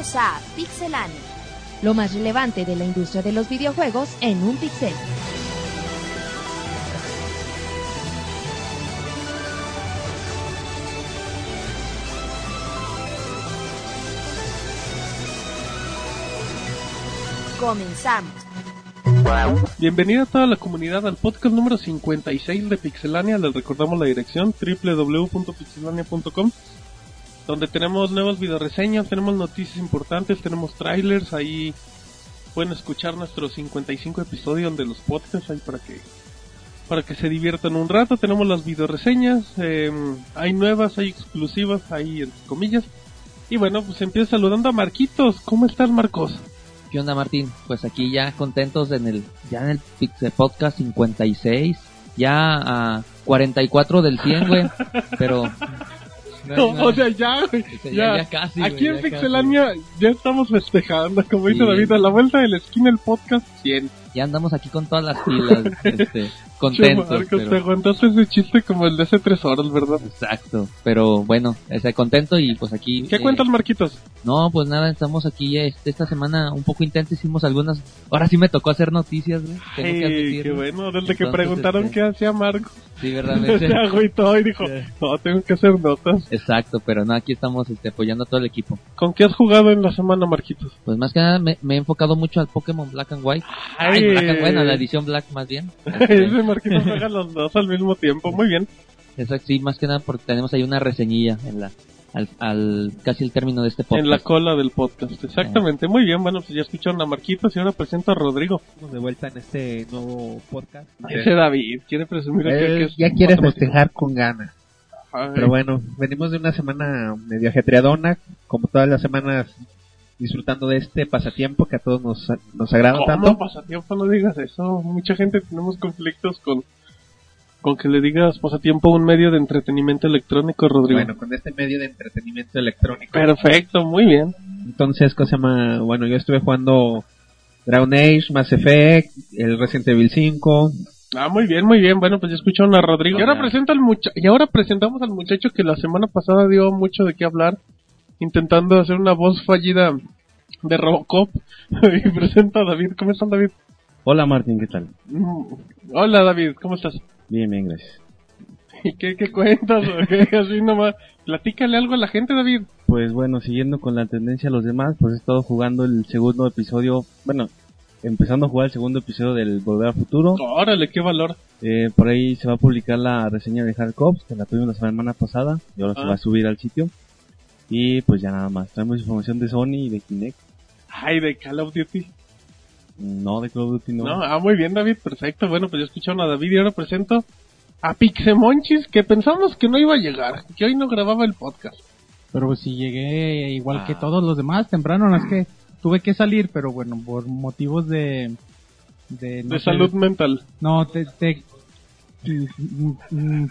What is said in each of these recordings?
A Pixelania. Lo más relevante de la industria de los videojuegos en un pixel. Comenzamos. Bienvenida a toda la comunidad al podcast número 56 de Pixelania. Les recordamos la dirección www.pixelania.com donde tenemos nuevas videoreseñas, tenemos noticias importantes, tenemos trailers, ahí pueden escuchar nuestros 55 episodios de los podcasts ahí para que para que se diviertan un rato. Tenemos las videoreseñas, eh, hay nuevas, hay exclusivas, hay entre comillas. Y bueno, pues empiezo saludando a Marquitos. ¿Cómo estás, Marcos? ¿Qué onda, Martín? Pues aquí ya contentos en el ya en el Pixel Podcast 56, ya a 44 del 100, güey, pero no, o sea, ya, güey. Ya, ya, casi. Aquí güey, en Pixelania ya estamos festejando, como dice. David, a la vuelta de la esquina el podcast 100. Ya andamos aquí con todas las pilas, este, contentos. Che, Marcos, te pero- aguantaste ese chiste como el de hace tres horas, ¿verdad? Exacto, pero bueno, ese contento y pues aquí... ¿Qué eh, cuentas, Marquitos? No, pues nada, estamos aquí este, esta semana un poco intensa, hicimos algunas... Ahora sí me tocó hacer noticias, güey. Que Ay, qué bueno, desde que Entonces, preguntaron este, qué hacía Marcos, Sí, verdad. se agüitó y dijo, no, tengo que hacer notas. Exacto, pero no, aquí estamos este, apoyando a todo el equipo. ¿Con qué has jugado en la semana, Marquitos? Pues más que nada me, me he enfocado mucho al Pokémon Black and White. Ay, Black White, a la edición Black más bien. Ese Marquitos juega los dos al mismo tiempo, muy bien. Eso sí, más que nada porque tenemos ahí una reseñilla en la, al, al casi el término de este podcast. En la cola del podcast, exactamente, muy bien. Bueno, pues ya escucharon a Marquitos y ahora presento a Rodrigo. Estamos de vuelta en este nuevo podcast. Ese David quiere presumir aquí que Él es ya quiere festejar con ganas. Pero bueno, venimos de una semana medio ajetreadona, como todas las semanas disfrutando de este pasatiempo que a todos nos, nos agrada ¿Cómo tanto. pasatiempo? No digas eso. Mucha gente tenemos conflictos con con que le digas pasatiempo a un medio de entretenimiento electrónico, Rodrigo. Bueno, con este medio de entretenimiento electrónico. Perfecto, muy bien. Entonces, ¿cómo se llama? Bueno, yo estuve jugando Dragon Age, Mass Effect, el Resident Evil 5. Ah, muy bien, muy bien. Bueno, pues ya escucharon a Rodrigo. Y ahora presenta al mucha y ahora presentamos al muchacho que la semana pasada dio mucho de qué hablar, intentando hacer una voz fallida de Robocop. y presenta a David. ¿Cómo estás, David? Hola Martín, ¿qué tal? Mm, Hola, David. ¿Cómo estás? Bien, bien, gracias. ¿Y qué, qué cuentas? o qué? Así nomás. Platícale algo a la gente, David. Pues bueno, siguiendo con la tendencia de los demás, pues he estado jugando el segundo episodio, bueno, empezando a jugar el segundo episodio del Volver al Futuro. Órale, qué valor. Eh, por ahí se va a publicar la reseña de Hard Cops, que la tuvimos la semana pasada, y ahora se Ah. va a subir al sitio. Y pues ya nada más, traemos información de Sony y de Kinect. Ay, de Call of Duty. No, de Call of Duty no. No, ah, muy bien, David, perfecto. Bueno, pues ya escucharon a David y ahora presento a Pixemonchis, que pensamos que no iba a llegar, que hoy no grababa el podcast. Pero pues si llegué igual que Ah. todos los demás temprano, no es que tuve que salir, pero bueno, por motivos de... De, no De sé, salud mental. No, te, te-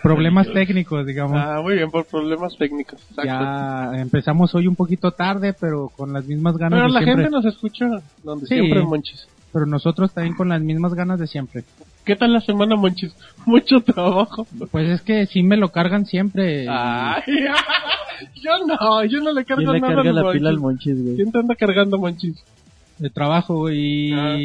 problemas técnicos, digamos. Ah, muy bien, por problemas técnicos. Exacto. ya empezamos hoy un poquito tarde, pero con las mismas ganas Pero de la siempre. gente nos escucha donde Sí. siempre, Monchis. Pero nosotros también con las mismas ganas de siempre. ¿Qué tal la semana, Monchis? Mucho trabajo. Pues es que sí me lo cargan siempre. Ay, yo no, yo no le cargo ¿Quién le nada carga al la pila al Monchis. Monchis, güey? ¿Quién te anda cargando, Monchis? de trabajo y Ah.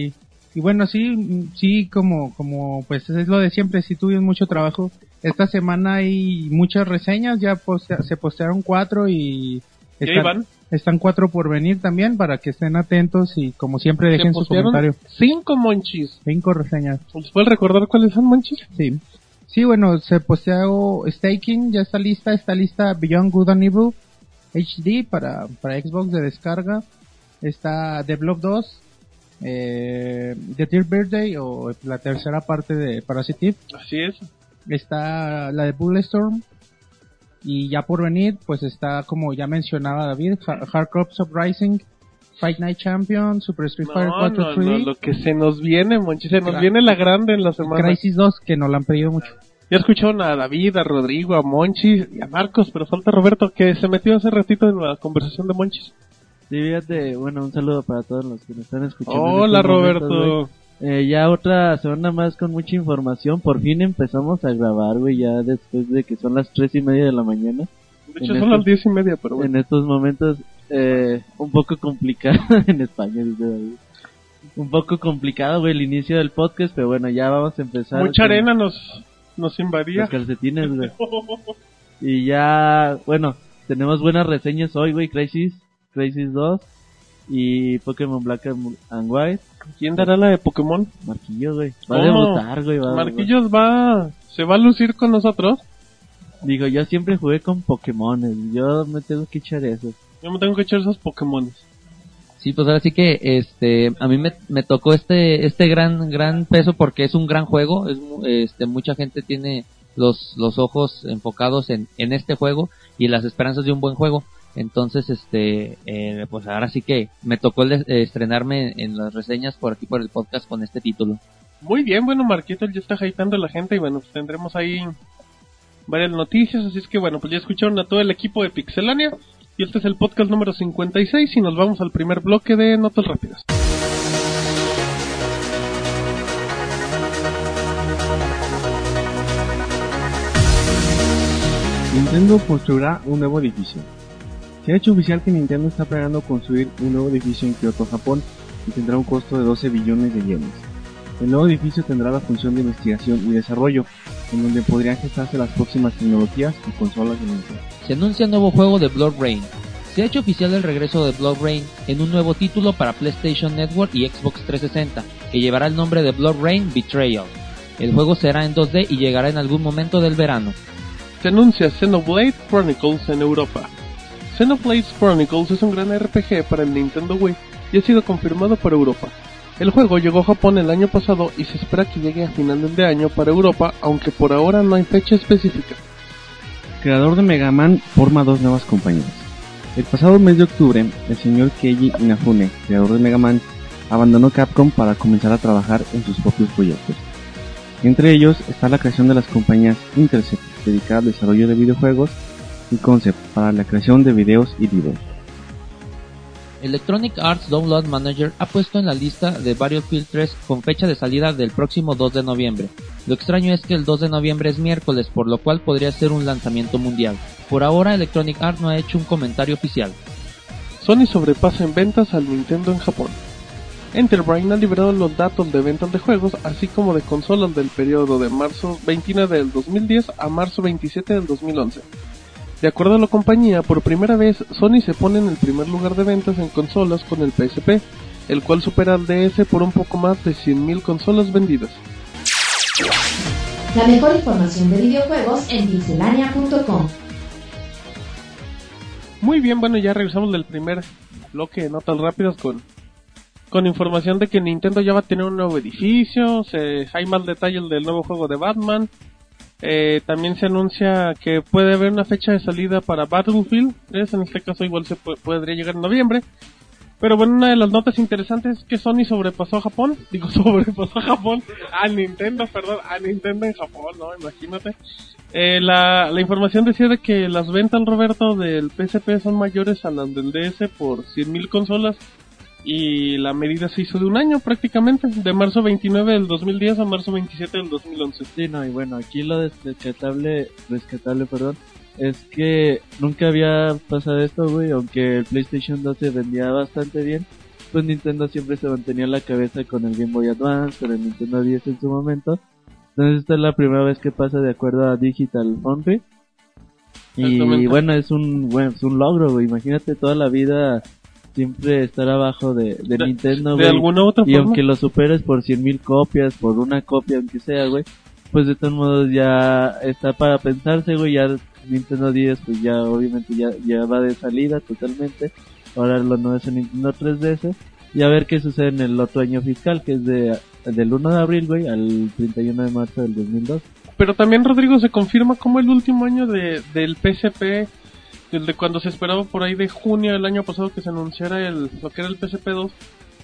Y bueno sí sí como como pues es lo de siempre sí tuvimos mucho trabajo. Esta semana hay muchas reseñas ya postea- se postearon cuatro y ¿Qué están, están cuatro por venir también para que estén atentos y como siempre dejen su comentario. cinco Monchis. cinco reseñas. ¿Les puedes recordar cuáles son, Monchis? sí. Sí bueno se posteó Staking ya está lista está lista Beyond Good and Evil HD para para Xbox de descarga. Está The Blob 2 eh, The Third Birthday o la tercera parte de Parasitive Así es. está la de Bulletstorm y ya por venir pues está como ya mencionaba David Ha- Hard Crops Uprising Fight Night Champion Super Street Fighter No, 4 no, 3 no, lo que se nos viene, Monchis, se nos viene la grande en la semana. Crisis 2 que nos la han pedido mucho Ya escucharon a David, a Rodrigo, a Monchis y a Marcos, pero falta Roberto que se metió hace ratito en la conversación de Monchis. Sí, fíjate, bueno, un saludo para todos los que nos están escuchando. Hola Roberto. Eh, ya otra semana más con mucha información. Por fin empezamos a grabar, güey, ya después de que son las tres y media de la maña De hecho en son las estos- diez y media, pero bueno. en estos momentos. eh, un poco complicado en España, dice David. Un poco complicado, güey, el inicio del podcast, pero bueno, ya vamos a empezar. Mucha arena nos, nos invadía. Los calcetines, güey. Y ya, bueno, tenemos buenas reseñas hoy, güey, Crisis, Crisis 2 y Pokémon Black and White. ¿Quién dará la de Pokémon? Marquillos, güey. Va a debutar, güey. va- Marquillos va, se va a lucir con nosotros. Digo, yo siempre jugué con Pokémon. Yo me tengo que echar eso. Yo me tengo que echar esos Pokémon. Sí, pues ahora sí que este a mí me, me tocó este este gran gran peso porque es un gran juego, es mu- este mucha gente tiene los los ojos enfocados en en este juego y las esperanzas de un buen juego. Entonces, este, eh, pues ahora sí que me tocó el de- eh, estrenarme en las reseñas por aquí por el podcast con este título. Muy bien, bueno, Marquitos ya está hypeando a la gente y bueno, pues tendremos ahí varias noticias, así es que bueno, pues ya escucharon a todo el equipo de Pixelania y este es el podcast número 56 y nos vamos al primer bloque de Notas Rápidas. Nintendo construirá un nuevo edificio. Se ha hecho oficial que Nintendo está planeando construir un nuevo edificio en Kyoto, Japón, y tendrá un costo de 12 billones de yenes. El nuevo edificio tendrá la función de investigación y desarrollo, en donde podrían gestarse las próximas tecnologías y consolas de Nintendo. Se anuncia un nuevo juego de Blood Rain. Se ha hecho oficial el regreso de Blood Rain en un nuevo título para PlayStation Network y Xbox 360, que llevará el nombre de Blood Rain Betrayal. El juego será en 2D y llegará en algún momento del verano. Se anuncia Xenoblade Chronicles en Europa. Xenoblade Chronicles es un gran RPG para el Nintendo Wii y ha sido confirmado para Europa. El juego llegó a Japón el año pasado y se espera que llegue a finales de año para Europa, aunque por ahora no hay fecha específica. creador de Mega Man forma dos nuevas compañías. El pasado mes de octubre, el señor Keiji Inafune, creador de Mega Man, abandonó Capcom para comenzar a trabajar en sus propios proyectos. Entre ellos está la creación de las compañías Intercept, dedicada al desarrollo de videojuegos, y Concept, para la creación de videos y libros. Electronic Arts Download Manager ha puesto en la lista de Battlefield 3 con fecha de salida del próximo 2 de noviembre. Lo extraño es que el 2 de noviembre es miércoles, por lo cual podría ser un lanzamiento mundial. Por ahora Electronic Arts no ha hecho un comentario oficial. Sony sobrepasa en ventas al Nintendo en Japón. Enterbrain ha liberado los datos de ventas de juegos, así como de consolas del periodo de marzo 29 del 2010 a marzo 27 del 2011. De acuerdo a la compañía, por primera vez Sony se pone en el primer lugar de ventas en consolas con el PSP, el cual supera al DS por un poco más de 100.000 consolas vendidas. La mejor información de videojuegos en pixelania.com. Muy bien, bueno, ya regresamos del primer bloque de notas rápidas con, con información de que Nintendo ya va a tener un nuevo edificio, se, hay más detalles del nuevo juego de Batman, eh, también se anuncia que puede haber una fecha de salida para Battlefield 3, en este caso igual se podría llegar en noviembre. Pero bueno, una de las notas interesantes es que Sony sobrepasó a Japón, digo sobrepasó a Japón, a Nintendo, perdón, a Nintendo en Japón, ¿no? Imagínate. Eh, la, la información decía de que las ventas, Roberto, del PSP son mayores a las del DS por 100.000 consolas y la medida se hizo de un año prácticamente, de marzo 29 del 2010 a marzo 27 del 2011. Sí, no, y bueno, aquí lo rescatable, rescatable, perdón, es que nunca había pasado esto, güey, aunque el PlayStation 2 se vendía bastante bien, pues Nintendo siempre se mantenía en la cabeza con el Game Boy Advance, con el Nintendo 10 en su momento. Entonces esta es la primera vez que pasa de acuerdo a Digital Foundry. Y bueno, es un, bueno, es un logro, güey. Imagínate toda la vida siempre estar abajo de, de, De- Nintendo, de güey. alguna u otra Y forma. aunque lo superes por 100.000 copias, por una copia, aunque sea, güey, pues de todos modos ya está para pensarse, güey, ya Nintendo 10 pues ya obviamente ya, ya va de salida totalmente. Ahora lo nuevo es el Nintendo 3DS. Y a ver qué sucede en el otro año fiscal, que es de del 1 de abril, güey, al 31 de marzo del 2002. Pero también, Rodrigo, se confirma como el último año de, del PSP, desde cuando se esperaba por ahí de junio del año pasado que se anunciara el, lo que era el PSP 2,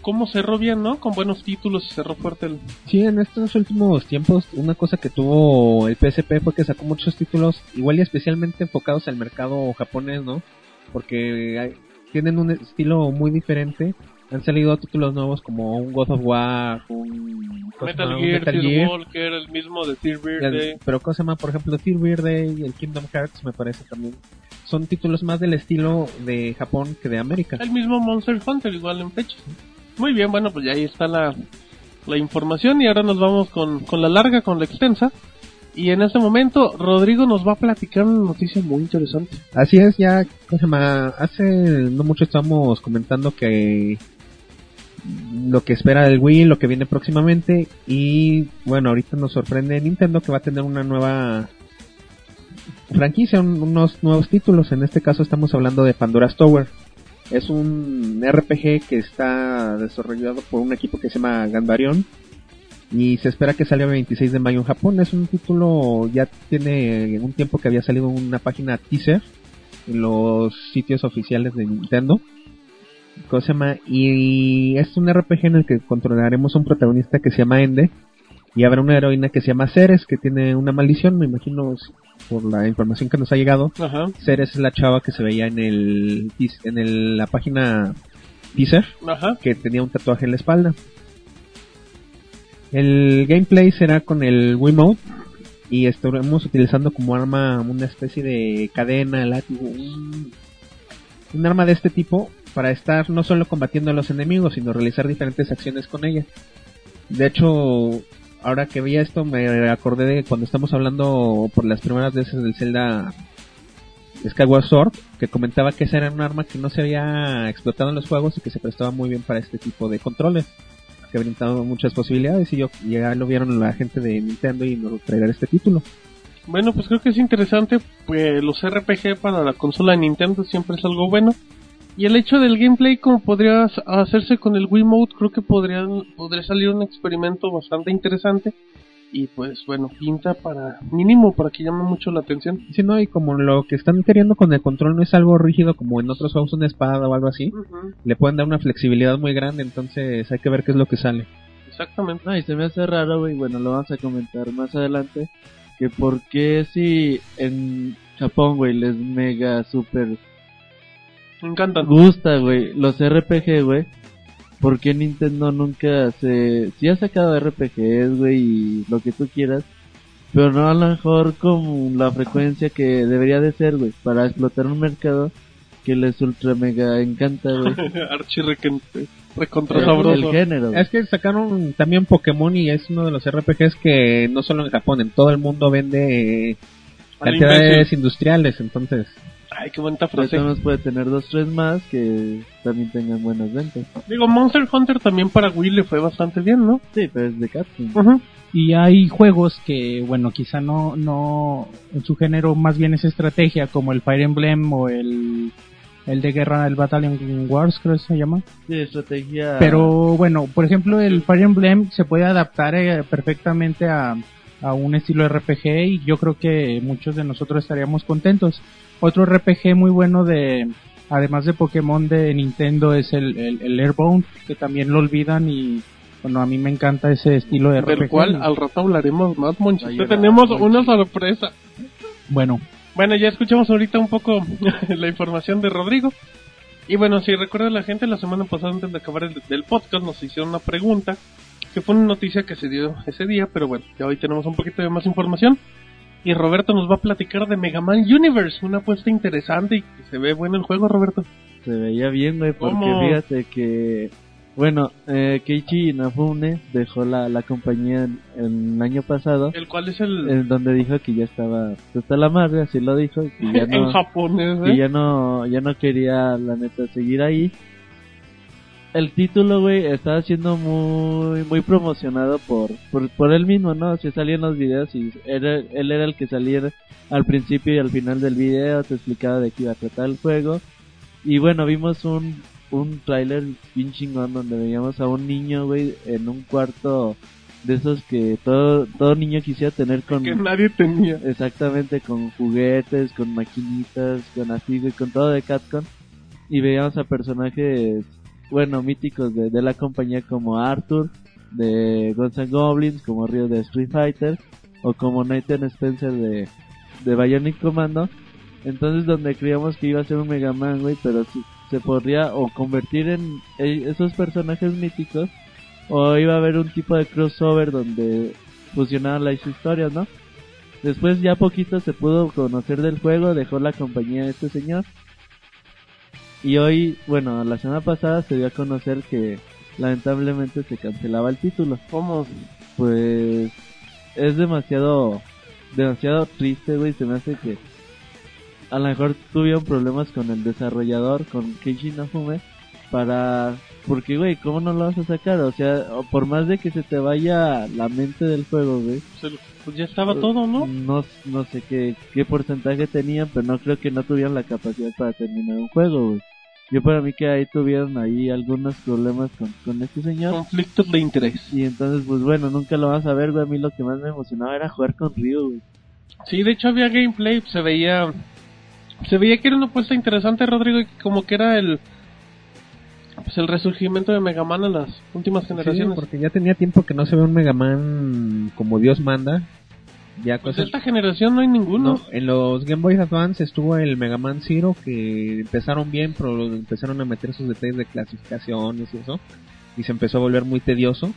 cómo cerró bien, ¿no? Con buenos títulos y cerró fuerte el... Sí, en estos últimos tiempos, una cosa que tuvo el PSP fue que sacó muchos títulos, igual y especialmente enfocados al mercado japonés, ¿no? Porque hay- tienen un estilo muy diferente. Han salido títulos nuevos como un God of War, un, ¿cómo se Metal Gear, Metal Gear. Walker, el mismo de Tear Day. pero ¿cómo se llama? Por ejemplo, Tear Day y el Kingdom Hearts me parece también. son títulos más del estilo de Japón que de América. El mismo Monster Hunter, igual en fecha. Muy bien, bueno, pues ya ahí está la, la información y ahora nos vamos con, con la larga, con la extensa. Y en este momento, Rodrigo nos va a platicar una noticia muy interesante. Así es, ya, ¿cómo se llama? Hace no mucho estábamos comentando que lo que espera el Wii, lo que viene próximamente y bueno, ahorita nos sorprende Nintendo que va a tener una nueva franquicia, un- unos nuevos títulos. En este caso estamos hablando de Pandora's Tower. Es un RPG que está desarrollado por un equipo que se llama Ganbarion y se espera que salga el 26 de mayo en Japón. Es un título, ya tiene un tiempo que había salido en una página teaser en los sitios oficiales de Nintendo. ¿Cómo se llama? Y es un RPG en el que controlaremos a un protagonista que se llama Ende y habrá una heroína que se llama Ceres que tiene una maldición, me imagino por la información que nos ha llegado. Ajá, Ceres es la chava que se veía en el en el- la página teaser ajá. que tenía un tatuaje en la espalda. El gameplay será con el Wiimote y estaremos utilizando como arma una especie de cadena, látigo, un, un arma de este tipo para estar no solo combatiendo a los enemigos, sino realizar diferentes acciones con ella. De hecho, ahora que vi esto me acordé de cuando estamos hablando por las primeras veces del Zelda Skyward Sword, que comentaba que esa era un arma que no se había explotado en los juegos y que se prestaba muy bien para este tipo de controles, que brindaban muchas posibilidades y yo ya lo vieron la gente de Nintendo y nos traerá este título. Bueno, pues creo que es interesante, pues los RPG para la consola de Nintendo siempre es algo bueno. Y el hecho del gameplay, como podría hacerse con el Wiimote, creo que podría, podría salir un experimento bastante interesante. Y pues bueno, pinta para mínimo para que llame mucho la atención. Si no, y como lo que están queriendo con el control no es algo rígido como en otros juegos una espada o algo así, le pueden dar una flexibilidad muy grande, entonces hay que ver qué es lo que sale. Exactamente. No, y se me hace raro, güey, bueno, lo vamos a comentar más adelante, que por qué si en Japón, güey, les mega super Me encantan. gusta, güey, los RPG, güey, ¿por qué Nintendo nunca se... Sí ha sacado RPGs, güey, y lo que tú quieras, pero no a lo mejor con la frecuencia que debería de ser, güey, para explotar un mercado que les ultra mega encanta, güey. Archi requente- recontra el, sabroso. el género. Es que sacaron también Pokémon y es uno de los RPGs que no solo en Japón, en todo el mundo vende eh, cantidades industriales, entonces Ay, qué bonita frase. nos puede tener dos, tres más que también tengan buenas ventas. Digo, Monster Hunter también para Wii le fue bastante bien, ¿no? Sí, pero es de Capcom. Ujú. Y hay juegos que, bueno, quizá no, no, en su género más bien es estrategia, como el Fire Emblem o el, el de guerra, el Battalion Wars, creo que se llama. Sí, estrategia. Pero bueno, por ejemplo, el Fire Emblem se puede adaptar eh, perfectamente a, a un estilo RPG y yo creo que muchos de nosotros estaríamos contentos. Otro RPG muy bueno de, además de Pokémon de Nintendo es el, el, el Airbound, que también lo olvidan y bueno, a mí me encanta ese estilo de RPG. Del cual al rato hablaremos más, Monchis. Ahí Te tenemos una sorpresa. Bueno, Bueno, ya escuchamos ahorita un poco la información de Rodrigo. Y bueno, si recuerda la gente, la semana pasada antes de acabar el del podcast nos hicieron una pregunta, que fue una noticia que se dio ese día, pero bueno, ya hoy tenemos un poquito de más información. Y Roberto nos va a platicar de Mega Man Universe, una apuesta interesante y que se ve bueno el juego, Roberto. Se veía bien, güey, porque ¿Cómo? fíjate que. Bueno, eh, Keiichi Inafune dejó la, la compañía el, el año pasado, El cual es el en donde dijo que ya estaba hasta la madre, así lo dijo, que ya en no, japonés, que ¿eh? ya no, ya no quería, la neta, seguir ahí. El título, güey, estaba siendo muy, muy promocionado por, por, por él mismo, ¿no? Se salían los videos y era, él era el que salía al principio y al final del video, te explicaba de qué iba a tratar el juego. Y bueno, vimos un, un tráiler bien chingón donde veíamos a un niño, güey, en un cuarto de esos que todo, todo niño quisiera tener con... que nadie tenía. Exactamente, con juguetes, con maquinitas, con así, güey, con todo de Capcom. Y veíamos a personajes, bueno, míticos de, de la compañía como Arthur, de Guns N' Goblins, como Ryo de Street Fighter, o como Nathan Spencer de, de Bionic Commando. Entonces, donde creíamos que iba a ser un Mega Man, güey, pero se podría o convertir en esos personajes míticos, o iba a haber un tipo de crossover donde fusionaban las historias, ¿no? Después ya poquito se pudo conocer del juego, dejó la compañía de este señor. Y hoy, bueno, la semana pasada se dio a conocer que lamentablemente se cancelaba el título. ¿Cómo? Pues es demasiado demasiado triste, güey, se me hace que a lo mejor tuvieron problemas con el desarrollador, con Keiji Inafume, para... Porque, güey, ¿cómo no lo vas a sacar? O sea, por más de que se te vaya la mente del juego, güey. Se lo- Pues ya estaba todo, ¿no? No, no sé qué, qué porcentaje tenían, pero no creo que no tuvieran la capacidad para terminar un juego, güey. Yo para mí que ahí tuvieron ahí algunos problemas con, con este señor. Conflictos de interés. Y entonces, pues bueno, nunca lo vas a ver, güey. A mí lo que más me emocionaba era jugar con Ryu, güey. Sí, de hecho había gameplay, se veía se veía que era una apuesta interesante, Rodrigo, y como que era el pues el resurgimiento de Mega Man en las últimas Sí, generaciones. porque ya tenía tiempo que no se ve un Mega Man como Dios manda. Ya Pues cosas... esta generación no hay ninguno. No, en los Game Boy Advance estuvo el Mega Man Zero que empezaron bien, pero empezaron a meter sus detalles de clasificaciones y eso. Y se empezó a volver muy tedioso.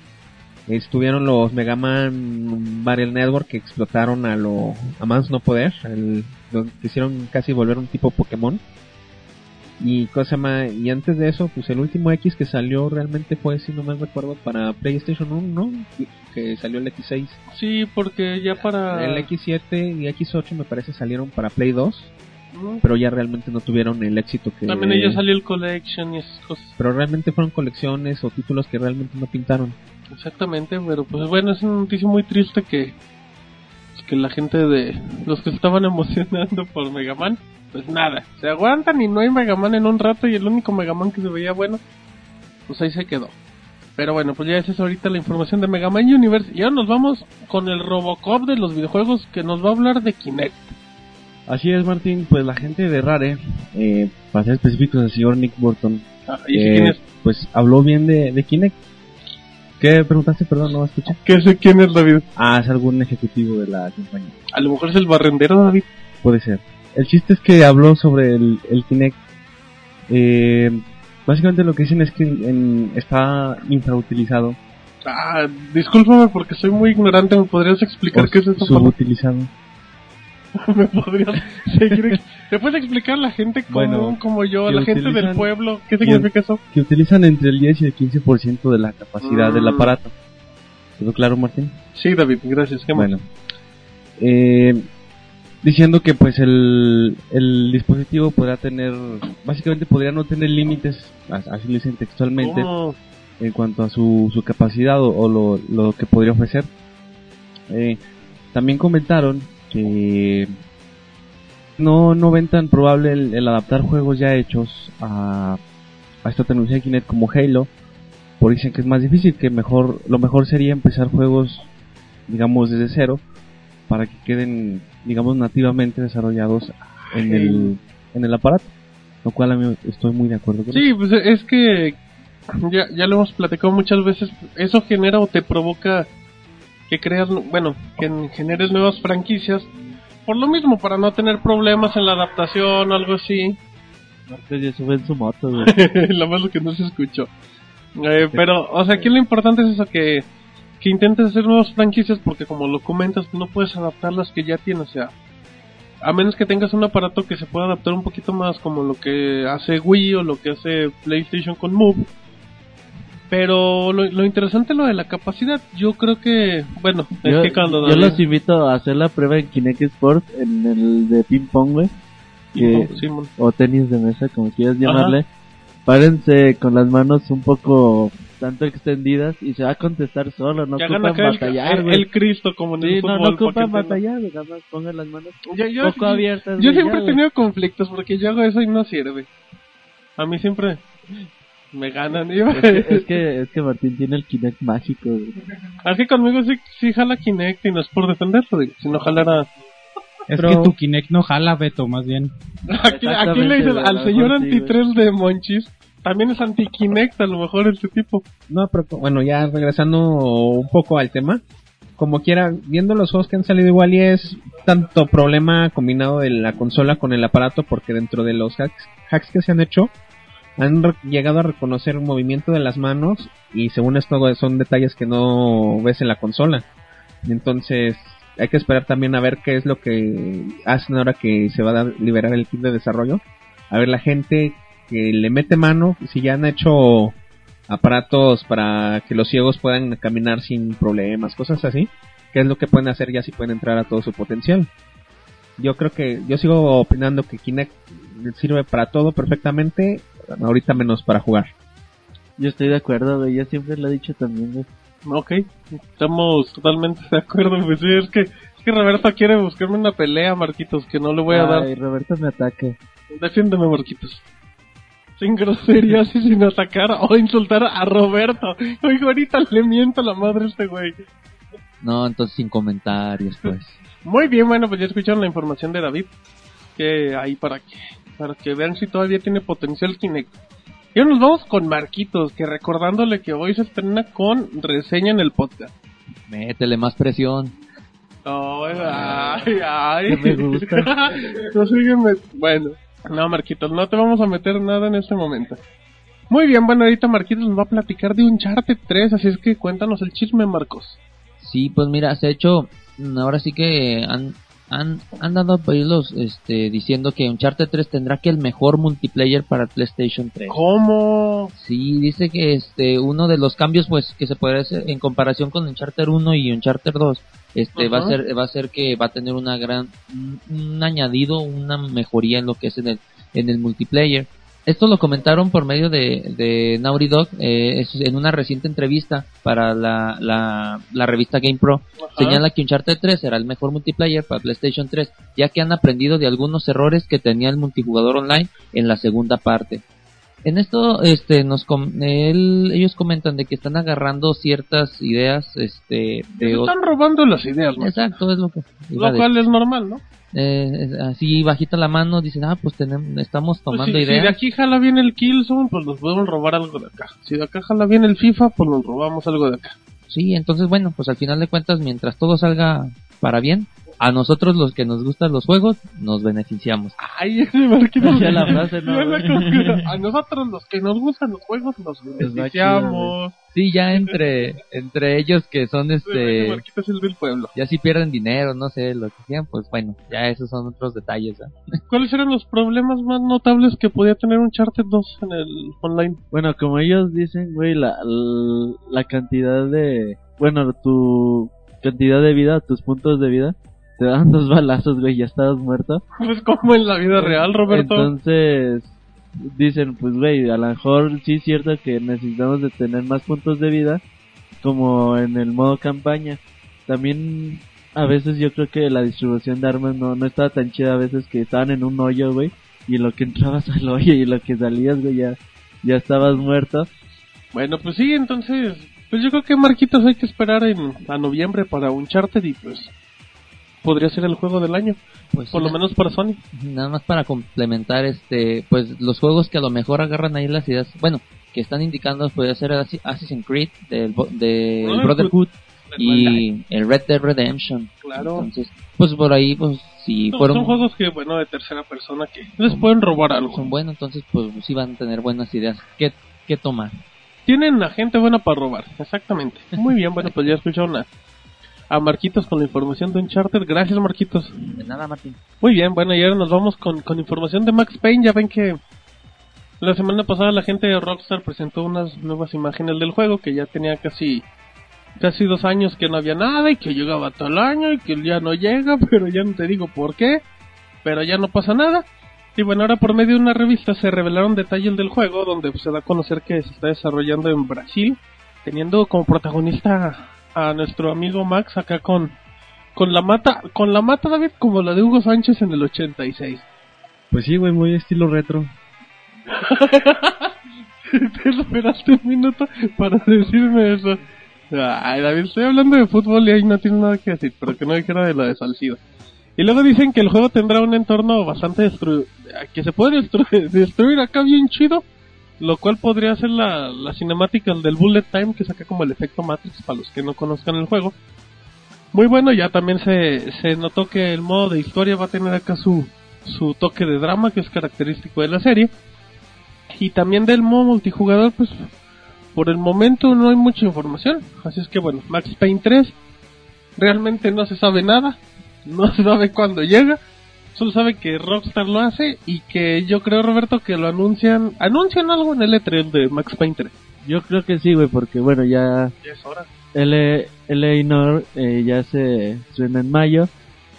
Estuvieron los Mega Man Battle Network que explotaron a lo a más no poder. El, lo quisieron casi volver un tipo Pokémon. Y cosa más, y antes de eso, pues el último X que salió realmente fue, si no me recuerdo, para PlayStation 1, ¿no? Que salió el X6. Sí, porque ya para El X7 y X8 me parece salieron para Play 2, Ujú. pero ya realmente no tuvieron el éxito que... también ella salió el collection y esas cosas. Pero realmente fueron colecciones o títulos que realmente no pintaron. Exactamente, pero pues bueno, es una noticia muy triste que que la gente de los que estaban emocionando por Mega Man, pues nada, se aguantan y no hay Mega Man en un rato y el único Mega Man que se veía bueno, pues ahí se quedó. Pero bueno, pues ya esa es ahorita la información de Mega Man Universe y ahora nos vamos con el Robocop de los videojuegos que nos va a hablar de Kinect. Así es, Martín. Pues la gente de Rare, eh, para ser específicos, el señor Nick Burton, Ah, ¿Y eh, quién es? pues habló bien de, de Kinect. ¿Qué preguntaste? Perdón, no escuché. ¿Qué sé quién es David? Ah, es algún ejecutivo de la compañía. A lo mejor es el barrendero David. Puede ser. El chiste es que habló sobre el, el Kinect. Eh, básicamente lo que dicen es que en- está infrautilizado. Ah, discúlpame porque soy muy ignorante, ¿me podrías explicar o qué es eso? subutilizado. ¿Me podrías seguir? ¿Me puedes explicar a la gente común Bueno, como yo, a la gente del pueblo? ¿Qué significa eso? Que utilizan entre el 10 y el 15% de la capacidad Mm. del aparato. ¿Quedó claro, Martín? Sí, David, gracias. ¿Qué más? Bueno, eh, diciendo que pues el, el dispositivo podrá tener, básicamente podría no tener límites, as- así lo dicen textualmente, ¿Cómo? en cuanto a su, su capacidad o, o lo, lo que podría ofrecer. Eh, también comentaron que no, no ven tan probable el, el adaptar juegos ya hechos a, a esta tecnología de Kinect como Halo, porque dicen que es más difícil, que mejor lo mejor sería empezar juegos, digamos, desde cero, para que queden, digamos, nativamente desarrollados en el, en el aparato. Lo cual a mí estoy muy de acuerdo con eso. Sí, pues es que ya, ya lo hemos platicado muchas veces. Eso genera o te provoca que creas, bueno, que generes nuevas franquicias. Por lo mismo, para no tener problemas en la adaptación o algo así. Marcos ya sube en su moto, güey. lo malo que no se escuchó. Eh, pero, o sea, aquí lo importante es eso, que, que intentes hacer nuevas franquicias porque como lo comentas, no puedes adaptar las que ya tienes, o sea, a menos que tengas un aparato que se pueda adaptar un poquito más como lo que hace Wii o lo que hace PlayStation con Move. Pero lo, lo interesante es lo de la capacidad, yo creo que, bueno, es Yo, que cuando... yo los invito a hacer la prueba en Kinect Sport, en el de ping pong, güey. que- o tenis de mesa, como quieras llamarle. Párense con las manos un poco tanto extendidas y se va a contestar solo, no que ocupan el, batallar, el- güey. el Cristo como en el Sí, no, fútbol. no para que ocupan batallar, nada más pongan las manos Yo, yo, poco abiertas. Yo siempre ya, he tenido conflictos porque yo hago eso y no sirve. A mí siempre me ganan. Es que, es que, es que Martín tiene el Kinect mágico, güey. Así conmigo sí, sí jala Kinect y no es por defenderlo, si no jalara... Es Pero- que tu Kinect no jala, Beto, más bien. Aquí, aquí le dicen al señor anti-3 de Monchis, también es anti-Kinect a lo mejor este tipo. No, pero bueno, ya regresando un poco al tema. Como quiera, viendo los juegos que han salido igual y es tanto problema combinado de la consola con el aparato porque dentro de los hacks, hacks que se han hecho han llegado a reconocer el movimiento de las manos y según esto son detalles que no ves en la consola. Entonces, hay que esperar también a ver qué es lo que hacen ahora que se va a liberar el kit de desarrollo. A ver la gente que le mete mano, si ya han hecho aparatos para que los ciegos puedan caminar sin problemas, cosas así, qué es lo que pueden hacer ya si pueden entrar a todo su potencial. Yo creo que, yo sigo opinando que Kinect sirve para todo perfectamente, ahorita menos para jugar. Yo estoy de acuerdo, güey. Yo siempre lo he dicho también, güey. Ok, estamos totalmente de acuerdo. Pues sí, es que, es que Roberto quiere buscarme una pelea, Marquitos, que no le voy a dar. Ay, Roberto me ataca. Defiéndeme, Marquitos. Sin groserías y sin atacar o insultar a Roberto. Oiga, ahorita le miento a la madre a este güey. No, entonces sin comentarios, pues. Muy bien, bueno, pues ya escucharon la información de David. Que ahí para que, para que vean si todavía tiene potencial Kinect. Y ahora nos vamos con Marquitos, que recordándole que hoy se estrena con reseña en el podcast. Métele más presión. Ay, ay, ay. Que me gusta. No, sígueme. Bueno, no, Marquitos, no te vamos a meter nada en este momento. Muy bien, bueno, ahorita Marquitos nos va a platicar de Uncharted 3, así es que cuéntanos el chisme, Marcos. Sí, pues mira, se ha hecho, ahora sí que han, han, han dado por ahí los, este, diciendo que Uncharted 3 tendrá que el mejor multiplayer para PlayStation 3. ¿Cómo? Sí, dice que este, uno de los cambios, pues, que se puede hacer en comparación con Uncharted 1 y Uncharted 2, este, va a ser, va a ser que va a tener una gran, un, un añadido, una mejoría en lo que es en el, en el multiplayer. Esto lo comentaron por medio de, de Naughty Dog eh, en una reciente entrevista para la, la, la revista GamePro. Ajá. Señala que Uncharted 3 será el mejor multiplayer para PlayStation 3, ya que han aprendido de algunos errores que tenía el multijugador online en la segunda parte. En esto, este, nos com- él- ellos comentan de que están agarrando ciertas ideas, este, de están robando las ideas, ¿no? Exacto, es lo que Lo cual es normal, ¿no? Eh, es- así bajita la mano, dicen, ah, pues tenemos, estamos Pues tomando si, si ideas. de aquí jala bien el Killzone, pues nos podemos robar algo de acá. Si de acá jala bien el FIFA, pues nos robamos algo de acá. Sí, entonces bueno, pues al final de cuentas, mientras todo salga para bien, a nosotros los que nos gustan los juegos, nos beneficiamos. Ay, ese Marquitos. Ya la frase, ¿no, A nosotros los que nos gustan los juegos, nos beneficiamos. Sí, ya entre, entre ellos que son este, es el del pueblo. ya si pierden dinero, no sé, lo que sean, pues bueno, ya esos son otros detalles. ¿Cuáles eran los problemas más notables que podía tener un Charter 2 en el online? Bueno, como ellos dicen, güey, la, la cantidad de... Bueno, tu cantidad de vida, tus puntos de vida, te dan dos balazos, güey, ya estabas muerto. Pues como en la vida real, Roberto. Entonces, dicen, pues, güey, a lo mejor sí es cierto que necesitamos de tener más puntos de vida, como en el modo campaña. También, a veces yo creo que la distribución de armas no, no estaba tan chida, a veces que estaban en un hoyo, güey, y lo que entrabas al hoyo y lo que salías, güey, ya, ya estabas muerto. Bueno, pues sí, entonces, pues yo creo que Marquitos hay que esperar en, a noviembre para un Charter y pues podría ser el juego del año, Pues por lo menos para Sony. nada más para complementar este, pues los juegos que a lo mejor agarran ahí las ideas, bueno, que están indicando puede ser Assi- Assassin's Creed, del, bo- del Brotherhood. Brotherhood y el Red Dead Redemption. Claro. Entonces, pues por ahí, pues si No, fueron son juegos que, bueno, de tercera persona que les pueden robar algo. son buenos, entonces pues sí van a tener buenas ideas. ¿Qué, qué tomar? Tienen a gente buena para robar, exactamente. Muy bien, bueno, pues ya escucharon a, a Marquitos con la información de un charter. Gracias, Marquitos. De nada, Martín. Muy bien, bueno, y ahora nos vamos con, con información de Max Payne. Ya ven que la semana pasada la gente de Rockstar presentó unas nuevas imágenes del juego que ya tenía casi casi dos años que no había nada y que llegaba todo el año y que ya no llega, pero ya no te digo por qué, pero ya no pasa nada. Y bueno, ahora por medio de una revista se revelaron detalles del juego donde se da a conocer que se está desarrollando en Brasil, teniendo como protagonista a nuestro amigo Max acá con con la mata, con la mata David como la de Hugo Sánchez en el 86. Pues sí, güey, muy estilo retro. Te esperaste un minuto para decirme eso. Ay, David, estoy hablando de fútbol y ahí no tiene nada que decir, pero que no dijera de la de Salcido. Y luego dicen que el juego tendrá un entorno bastante destruido, que se puede destru- destruir acá bien chido, lo cual podría ser la, la cinemática del Bullet Time que saca como el efecto Matrix para los que no conozcan el juego. Muy bueno, ya también se, se notó que el modo de historia va a tener acá su, su toque de drama que es característico de la serie. Y también del modo multijugador, pues por el momento no hay mucha información. Así es que bueno, Max Payne 3 realmente no se sabe nada, no se sabe cuándo llega, solo sabe que Rockstar lo hace y que yo creo, Roberto, que lo anuncian, anuncian algo en el E3 de Max Payne 3. Yo creo que sí, güey, porque bueno, ya Ya es hora. L- LA eh, ya se estrena en mayo.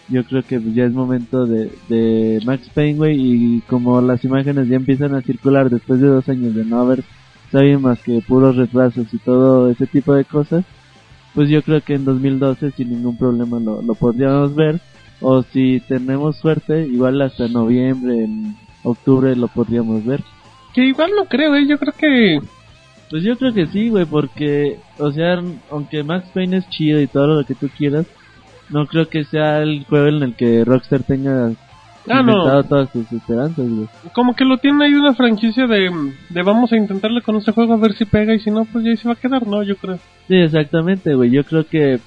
Yo creo que ya es momento de, de Max Payne, güey, y como las imágenes ya empiezan a circular después de dos años de no haber sabido más que puros retrasos y todo ese tipo de cosas, pues yo creo que en 2012 sin ningún problema lo, lo podríamos ver. O si tenemos suerte, igual hasta noviembre, en octubre lo podríamos ver. Que igual no creo, ¿eh? yo creo que Pues yo creo que sí, güey, porque, o sea, aunque Max Payne es chido y todo lo que tú quieras, no creo que sea el juego en el que Rockstar tenga Ah, no. todas sus esperanzas, güey. como que lo tiene ahí una franquicia de, de vamos a intentarle con este juego a ver si pega y si no, pues ya ahí se va a quedar, ¿no? Yo creo. Sí, exactamente, güey. Yo creo que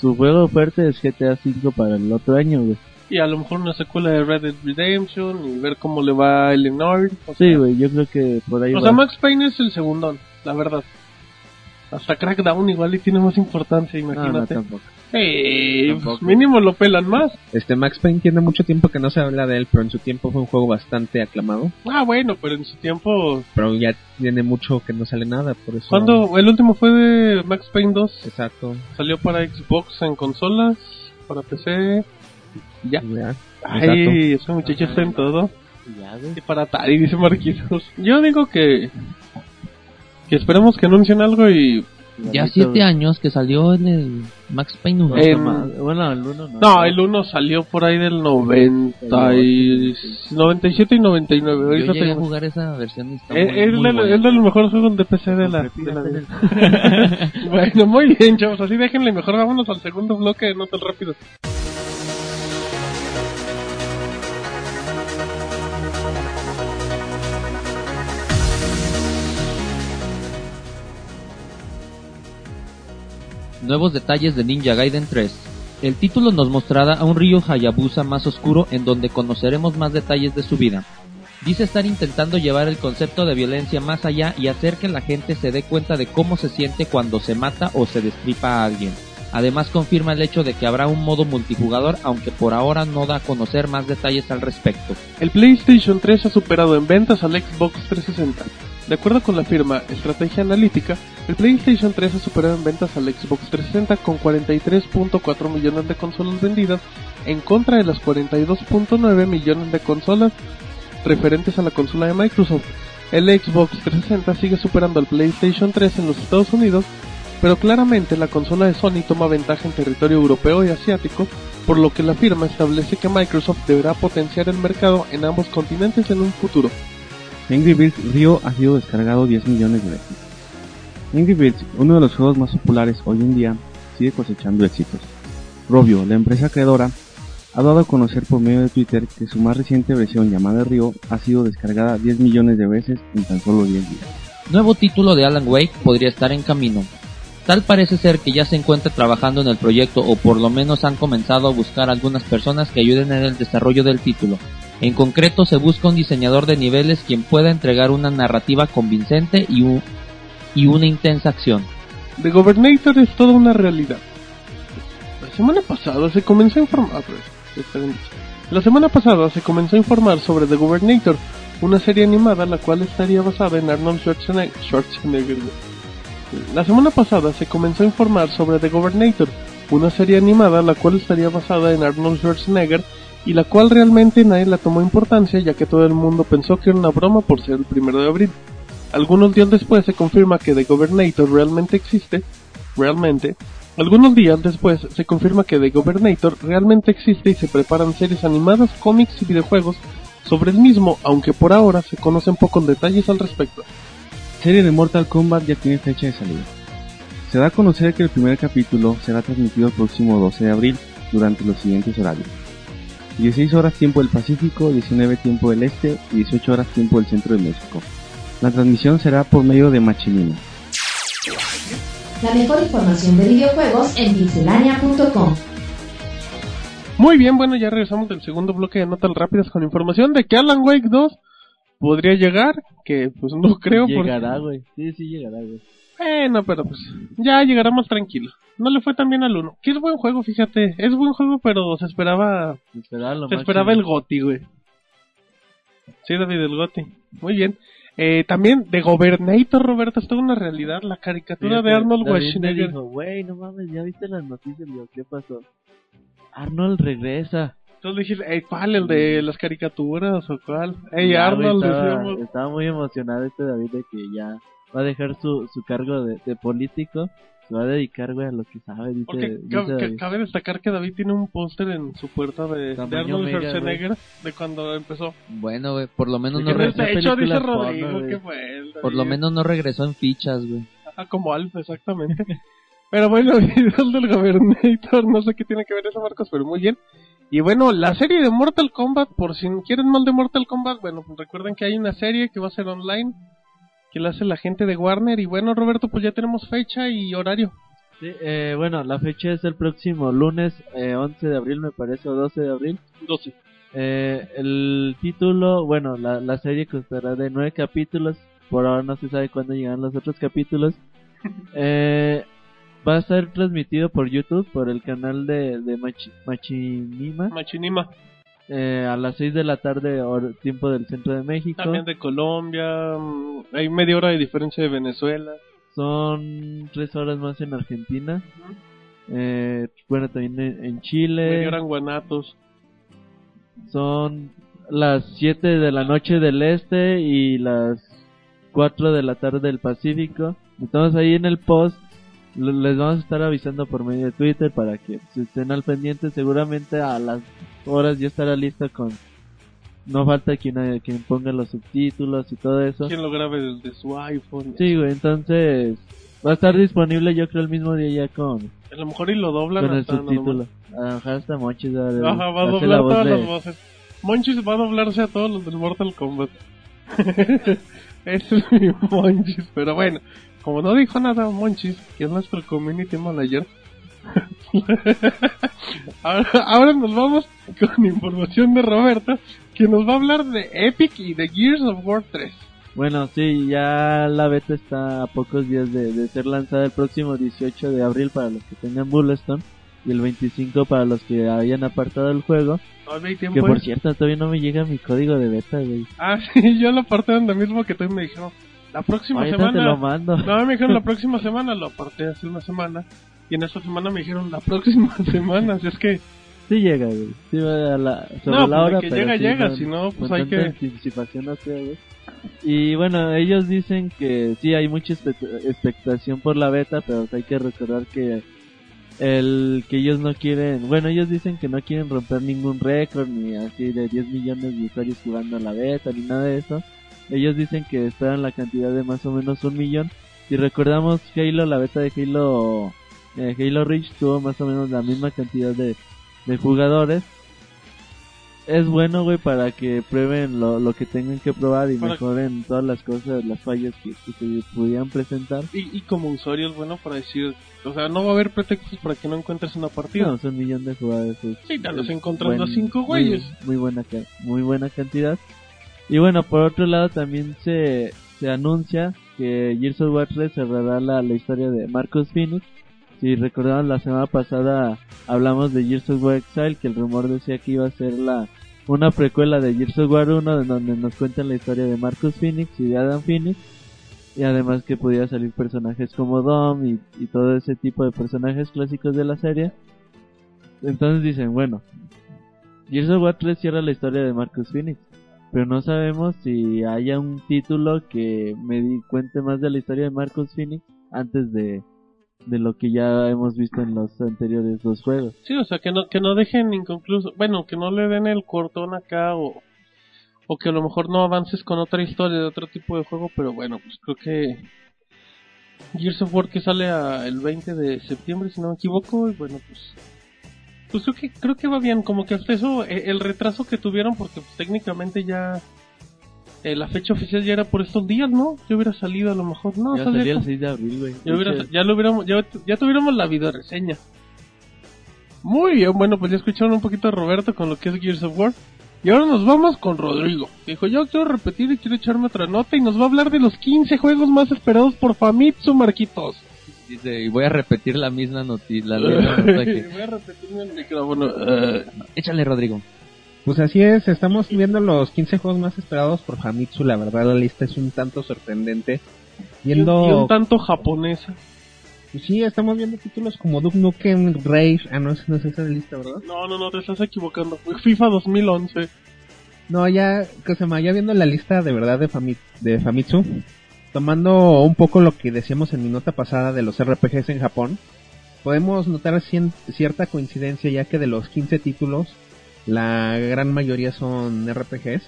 su juego fuerte es GTA V para el otro año, güey. Y a lo mejor una secuela de Red Dead Redemption y ver cómo le va a Eleanor. O Sí, güey, yo creo que por ahí O va. sea, Max Payne es el segundón, la verdad. Hasta Crackdown igual y tiene más importancia, no, no, imagínate. tampoco. Sí, pues mínimo lo pelan más. Este Max Payne tiene mucho tiempo que no se habla de él, pero en su tiempo fue un juego bastante aclamado. Ah, bueno, pero en su tiempo... Pero ya tiene mucho que no sale nada, por eso. cuando El último fue de Max Payne 2. Exacto. Salió para Xbox en consolas, para PC. Ya. Ya. Ay, ese muchacho está en todo. Ya. Y para Atari, dice Marquitos. Yo digo que... Que esperemos que anuncien algo y... Ya siete años que salió en el Max Payne 1. Eh, Toma- Bueno, el uno no. No, el 1 salió por ahí del 90 y... 97 y 99. Yo Ahorita llegué a te- jugar esa versión y está Eh, muy, Es muy de, buena. es de los mejores juegos de PC de la, de la vida. bueno, muy bien, chavos. Así déjenle mejor. Vámonos al segundo bloque de notas rápidas. Nuevos detalles de Ninja Gaiden 3. El título nos mostrará a un Ryo Hayabusa más oscuro en donde conoceremos más detalles de su vida. Dice estar intentando llevar el concepto de violencia más allá y hacer que la gente se dé cuenta de cómo se siente cuando se mata o se destripa a alguien. Además confirma el hecho de que habrá un modo multijugador, aunque por ahora no da a conocer más detalles al respecto. El PlayStation 3 ha superado en ventas al Xbox 360. De acuerdo con la firma Estrategia Analítica, el PlayStation 3 ha superado en ventas al Xbox 360 con 43.4 millones de consolas vendidas en contra de las 42.9 millones de consolas referentes a la consola de Microsoft. El Xbox 360 sigue superando al PlayStation 3 en los Estados Unidos, pero claramente la consola de Sony toma ventaja en territorio europeo y asiático, por lo que la firma establece que Microsoft deberá potenciar el mercado en ambos continentes en un futuro. Angry Birds Rio ha sido descargado 10 millones de veces. Angry Birds, uno de los juegos más populares hoy en día, sigue cosechando éxitos. Robio, la empresa creadora, ha dado a conocer por medio de Twitter que su más reciente versión llamada Rio ha sido descargada 10 millones de veces en tan solo 10 días. Nuevo título de Alan Wake podría estar en camino. Tal parece ser que ya se encuentra trabajando en el proyecto o por lo menos han comenzado a buscar algunas personas que ayuden en el desarrollo del título. En concreto se busca un diseñador de niveles quien pueda entregar una narrativa convincente y, un- y una intensa acción. The Governator es toda una realidad. La semana pasada se comenzó a informar. sobre The Governator, una serie animada la cual estaría basada en Arnold Schwarzenegger. Schwarzenegger. La semana pasada se comenzó a informar sobre The Governator, una serie animada la cual estaría basada en Arnold Schwarzenegger y la cual realmente nadie la tomó importancia ya que todo el mundo pensó que era una broma por ser el primero de abril. Algunos días después se confirma que The Governator realmente existe, realmente. Algunos días después se confirma que The Governator realmente existe y se preparan series animadas, cómics y videojuegos sobre el mismo, aunque por ahora se conocen pocos detalles al respecto. Serie de Mortal Kombat ya tiene fecha de salida. Se da a conocer que el primer capítulo será transmitido el próximo 12 de abril durante los siguientes horarios. 16 horas tiempo del Pacífico, 19 tiempo del Este y 18 horas tiempo del Centro de México. La transmisión será por medio de Machinima. La mejor información de videojuegos en pixelania.com. Muy bien, bueno, ya regresamos del segundo bloque de notas rápidas con información de que Alan Wake 2 podría llegar, que pues no creo porque Llegará, güey. Sí, sí llegará, güey. Bueno, pero pues ya llegará más tranquilo. No le fue tan bien al 1. Que es buen juego, fíjate. Es buen juego, pero se esperaba Se esperaba lo se esperaba el Goti, güey. Sí, David, el Goti. Muy bien. Eh, también de Gobernator, Roberto, es toda una realidad. La caricatura Fíjate, de Arnold Schwarzenegger. dijo, güey, no mames, ¿ya viste las noticias? Le digo, ¿qué pasó? Arnold regresa. Entonces dijiste, "Ey, ¿cuál? ¿El de las caricaturas o cuál? Ey, Ya, güey, Arnold, estaba, decíamos. estaba muy emocionado este David de que ya va a dejar su, su cargo de, de político. Se va a dedicar, güey, a lo que sabe, dice, Porque dice ca- ca- David. cabe destacar que David tiene un póster en su puerta de, de Arnold mega, Schwarzenegger de cuando empezó. Bueno, güey, por lo menos no que re- no está de hecho, dice porno, Rodrigo güey. que fue él. por lo menos no regresó en fichas, güey. Ah, como Alfa, exactamente. pero bueno, videos del Gobernator, no sé qué tiene que ver eso, Marcos, pero muy bien. Y bueno, la serie de Mortal Kombat, por si quieren más de Mortal Kombat, bueno, pues recuerden que hay una serie que va a ser online, que la hace la gente de Warner. Y bueno, Roberto, pues ya tenemos fecha y horario. Sí, eh, bueno, la fecha es el próximo lunes eh, 11 de abril, me parece, o 12 de abril. 12. Eh, el título, bueno, la, la serie constará de nueve capítulos. Por ahora no se sabe cuándo llegarán los otros capítulos. Eh, va a ser transmitido por YouTube, por el canal de, de Machi- Machinima, Machinima, eh, a las 6 de la tarde, tiempo del centro de México. también de Colombia, mm, hay media hora de diferencia de Venezuela. Son tres horas más en Argentina. Eh, bueno, también en, en Chile. Media hora en Guanatos. Son las 7 de la noche del este y las 4 de la tarde del Pacífico. Entonces ahí en el post les vamos a estar avisando por medio de Twitter para que se estén al pendiente. Seguramente a las horas ya estará lista con... No falta quien, haya- quien ponga los subtítulos y todo eso. Quien lo grabe desde su iPhone. Sí, güey, entonces va a estar disponible yo creo el mismo día ya con, A lo mejor y lo doblan con el hasta más. subtítulo. Ajá, hasta Monchis va a Ajá, va a doblar voz todas de- las voces. Monchis va a doblarse a todos los del Mortal Kombat. Ese es mi Monchis. Pero bueno, como no dijo nada Monchis, que es nuestro community manager, ahora, ahora nos vamos con información de Roberto, que nos va a hablar de Epic y de Gears of War 3. Bueno, sí, ya la beta está a pocos días de, de ser lanzada el próximo 18 de abril para los que tengan Bullstone y el 25 para los que hayan apartado el juego. Tiempo. Que por ¿eh? cierto, todavía no me llega mi código de beta, güey. Ah, sí, yo lo aparté donde mismo que tú me dijeron. La próxima Ahorita semana. te lo mando. No, me dijeron la próxima semana, lo aparté hace una semana. Y en esta semana me dijeron la próxima semana, así es que... Sí llega, güey. Sí a la, sobre No, la pues, hora, que pero llega, sí, llega, si no, pues hay que- anticipación no creo, güey. Y bueno, ellos dicen que sí hay mucha expectación por la beta, pero hay que recordar que el que ellos no quieren, bueno, ellos dicen que no quieren romper ningún récord ni así de 10 millones de usuarios jugando a la beta ni nada de eso. Ellos dicen que esperan la cantidad de más o menos un millón. Si recordamos Halo, la beta de Halo, eh, Halo Reach tuvo más o menos la misma cantidad de, de jugadores. Es bueno, güey, para que prueben lo, lo que tengan que probar y Para- mejoren todas las cosas, las fallas que, que se pudieran presentar. Y, y como usuario es bueno para decir... O sea, no va a haber pretextos para que no encuentres una partida. No, un millón de jugadores. es- Sí, ya los encontrando buen- a cinco muy- güeyes. Muy, buena, ca- muy buena cantidad. Y bueno, por otro lado también se, se anuncia que Gears of War 3 cerrará la, la historia de Marcus Phoenix. Si recordaban la semana pasada hablamos de Gears of War Exile, que el rumor decía que iba a ser la una precuela de Gears of War 1 en donde nos cuentan la historia de Marcus Phoenix y de Adam Phoenix. Y además que pudiera salir personajes como Dom y, y todo ese tipo de personajes clásicos de la serie. Entonces dicen, bueno, Gears of War 3 cierra la historia de Marcus Phoenix. Pero no sabemos si haya un título que me cuente más de la historia de Marcus Phoenix antes de, de lo que ya hemos visto en los anteriores dos juegos. Sí, o sea, que no, que no dejen inconcluso... Bueno, que no le den el cortón acá o... O que a lo mejor no avances con otra historia de otro tipo de juego, pero bueno, pues creo que... Gears of War que sale a- el 20 de septiembre, si no me equivoco, y bueno, pues... Pues creo que, creo que va bien, como que hasta eso, eh, el retraso que tuvieron, porque pues, técnicamente ya... eh, la fecha oficial ya era por estos días, ¿no? Ya hubiera salido a lo mejor, no, ya salía el como- 6 de abril, güey. ya, hubiera- ya lo hubiéramos, ya, ya tuviéramos la video reseña. Muy bien, bueno, pues ya escucharon un poquito a Roberto con lo que es Gears of War. Y ahora nos vamos con Rodrigo. Dijo, yo quiero repetir y quiero echarme otra nota y nos va a hablar de los 15 juegos más esperados por Famitsu, Marquitos. Dice, y voy a repetir la misma noticia. La misma nota que- Voy a repetirme el micrófono. Eh, Échale, Rodrigo. Pues así es, estamos viendo los 15 juegos más esperados por Famitsu. La verdad, la lista es un tanto sorprendente. y un Viendo. tanto japonesa. Pues sí, estamos viendo títulos como Duke Nukem Rage. Ah, no, es- no es esa lista, ¿verdad? No, no, no, te estás equivocando. FIFA 2011. No, ya, ¿qué se llama? Ya viendo la lista de verdad de, Fami- de Famitsu, tomando un poco lo que decíamos en mi nota pasada de los RPGs en Japón, podemos notar cien- cierta coincidencia ya que de los 15 títulos, la gran mayoría son RPGs.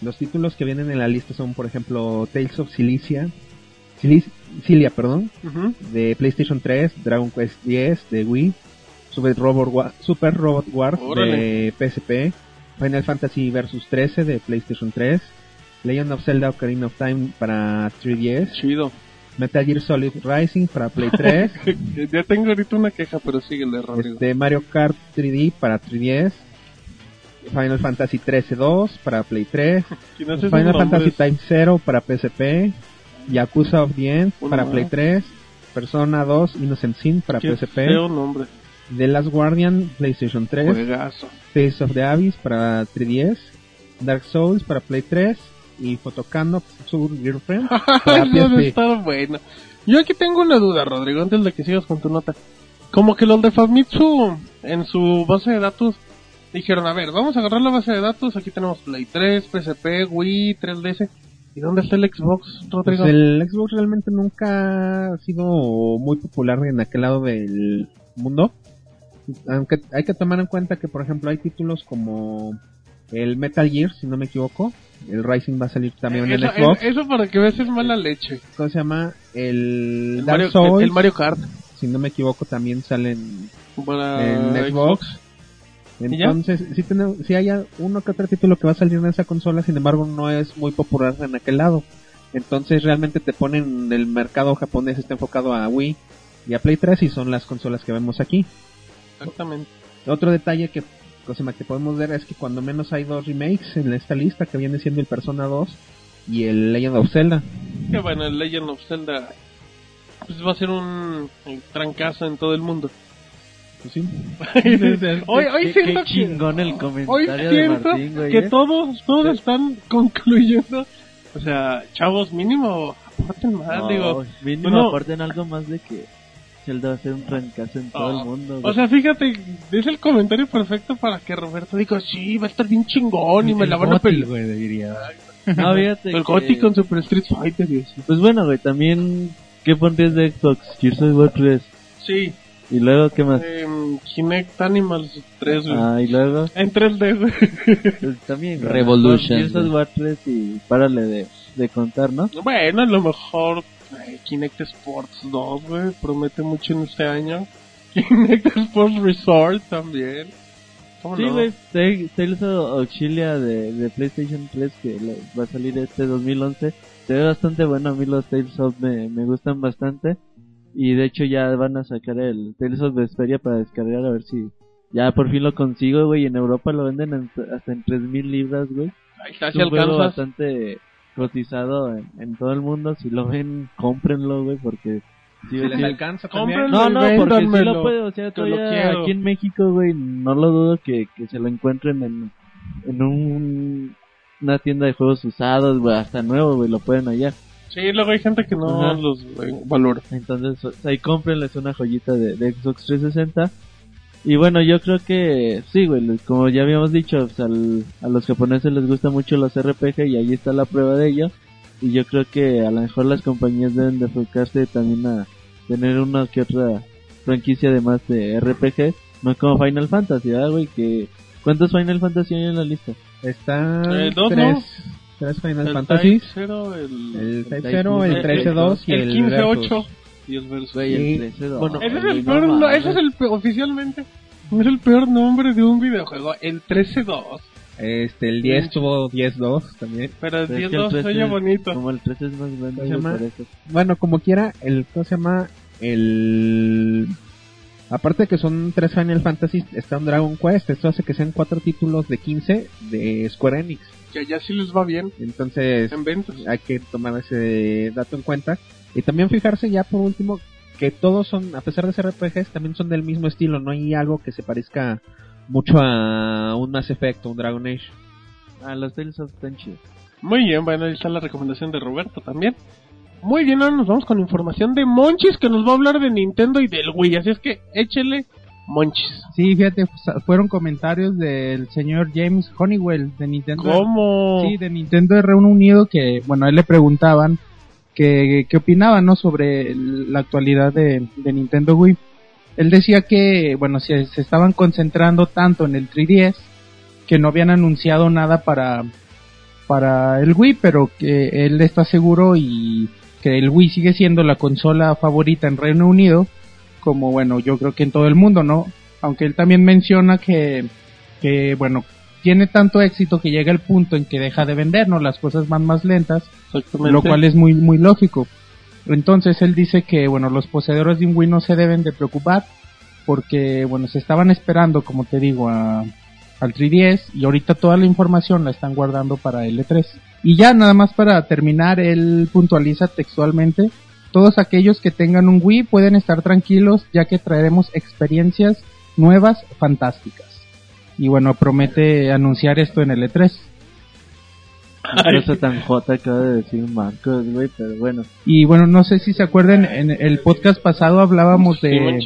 Los títulos que vienen en la lista son, por ejemplo, Tales of Cilicia, Cilic- Cilia, perdón, de PlayStation 3, Dragon Quest 10 de Wii, Super Robot, Wa- Super Robot Wars Órale. de PSP, Final Fantasy Versus 13 de PlayStation 3, Legend of Zelda Ocarina of Time para 3DS, Chido. Metal Gear Solid Rising para Play 3, ya tengo ahorita una queja, pero síguele, Rodrigo. este, Mario Kart 3D para 3DS, Final Fantasy 13 2 para Play 3, ¿Quién hace esos Final? Fantasy Type 0 para PSP, Yakuza of the End para más. Play 3, Persona 2 Innocent Sin para Qué PSP, feo nombre. The Last Guardian PlayStation 3, Juegazo. Face of the Abyss para 3DS, Dark Souls para Play 3 y Photocano Sur Girlfriend debe PSP. estar bueno. Yo aquí tengo una duda, Rodrigo, antes de que sigas con tu nota. Como que los de Famitsu en su base de datos dijeron, a ver, vamos a agarrar la base de datos, aquí tenemos Play 3, PSP, Wii, 3DS. ¿Y dónde está el Xbox, Rodrigo? Pues el Xbox realmente nunca ha sido muy popular en aquel lado del mundo. Aunque hay que tomar en cuenta que, por ejemplo, hay títulos como el Metal Gear, si no me equivoco. El Rising va a salir también en eso, el Xbox. eso para que veas es mala leche. ¿Cómo se llama? El, El Dark Mario, Souls, el, el Mario Kart. si no me equivoco, también sale en, Xbox. Entonces, sí, tenemos, sí hay uno que otro título que va a salir en esa consola, sin embargo, no es muy popular en aquel lado. Entonces, realmente te ponen el mercado japonés está enfocado a Wii y a Play 3 y son las consolas que vemos aquí. Exactamente. Otro detalle que, cosa que podemos ver es que cuando menos hay dos remakes en esta lista, que viene siendo el Persona 2 y el Legend of Zelda. Que bueno, el Legend of Zelda pues va a ser un eh, trancazo en todo el mundo. Pues sí. hoy hoy Qué- siento qué que chingón el hoy comentario de siento Martín, güey. que ¿eh? todos todos están concluyendo, o sea, chavos mínimo aporten más, No, digo. mínimo uno- aporten algo más de que Zelda va a ser un trancazo en todo Ah, el mundo. O güey. sea, fíjate, es el comentario perfecto para que Roberto diga, sí, va a estar bien chingón y me la van a pelear. güey, diría. no, fíjate El que- Gothic con Super Street Fighter y. Pues bueno, güey, también, ¿qué pondrías de Xbox? Gears of War 3. Sí, Y luego, ¿qué más? em, Kinect Animals 3, güey. Ah, y luego, En 3D, güey. pues también, güey, Revolution, Gears of. War 3 y párale de, de contar, ¿no? Bueno, a lo mejor Kinect Sports 2, güey, promete mucho en este año. Kinect Sports Resort también. ¿Cómo Sí, no? güey, Tales Tales of Auxilia de, de PlayStation 3 que va a salir este 2011. Se ve bastante bueno, a mí los Tales of me, me gustan bastante. Y de hecho ya van a sacar el Tales of Vesperia para descargar a ver si ya por fin lo consigo, güey. En Europa lo venden en- hasta en 3000 libras, güey. Ahí está, Es si alcanzas. bastante cotizado en, en todo el mundo. Si lo ven, cómprenlo, güey, porque... Si les sí- alcanza no, no, porque sí Véndanmelo, lo puede, o sea, todavía aquí en México, güey, no lo dudo que, que se lo encuentren en, en un, una tienda de juegos usados, güey, hasta nuevo, güey, lo pueden hallar. Sí, luego hay gente que no Ajá. los eh, valora. Entonces, o- ahí cómprenles una joyita de, de Xbox 360. Y bueno, yo creo que sí, güey, como ya habíamos dicho, pues, al- a los japoneses les gusta mucho los RPG y ahí está la prueba de ello. Y yo creo que a lo mejor las compañías deben de enfocarse también a tener una que otra franquicia además de RPG, no como Final Fantasy, ¿verdad, güey? Que, ¿Cuántos Final Fantasy hay en la lista? Está Eh, dos, tres, ¿no? tres Final el Fantasy. Type 0, el, El Type Type 0, uno, el el 13-2 y el el 15-8 El Versus. Güey, Sí. el 13 de- Bueno, ese es el peor, no, ese es el pe- oficialmente es el peor nombre de un videojuego, el 13-2. Este, el 10 tuvo 10-2 también. Pero el Pero es que el 10-2 se 13 oye bonito. Como el 13 es más grande. Bueno, como quiera, el, ¿cómo se llama? El Aparte de que son tres Final Fantasy, está un Dragon Quest. Esto hace que sean cuatro títulos de 15 de Square Enix. Que ya sí les va bien Entonces, en ventas. hay que tomar ese dato en cuenta. Y también fijarse ya por último que todos son, a pesar de ser RPGs, también son del mismo estilo. No hay algo que se parezca mucho a un Mass Effect o un Dragon Age. Ah, los Tales of Tenchi. Muy bien, bueno, ahí está la recomendación de Roberto también. Muy bien, ahora nos vamos con información de Monchis que nos va a hablar de Nintendo y del Wii. Así es que échele Monchis. Sí, fíjate, fueron comentarios del señor James Honeywell de Nintendo. ¿Cómo? Sí, de Nintendo de Reino Unido que, bueno, a él le preguntaban que, qué opinaba, ¿no? Sobre la actualidad de, de Nintendo Wii. Él decía que, bueno, se, se estaban concentrando tanto en el 3DS que no habían anunciado nada para, para el Wii, pero que él está seguro y que el Wii sigue siendo la consola favorita en Reino Unido, como bueno, yo creo que en todo el mundo, ¿no? Aunque él también menciona que, que bueno, tiene tanto éxito que llega el punto en que deja de vender, ¿no? Las cosas van más lentas, lo cual es muy, muy lógico. Entonces él dice que, bueno, los poseedores de un Wii no se deben de preocupar porque, bueno, se estaban esperando, como te digo, a, al 3DS y ahorita toda la información la están guardando para el E3. Y ya nada más para terminar, él puntualiza textualmente, todos aquellos que tengan un Wii pueden estar tranquilos ya que traeremos experiencias nuevas fantásticas. Y bueno, promete anunciar esto en el E E3. Una cosa tan jota acaba de decir Marcos, güey, pero bueno. Y bueno, no sé si se acuerdan, en el podcast pasado hablábamos de,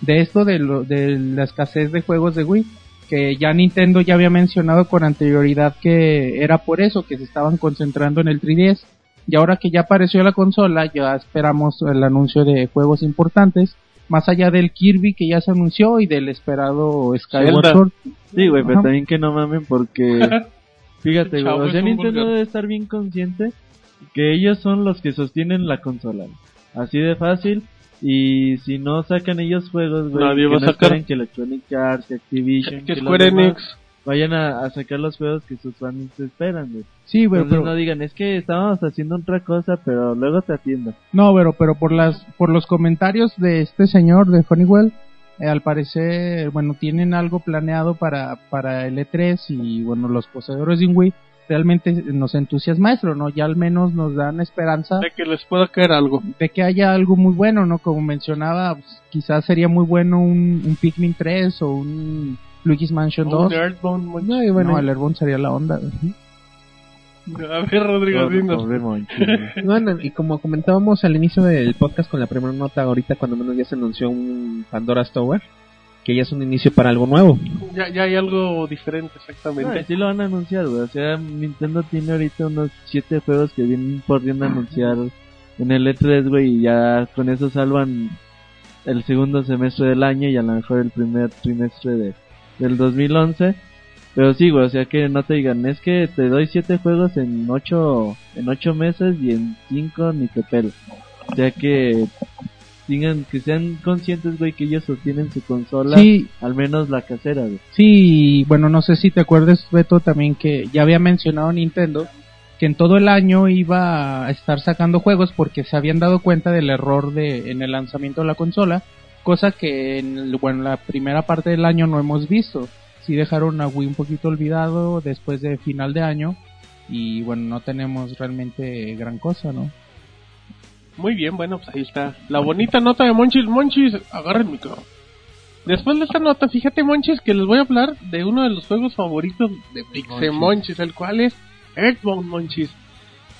de esto, de, lo, de la escasez de juegos de Wii, que ya Nintendo ya había mencionado con anterioridad que era por eso que se estaban concentrando en el 3DS. Y ahora que ya apareció la consola, ya esperamos el anuncio de juegos importantes, más allá del Kirby que ya se anunció y del esperado Skyward. Sword. Sí, güey, pero también que no mamen porque... Fíjate, güey, o sea, Nintendo debe estar bien consciente que ellos son los que sostienen la consola. Así de fácil. Y si no sacan ellos juegos, güey, Nadie que va a no sacar. esperen que Electronic Arts, que Activision, Que los Square Enix. vayan a, a sacar los juegos que sus fans esperan, güey. Sí, Entonces pero- no digan, es que estábamos haciendo otra cosa, pero luego te atiendo. No, pero, pero por las, por los comentarios de este señor de Honeywell, eh, al parecer, bueno, tienen algo planeado para, para el E3 y bueno, los poseedores de un Wii realmente nos entusiasma eso, ¿no? Ya al menos nos dan esperanza De que les pueda caer algo. de que haya algo muy bueno, ¿no? Como mencionaba, pues, quizás sería muy bueno un, un Pikmin 3 o un Luigi's Mansion 2. Un Earthbound, Monchis. No, y bueno, no, el Airborne sería la onda. A ver, Rodrigo, güey. Bueno, y como comentábamos al inicio del podcast con la primera nota, ahorita cuando menos ya se anunció un Pandora's Tower, que ya es un inicio para algo nuevo. Ya, ya hay algo diferente, No, exactamente. sí lo van a anunciar, güey. O sea, Nintendo tiene ahorita unos 7 juegos que vienen podriendo anunciar en el E3, güey, y ya con eso salvan el segundo semestre del año y a lo mejor el primer trimestre de, del 2011. Pero sí, güey, o sea que no te digan, es que te doy 7 juegos en 8 en ocho meses y en 5 ni te pelo. O sea que digan que sean conscientes, güey, que ellos sostienen su consola, Sí, al menos la casera, güey. Sí, bueno, no sé si te acuerdas, Beto, también que ya había mencionado Nintendo que en todo el año iba a estar sacando juegos porque se habían dado cuenta del error de en el lanzamiento de la consola, cosa que en el- bueno, la primera parte del año no hemos visto. Sí dejaron a Wii un poquito olvidado después de final de año y bueno, no tenemos realmente gran cosa, ¿no? Muy bien, bueno, pues ahí está. La bonita nota de Monchis. Monchis, agarra el micro. Después de esta nota, fíjate, Monchis, que les voy a hablar de uno de los juegos favoritos de Pixel Monchis, el cual es Earthbound Monchis.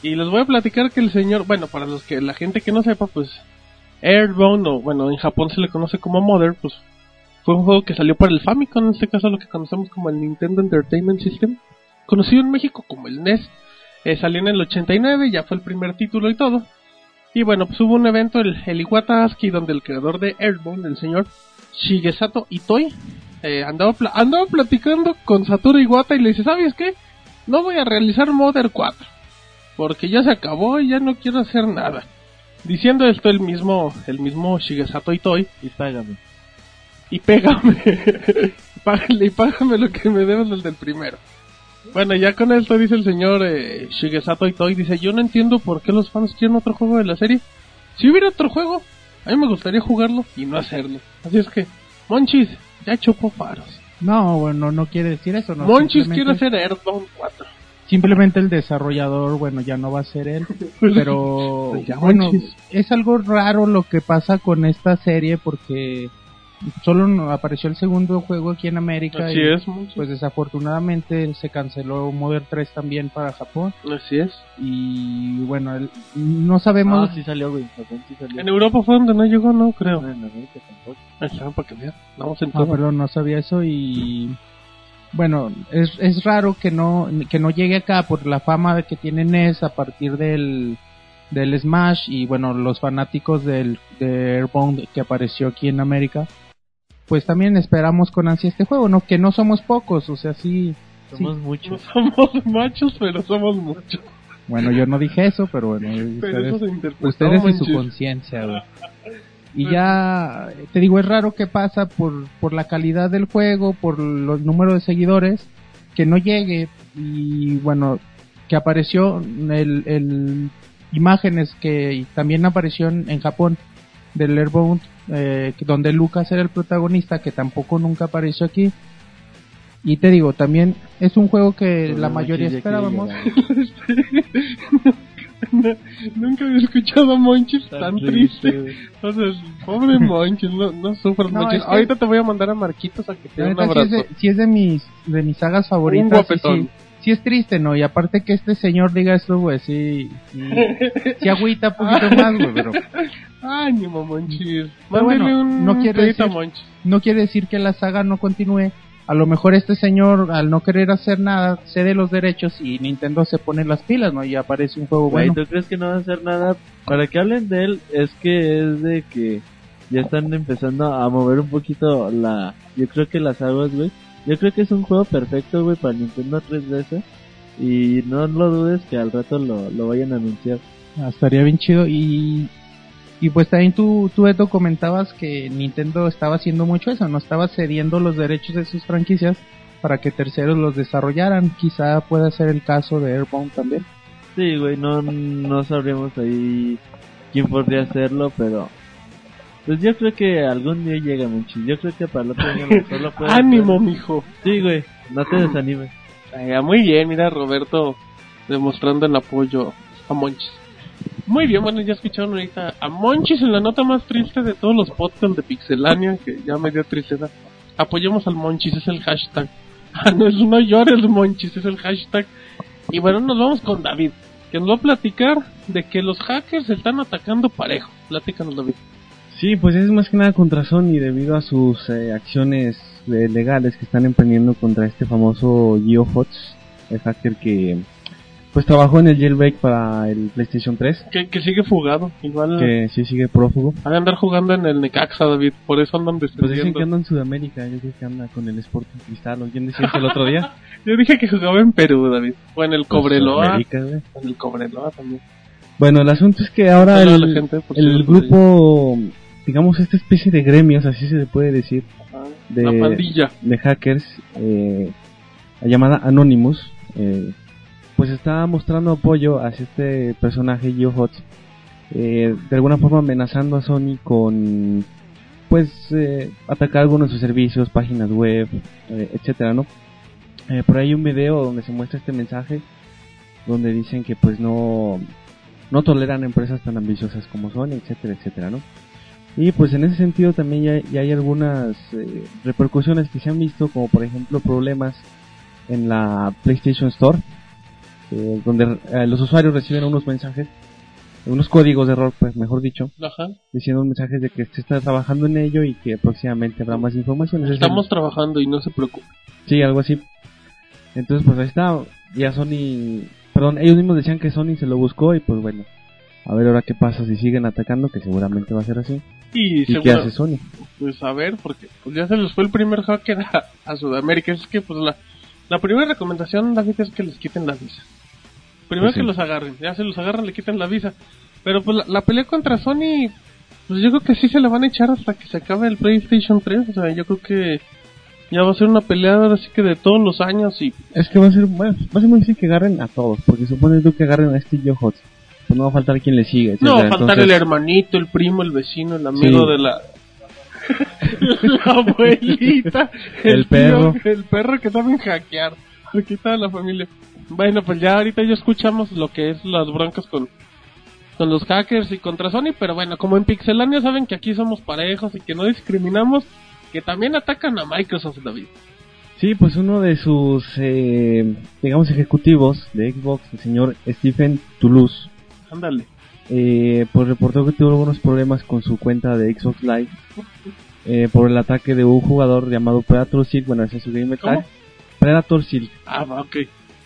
Y les voy a platicar que el señor, bueno, para los que la gente que no sepa, pues Earthbound, o bueno, en Japón se le conoce como Mother, pues fue un juego que salió para el Famicom, en este caso lo que conocemos como el Nintendo Entertainment System, conocido en México como el NES. Eh, salió en el 89, ya fue el primer título y todo. Y bueno, pues hubo un evento, el, el Iwata Aski, donde el creador de Earthbound, el señor Shigesato Itoi, eh, andaba, pla- andaba platicando con Satoru Iwata y le dice, ¿sabes qué? No voy a realizar Mother 4, porque ya se acabó y ya no quiero hacer nada. Diciendo esto el mismo, el mismo Shigesato Itoi, Y págame. y pégame. Págale y págame lo que me debes del primero. Bueno, ya con esto dice el señor eh, Shigesato Itoi, dice, yo no entiendo por qué los fans quieren otro juego de la serie. Si hubiera otro juego, a mí me gustaría jugarlo y no hacerlo. Así es que Monchis, ya chupó faros. No, bueno, no quiere decir eso. No, Monchis quiere ser Earthbound 4. Simplemente el desarrollador, bueno, ya no va a ser él. Pero, Pues ya, bueno, Monchis. es algo raro lo que pasa con esta serie porque solo no- apareció el segundo juego aquí en América. Así y, es. Pues desafortunadamente se canceló Modern 3 también para Japón. Así es. Y bueno, el- no sabemos. Ah, sí salió, güey. Japón sí salió. En Europa fue donde no llegó, no creo. Ah, en América tampoco. Ahí está, para que vean. Vamos en Ah, perdón, no sabía eso y bueno, es, es raro que no que no llegue acá por la fama que tiene NES a partir del del Smash y bueno, los fanáticos del de Airbound que apareció aquí en América. Pues también esperamos con ansia este juego, ¿no? Que no somos pocos, o sea, sí. Somos muchos. somos machos, pero somos muchos. Bueno, yo no dije eso, pero bueno, Pero eso ustedes, se interpretó, ustedes y su conciencia, güey. Y ya, te digo, es raro que pasa por, por la calidad del juego, por los números de seguidores, que no llegue. Y bueno, que apareció el, el imágenes que también apareció en, en Japón del Airbound, eh, donde Lucas era el protagonista, que tampoco nunca apareció aquí. Y te digo, también es un juego que Pero la mayoría esperábamos. Nunca había escuchado a Monchis tan, Tan triste. triste, güey. O sea, pobre Monchis, no, no sufras, No, Monchis. es que- Ahorita te voy a mandar a Marquitos a que te La dé un neta, sí, es abrazo. de, sí es de mis de mis sagas favoritas. Un y guapetón. Sí, sí es triste, ¿no? Y aparte que este señor diga esto, güey, sí, sí, sí agüita un poquito más, güey, pero Ánimo, Monchis. Pero Mándale bueno, un no quiere decir- Monchis. no quiere decir que la saga no continúe. A lo mejor este señor, al no querer hacer nada, cede los derechos y Nintendo se pone las pilas, ¿no? Y aparece un juego Güey, bueno. ¿tú crees que no va a hacer nada? Para que hablen de él, es que es de que ya están empezando a mover un poquito la... Yo creo que las aguas, güey. Yo creo que es un juego perfecto, güey, para Nintendo 3DS. Y no lo dudes que al rato lo, lo vayan a anunciar. Ah, estaría bien chido y y pues también tú, tú Eto comentabas que Nintendo estaba haciendo mucho eso, no estaba cediendo los derechos de sus franquicias para que terceros los desarrollaran. Quizá pueda ser el caso de Airbound también. Sí, güey, no, no sabríamos ahí quién podría hacerlo, pero... Pues yo creo que algún día llega, Monchis. Yo creo que para el otro año a lo mejor lo pueden Ánimo, hacer. mijo. Sí, güey, no te desanimes. Muy bien, mira Roberto demostrando el apoyo a Monchis. Muy bien, bueno, ya escucharon ahorita a Monchis en la nota más triste de todos los podcasts de Pixelania, que ya me dio tristeza. Apoyemos al Monchis, es el hashtag. Ah, no, es no llores Monchis, es el hashtag. Y bueno, nos vamos con David, que nos va a platicar de que los hackers están atacando parejo. Platícanos, David. Sí, pues es más que nada contra Sony debido a sus eh, acciones eh, legales que están emprendiendo contra este famoso GeoHots, el hacker que pues trabajó en el jailbreak para el PlayStation 3, Que, que sigue fugado, igual que sí sigue prófugo. van a andar jugando en el Necaxa, David, por eso andan Pues dicen descendiendo. que anda en Sudamérica, yo creo que anda con el Sporting Cristal, ¿o quién decía el otro día? Yo dije que jugaba en Perú, David. O en el Cobreloa. En el Cobreloa también. Bueno, el asunto es que ahora el, gente, el grupo, digamos esta especie de gremios, así se le puede decir, de, La pandilla. de hackers eh, llamada Anonymous, eh, pues está mostrando apoyo hacia este personaje GeoHots, eh, de alguna forma amenazando a Sony con pues eh, atacar algunos de sus servicios, páginas web, eh, etcétera, ¿no? Eh, por ahí hay un video donde se muestra este mensaje donde dicen que pues no no toleran empresas tan ambiciosas como Sony, etcétera, etcétera, ¿no? Y pues en ese sentido también ya, ya hay algunas eh, repercusiones que se han visto, como por ejemplo problemas en la PlayStation Store, eh, donde eh, los usuarios reciben unos mensajes, unos códigos de error, pues mejor dicho, Ajá. diciendo mensajes de que se está trabajando en ello y que próximamente habrá más información. Ese es el- Estamos trabajando y no se preocupe. Sí, algo así. Entonces, pues ahí está. Ya Sony. Perdón, ellos mismos decían que Sony se lo buscó y pues bueno. A ver ahora qué pasa si siguen atacando, que seguramente va a ser así. Y, ¿Y qué hace Sony? pues a ver, porque pues ya se les fue el primer hacker a, a Sudamérica. Es que pues la, la primera recomendación, David, es que les quiten la visa. Primero Pues sí. que los agarren. Ya se los agarran, le quitan la visa. Pero pues la, la pelea contra Sony, pues yo creo que sí se la van a echar hasta que se acabe el PlayStation 3. O sea, yo creo que ya va a ser una pelea ahora sí que de todos los años y Es que va a ser, va a ser muy difícil que agarren a todos, porque supone tú que agarren a este Hot. Pues no va a faltar quien le siga. No, va a faltar Entonces, el hermanito, el primo, el vecino, el amigo Sí. de la... la abuelita, El perro. el perro que saben hackear. Aquí está la familia. Bueno, pues ya ahorita ya escuchamos lo que es las broncas con, con los hackers y contra Sony, pero bueno, como en Pixelania saben que aquí somos parejos y que no discriminamos, que también atacan a Microsoft, David. Sí, pues uno de sus, eh, digamos, ejecutivos de Xbox, el señor Stephen Toulouse, Ándale. eh, pues reportó que tuvo algunos problemas con su cuenta de Xbox Live eh, por el ataque de un jugador llamado Predator Silk, bueno, ese es su game Predator Silk, Ah, va, ok.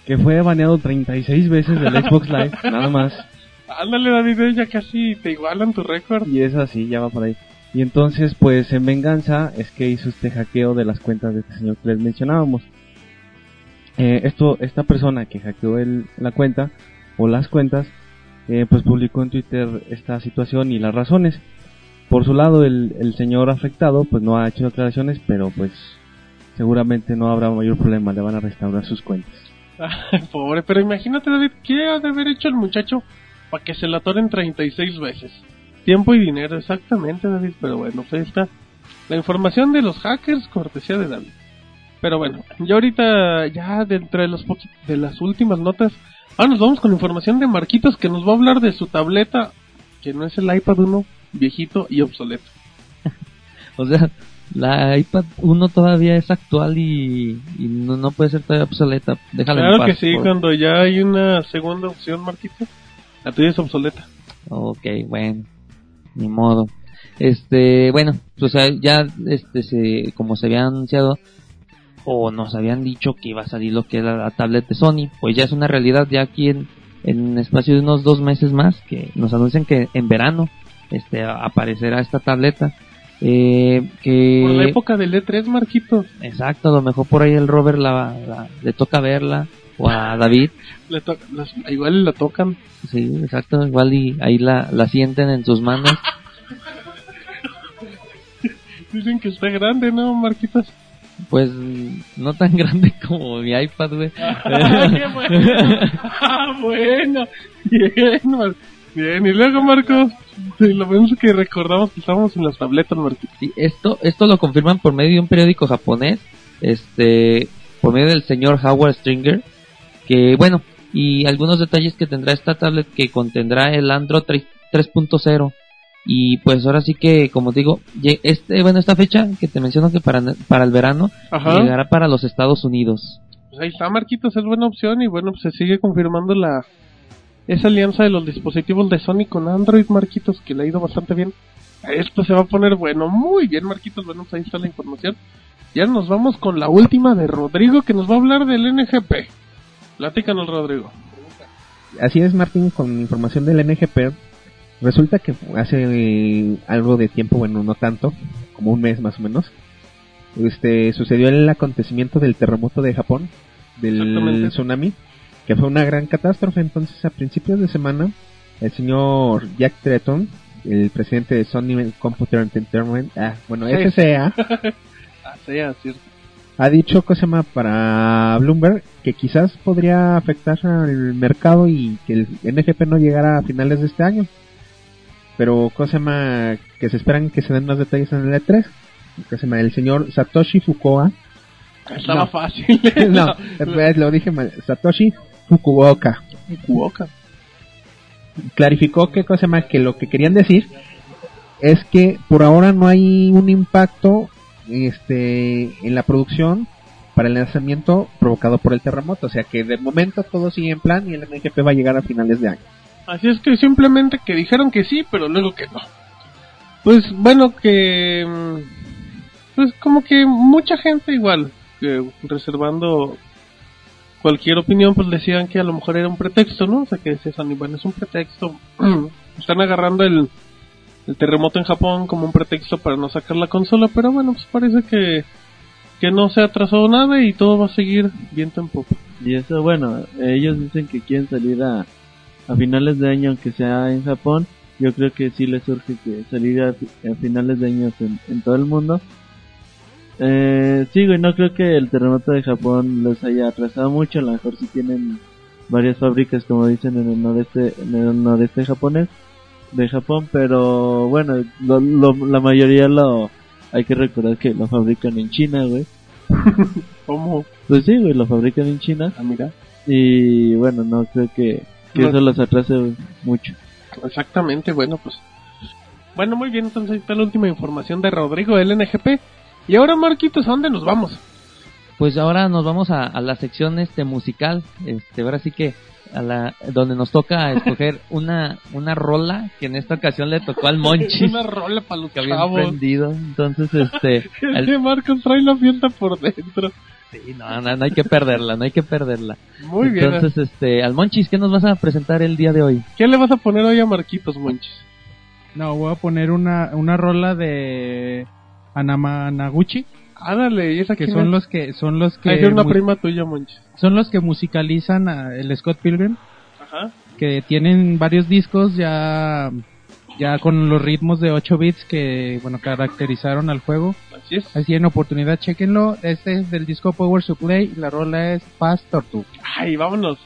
que fue baneado 36 veces del Xbox Live, nada más. Ándale, David, ya casi te igualan tu récord. Y es así, ya va por ahí. Y entonces, pues en venganza, es que hizo este hackeo de las cuentas de este señor que les mencionábamos. Eh, esto, esta persona que hackeó el, la cuenta, o las cuentas, eh, pues publicó en Twitter esta situación y las razones. Por su lado, el, el señor afectado, pues no ha hecho declaraciones, pero pues seguramente no habrá mayor problema, le van a restaurar sus cuentas. Pobre, pero imagínate, David, ¿qué ha de haber hecho el muchacho para que se la atoren 36 veces? Tiempo y dinero, exactamente, David, pero bueno, pues ahí está la información de los hackers, cortesía de David. Pero bueno, ya ahorita, ya dentro de, los, de las últimas notas, ahora nos vamos con información de Marquitos que nos va a hablar de su tableta, que no es el iPad 1, viejito y obsoleto. O sea, la iPad 1 todavía es actual y, y no, no puede ser todavía obsoleta. Déjala en Claro paz, que sí, por- cuando ya hay una segunda opción, Marquitos, la tuya es obsoleta. Ok, bueno, ni modo. Este, bueno, pues ya, este, se, como se había anunciado, o nos habían dicho que iba a salir lo que era la tablet de Sony, pues ya es una realidad ya aquí en, en espacio de unos dos meses más, que nos anuncian que en verano, este, aparecerá esta tableta. Eh, que Por la época del E3, Marquitos. exacto, a lo mejor por ahí el Robert la, la- le toca verla, o a David, Le to- las- igual la tocan. sí, exacto, igual y ahí la, la sienten en sus manos. Dicen que está grande, ¿no, Marquitos? Pues no tan grande como mi iPad, güey. Ah, bueno. Bien, bien. Y luego, Marcos, sí, lo menos que recordamos que estábamos en las tabletas, Marquitos. Sí, esto, esto lo confirman por medio de un periódico japonés, este, por medio del señor Howard Stringer, que bueno, y algunos detalles que tendrá esta tablet que contendrá el Android 3 3.0 y pues ahora sí que como digo lle- este bueno esta fecha que te menciono que para para el verano Ajá. llegará para los Estados Unidos Pues ahí está, Marquitos, es buena opción. Y bueno, pues se sigue confirmando la esa alianza de los dispositivos de Sony con Android, Marquitos, que le ha ido bastante bien. Esto se va a poner bueno, muy bien, Marquitos. Bueno, pues ahí está la información. Ya nos vamos con la última de Rodrigo, que nos va a hablar del NGP. Platícanos, Rodrigo. Así es, Martín, con información del NGP. Resulta que hace eh, algo de tiempo, bueno, no tanto, como un mes más o menos, este sucedió el acontecimiento del terremoto de Japón, del tsunami, que fue una gran catástrofe. Entonces, a principios de semana, el señor Jack Tretton, el presidente de Sony Computer Entertainment, ah, bueno, Sí. SCA, Ah, sí, así es. ha dicho para Bloomberg que quizás podría afectar al mercado y que el NGP no llegara a finales de este año. Pero cosa llama que se esperan que se den más detalles en el E3. Cosa llama el señor Satoshi Fukuoka. Estaba No. fácil. no, pues, lo dije mal. Satoshi Fukuoka Fukuoka. clarificó que cosa llama que lo que querían decir es que por ahora no hay un impacto este en la producción para el lanzamiento provocado por el terremoto, o sea que de momento todo sigue en plan y el MGP va a llegar a finales de año. Así es que simplemente que dijeron que sí, pero luego que no. Pues bueno, que... mm, Pues como que mucha gente igual, que reservando cualquier opinión, pues decían que a lo mejor era un pretexto, ¿no? O sea que decía bueno, es un pretexto. Están agarrando el, el terremoto en Japón como un pretexto para no sacar la consola, pero bueno, pues parece que, que no se ha atrasado nada y todo va a seguir viento en popa. Y eso, bueno, ellos dicen que quieren salir a, a finales de año, aunque sea en Japón. Yo creo que sí les surge que salir a, fi- a finales de año en, en todo el mundo. Eh, sí, güey, no creo que el terremoto de Japón los haya atrasado mucho. A lo mejor sí tienen varias fábricas, como dicen, en el noreste, en el noreste japonés de Japón, pero bueno, lo- lo- la mayoría lo hay que recordar que lo fabrican en China, güey. ¿Cómo? Pues sí, güey, lo fabrican en China. Ah, mira. Y bueno, no creo que, que No. eso los atrase mucho. Exactamente, bueno, pues. Bueno, muy bien, entonces ahí está la última información de Rodrigo del NGP. Y ahora, Marquitos, ¿a dónde nos vamos? Pues ahora nos vamos a, a la sección este musical, este ahora sí que a la donde nos toca escoger una una rola que en esta ocasión le tocó al Monchis Una rola para los que había chavos. prendido. Entonces este Este el- Marcos trae la fiesta por dentro. Sí, no, no, no hay que perderla, no hay que perderla. Muy bien. Entonces este al Monchis, ¿qué nos vas a presentar el día de hoy? ¿Qué le vas a poner hoy a Marquitos, Monchis? No, voy a poner una, una rola de Anamanaguchi, Ándale, ¿y esa que quién son es? los que son los que es una prima tuya, Monchis. son los que musicalizan a el Scott Pilgrim, Ajá. que tienen varios discos ya ya con los ritmos de 8 bits que bueno caracterizaron al juego. Así es. Así en oportunidad, chequenlo. Este es del disco Power Supply y la rola es Fast Tortue. Ay, vámonos.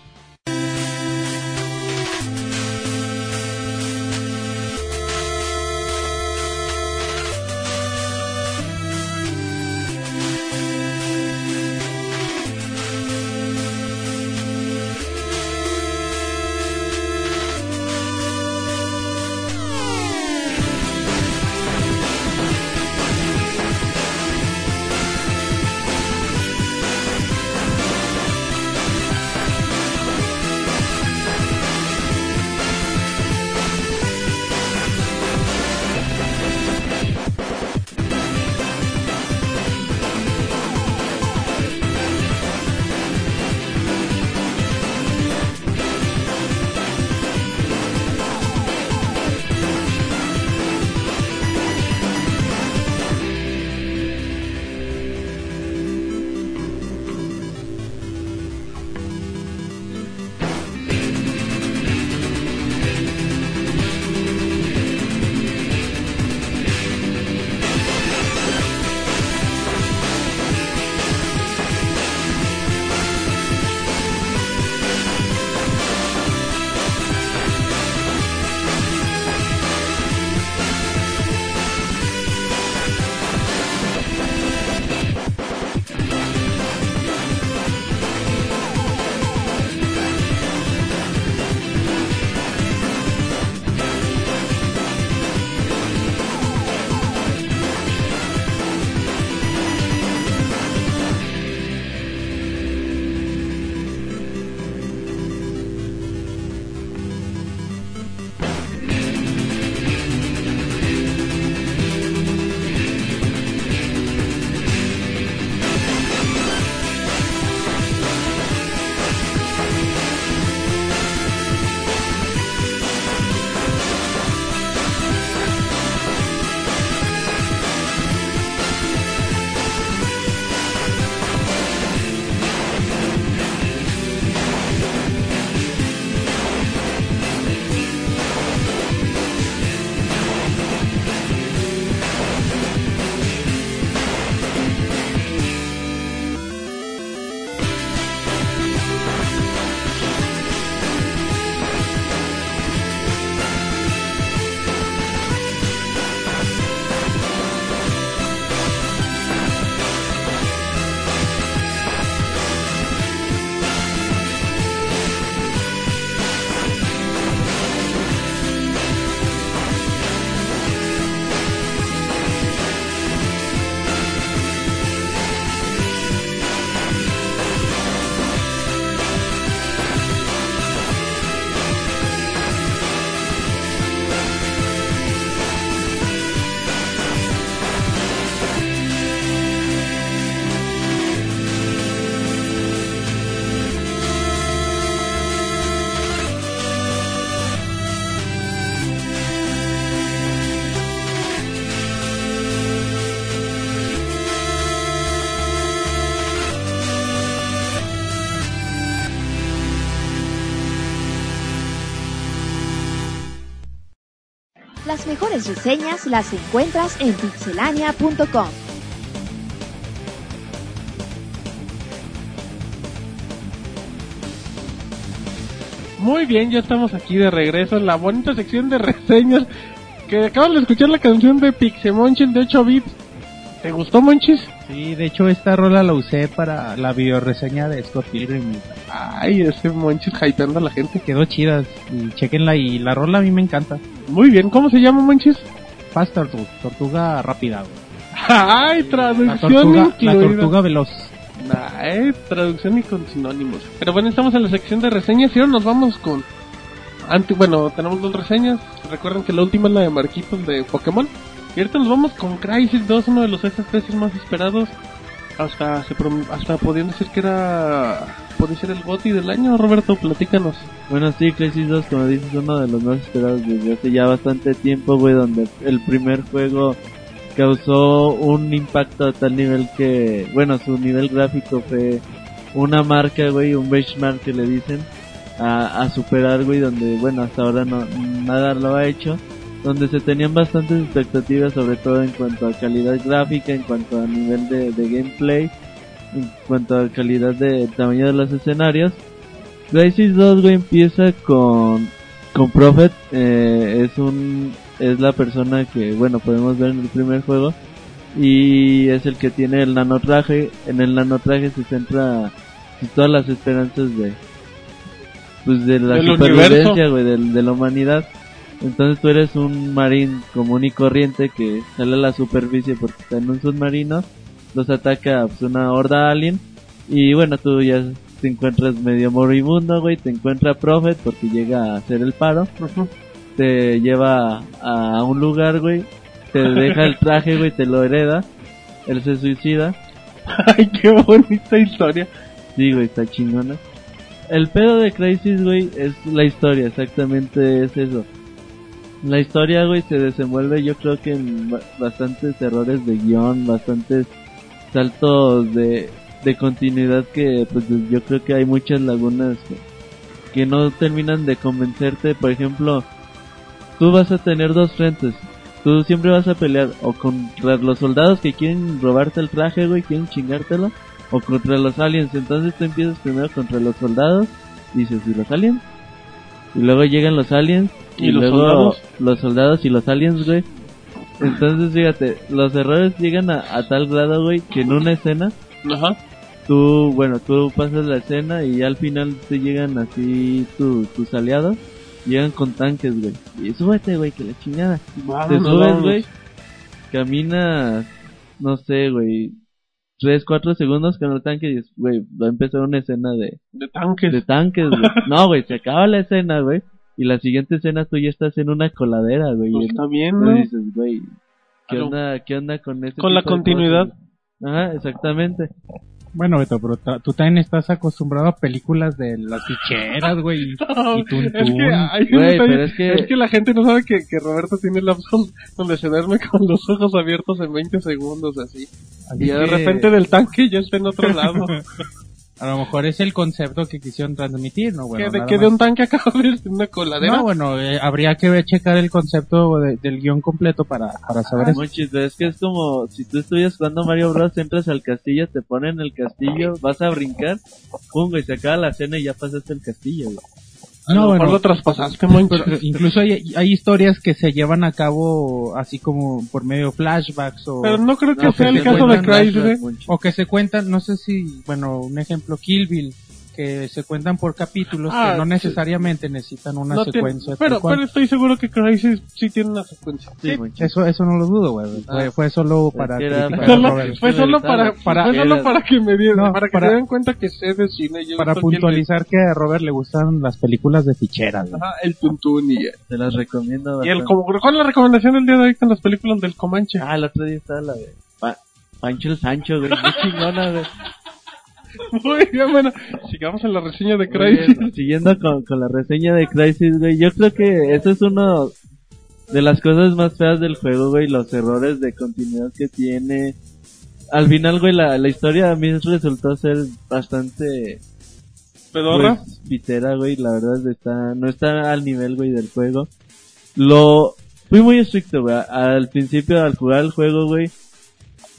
Mejores reseñas las encuentras en pixelania.com. Muy bien, ya estamos aquí de regreso en la bonita sección de reseñas. Que acaban de escuchar la canción de Pixemonchil de 8 bits. ¿Te gustó, Monchis? Sí, de hecho esta rola la usé para la videoreseña de Scott Pilgrim. Ay, ese Monchis hypeando a la gente. Quedó chida y chequenla y la rola a mí me encanta. Muy bien, ¿cómo se llama, Monchis? Fast Turtle, tortuga rápida. Ay, La traducción tortuga, la incluida. tortuga veloz. Ay, traducción y con sinónimos. Pero bueno, estamos en la sección de reseñas y ahora nos vamos con... Ante, bueno, tenemos dos reseñas. Recuerden que la última es la de Marquitos de Pokémon. Y ahorita nos vamos con Crisis 2, uno de los FPS más esperados. Hasta se prom- hasta podían decir que era... Puede ser el GOTY del año, Roberto, platícanos. Bueno, sí, Crisis 2, como dices, uno de los más esperados desde hace ya bastante tiempo, güey, donde el primer juego causó un impacto a tal nivel que, bueno, su nivel gráfico fue una marca, güey, un benchmark que le dicen a, a superar, güey, donde, bueno, hasta ahora no, nada lo ha hecho, donde se tenían bastantes expectativas, sobre todo en cuanto a calidad gráfica, en cuanto a nivel de, de gameplay, en cuanto a calidad de tamaño de los escenarios. Crisis 2, güey, empieza con, con Prophet, eh, es un, es la persona que, bueno, podemos ver en el primer juego, y es el que tiene el nanotraje, en el nanotraje se centra pues, todas las esperanzas de, pues de la supervivencia, güey, del- de la humanidad. Entonces tú eres un marín común y corriente que sale a la superficie porque está en un submarino, los ataca pues, una horda alien y bueno, tú ya te encuentras medio moribundo, güey, te encuentra Prophet porque llega a hacer el paro, te lleva a un lugar, güey, te deja el traje, güey, te lo hereda, él se suicida, Ay, qué bonita historia. sí, güey, está chingona. El pedo de Crisis, güey, es la historia, exactamente es eso. La historia, güey, se desenvuelve yo creo que en ba- bastantes errores de guion, bastantes saltos de, de continuidad que pues yo creo que hay muchas lagunas que, que no terminan de convencerte. Por ejemplo, tú vas a tener dos frentes. Tú siempre vas a pelear o contra los soldados que quieren robarte el traje, güey, quieren chingártelo, o contra los aliens. Entonces tú empiezas primero contra los soldados, dices, ¿y los aliens? Y luego llegan los aliens, y, ¿Y los luego soldados? los soldados y los aliens, güey. Entonces, fíjate, los errores llegan a, a tal grado, güey, que en una escena, Ajá. tú, bueno, tú pasas la escena y ya al final te llegan así tu- tus aliados, llegan con tanques, güey. Y súbete, güey, que la chingada. Te subes, güey, caminas, no sé, güey, 3, 4 segundos con el tanque y güey, va a empezar una escena de, De tanques. de tanques, güey. No, güey, se acaba la escena, güey. Y la siguiente escena tú ya estás en una coladera, güey. Pues Y está bien, entonces ¿no? dices, güey, ¿qué onda, qué onda con este Con la continuidad. Ajá, exactamente. Bueno, Beto, pero ta- tú también estás acostumbrado a películas de las ficheras, güey. y Tun es que, Güey, pero es que- es que la gente no sabe que, que Roberto tiene lapsos donde se duerme con los ojos abiertos en 20 segundos así. Así Y de que, repente del tanque ya está en otro lado. A lo mejor es el concepto que quisieron transmitir, ¿no? Bueno, que de, que un tanque acaba de una coladera. No, bueno, eh, habría que ver- checar el concepto de- del guion completo para, para saber eso. Muy chido, es que es como si tú estuvieras jugando Mario Bros, entras al castillo, te ponen el castillo, vas a brincar, pum, güey, se acaba la escena y ya pasaste el castillo, güey. No, bueno. lo traspasaste, incluso hay, hay historias que se llevan a cabo así como por medio flashbacks o, Pero no creo que No, sea el se caso de flashbacks, ¿eh? O que se cuentan, no sé si, bueno, un ejemplo, Kill Bill, que se cuentan por capítulos Ah, que no sí. necesariamente necesitan una No secuencia. pero, cual. pero estoy seguro que Crisis sí tiene una secuencia. Sí, Moncho. Eso, eso no lo dudo, güey. Fue, Ah. fue solo para que era Solo- fue solo para, para- fue solo para que me dieran, No, para que para- se den cuenta que sé de cine. Yo Para puntualizar que a Robert le gustan las películas de ficheras, güey. Ajá, el tuntún y, Te las recomiendo y el bastante. como, ¿cuál es la recomendación del día de hoy con las películas del Comanche? Ah, el otro día estaba la de Pa- Pancho el Sancho, güey, muy chingona, güey. Muy bien, bueno, sigamos en la reseña de Crisis. bien, Siguiendo con, con la reseña de Crisis, güey, yo creo que eso es uno de las cosas más feas del juego, güey, los errores de continuidad que tiene. Al final, güey, la, la historia a mí resultó ser bastante Pedorra. pues, pitera, güey, la verdad está, no está al nivel, güey, del juego. Lo, fui muy estricto, güey, al principio al jugar el juego, güey,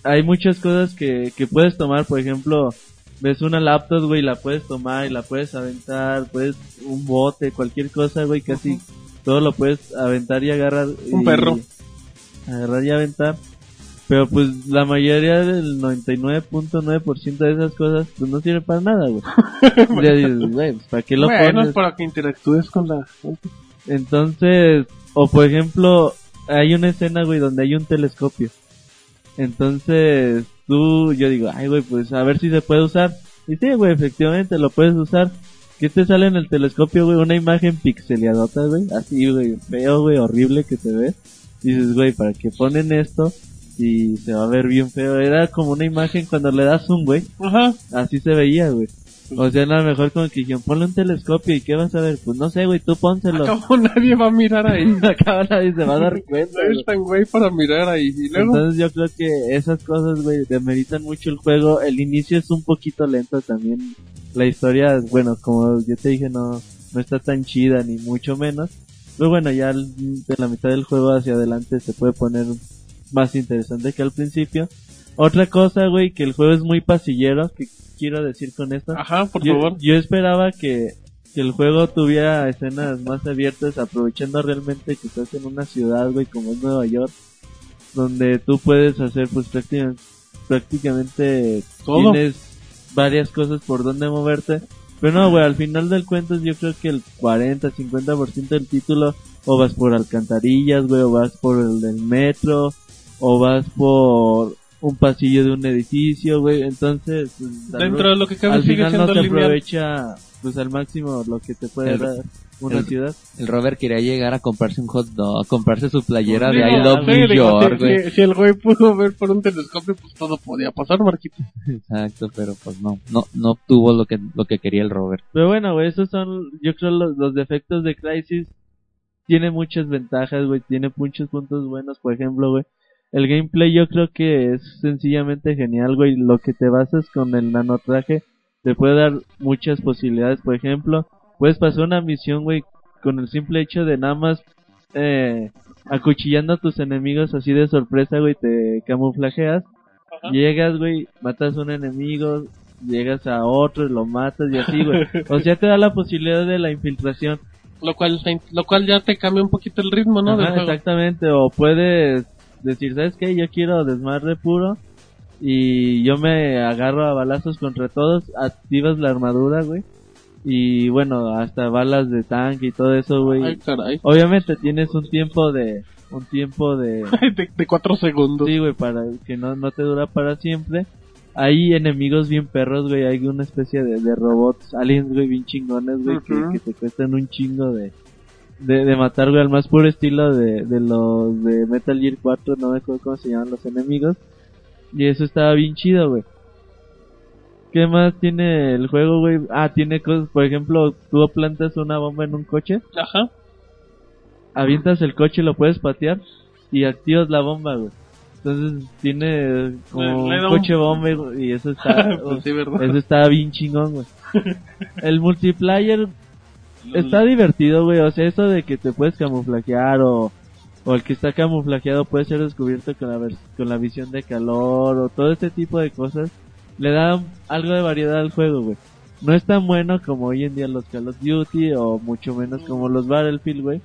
hay muchas cosas que, que puedes tomar, por ejemplo, ves una laptop, güey, la puedes tomar y la puedes aventar, puedes, un bote, cualquier cosa, güey, casi todo lo puedes aventar y agarrar. Un y- perro. Agarrar y aventar. Pero pues la mayoría del 99.9% de esas cosas pues no sirven para nada, güey. ya dices, güey, pues, ¿para qué lo bueno, pones? es para que interactúes con la gente. Entonces, o por ejemplo, hay una escena, güey, donde hay un telescopio. Entonces, tú, yo digo, ay, güey, pues a ver si se puede usar. Y sí, güey, efectivamente lo puedes usar. ¿Qué te sale en el telescopio, güey? Una imagen pixeleadota, güey. Así, güey, feo, güey, horrible que te ve. Dices, güey, ¿para qué ponen esto? Y se va a ver bien feo. Era como una imagen cuando le das zoom, güey. Ajá. Así se veía, güey. O sea, a lo mejor como que dijeron, ponle un telescopio y ¿qué vas a ver? Pues no sé, güey, tú pónselo. Acabo nadie va a mirar ahí. Acá nadie se va a dar cuenta. No es tan güey para mirar ahí. Y luego, Entonces yo creo que esas cosas, güey, demeritan mucho el juego. El inicio es un poquito lento también. La historia, bueno, como yo te dije, no, no está tan chida ni mucho menos. Pero bueno, ya de la mitad del juego hacia adelante se puede poner más interesante que al principio. Otra cosa, güey, que el juego es muy pasillero, que quiero decir con esto. ajá, por yo, favor. yo esperaba que, que el juego tuviera escenas más abiertas, aprovechando realmente que estás en una ciudad, güey, como es Nueva York, donde tú puedes hacer, pues prácticamente, prácticamente Todo. tienes varias cosas por donde moverte. Pero no, güey, al final del cuento yo creo que el 40, 50% del título o vas por alcantarillas, güey, o vas por el del metro, o vas por un pasillo de un edificio, güey. Entonces, pues, Dentro de lo que cabe al sigue final no lineal. aprovecha pues al máximo lo que te puede El- dar una el- ciudad. El Robert quería llegar a comprarse un hot dog, a comprarse su playera de Digo, I Love sí, New digo, York, si- güey. si, si el güey pudo ver por un telescopio, pues todo podía pasar, Marquito. Exacto, pero pues no, no, no obtuvo lo que, lo que quería el Robert. Pero bueno, güey, esos son, yo creo, los, los defectos de Crisis. Tiene muchas ventajas, güey, tiene muchos puntos buenos, por ejemplo, güey. El gameplay yo creo que es sencillamente genial, güey. Lo que te basas con el nanotraje te puede dar muchas posibilidades. Por ejemplo, puedes pasar una misión, güey, con el simple hecho de nada más eh, acuchillando a tus enemigos así de sorpresa, güey, te camuflajeas. Llegas, güey, matas a un enemigo, llegas a otro, lo matas y así, güey. O sea, te da la posibilidad de la infiltración. Lo cual, lo cual ya te cambia un poquito el ritmo, ¿no? Ajá, exactamente, o puedes decir, ¿sabes qué? Yo quiero desmadre puro y yo me agarro a balazos contra todos, activas la armadura, güey. Y bueno, hasta balas de tanque y todo eso, güey. Ay, caray. Obviamente tienes un tiempo de un tiempo de de, de cuatro segundos. Sí, güey, para que no, no te dura para siempre. Hay enemigos bien perros, güey. Hay una especie de, de robots, aliens, güey, bien chingones, güey, que, te cuestan un chingo de, de, de matar, güey, al más puro estilo de, de los de Metal Gear 4, no me acuerdo cómo se llaman los enemigos. Y eso estaba bien chido, güey. ¿Qué más tiene el juego, güey? Ah, tiene cosas, por ejemplo, tú plantas una bomba en un coche, Ajá. avientas el coche, lo puedes patear y activas la bomba, güey. Entonces tiene como un coche bomba y- eso está, Pues eso está bien chingón, güey. El multiplayer está divertido, güey. O sea, eso de que te puedes camuflajear o, o el que está camuflajeado puede ser descubierto con la, con la visión de calor o todo este tipo de cosas. Le da algo de variedad al juego, güey. No es tan bueno como hoy en día los Call of Duty o mucho menos como los Battlefield, güey.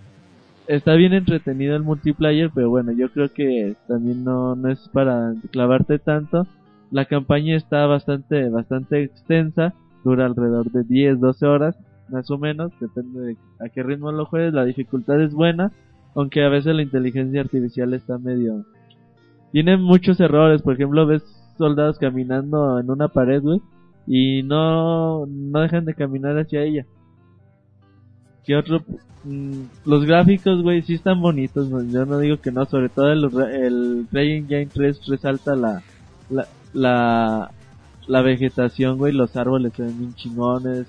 Está bien entretenido el multiplayer, pero bueno, yo creo que también no, no es para clavarte tanto. La campaña está bastante, bastante extensa, dura alrededor de 10, 12 horas, más o menos, depende de a qué ritmo lo juegues, la dificultad es buena, aunque a veces la inteligencia artificial está medio... Tiene muchos errores, por ejemplo, ves soldados caminando en una pared, güey, y no, no dejan de caminar hacia ella. ¿Qué otro? Mm, los gráficos, güey, sí están bonitos, yo no digo que no, sobre todo el, el Ray Engine 3 resalta la, la, la, la vegetación, güey, los árboles se ven bien chingones,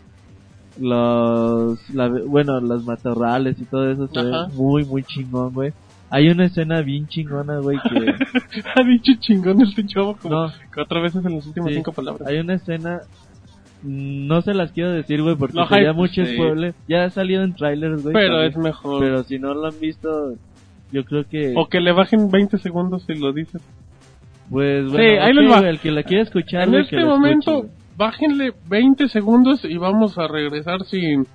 los, la, bueno, los matorrales y todo eso se Ajá. ve muy, muy chingón, güey. Hay una escena bien chingona, güey, que... ha dicho chingón este chavo como No. cuatro veces en las últimas Sí. cinco palabras. Hay una escena. No se las quiero decir, güey, porque No, sería hype, mucho sí. spoiler. Ya ha salido en trailers, güey. Pero también. es mejor. Pero si no lo han visto, yo creo que. O que le bajen 20 segundos si lo dices. Pues bueno, Sí, ahí ok, les va. güey, el que la quiera escuchar, en güey, este momento, escuche. Bájenle 20 segundos y vamos a regresar sin...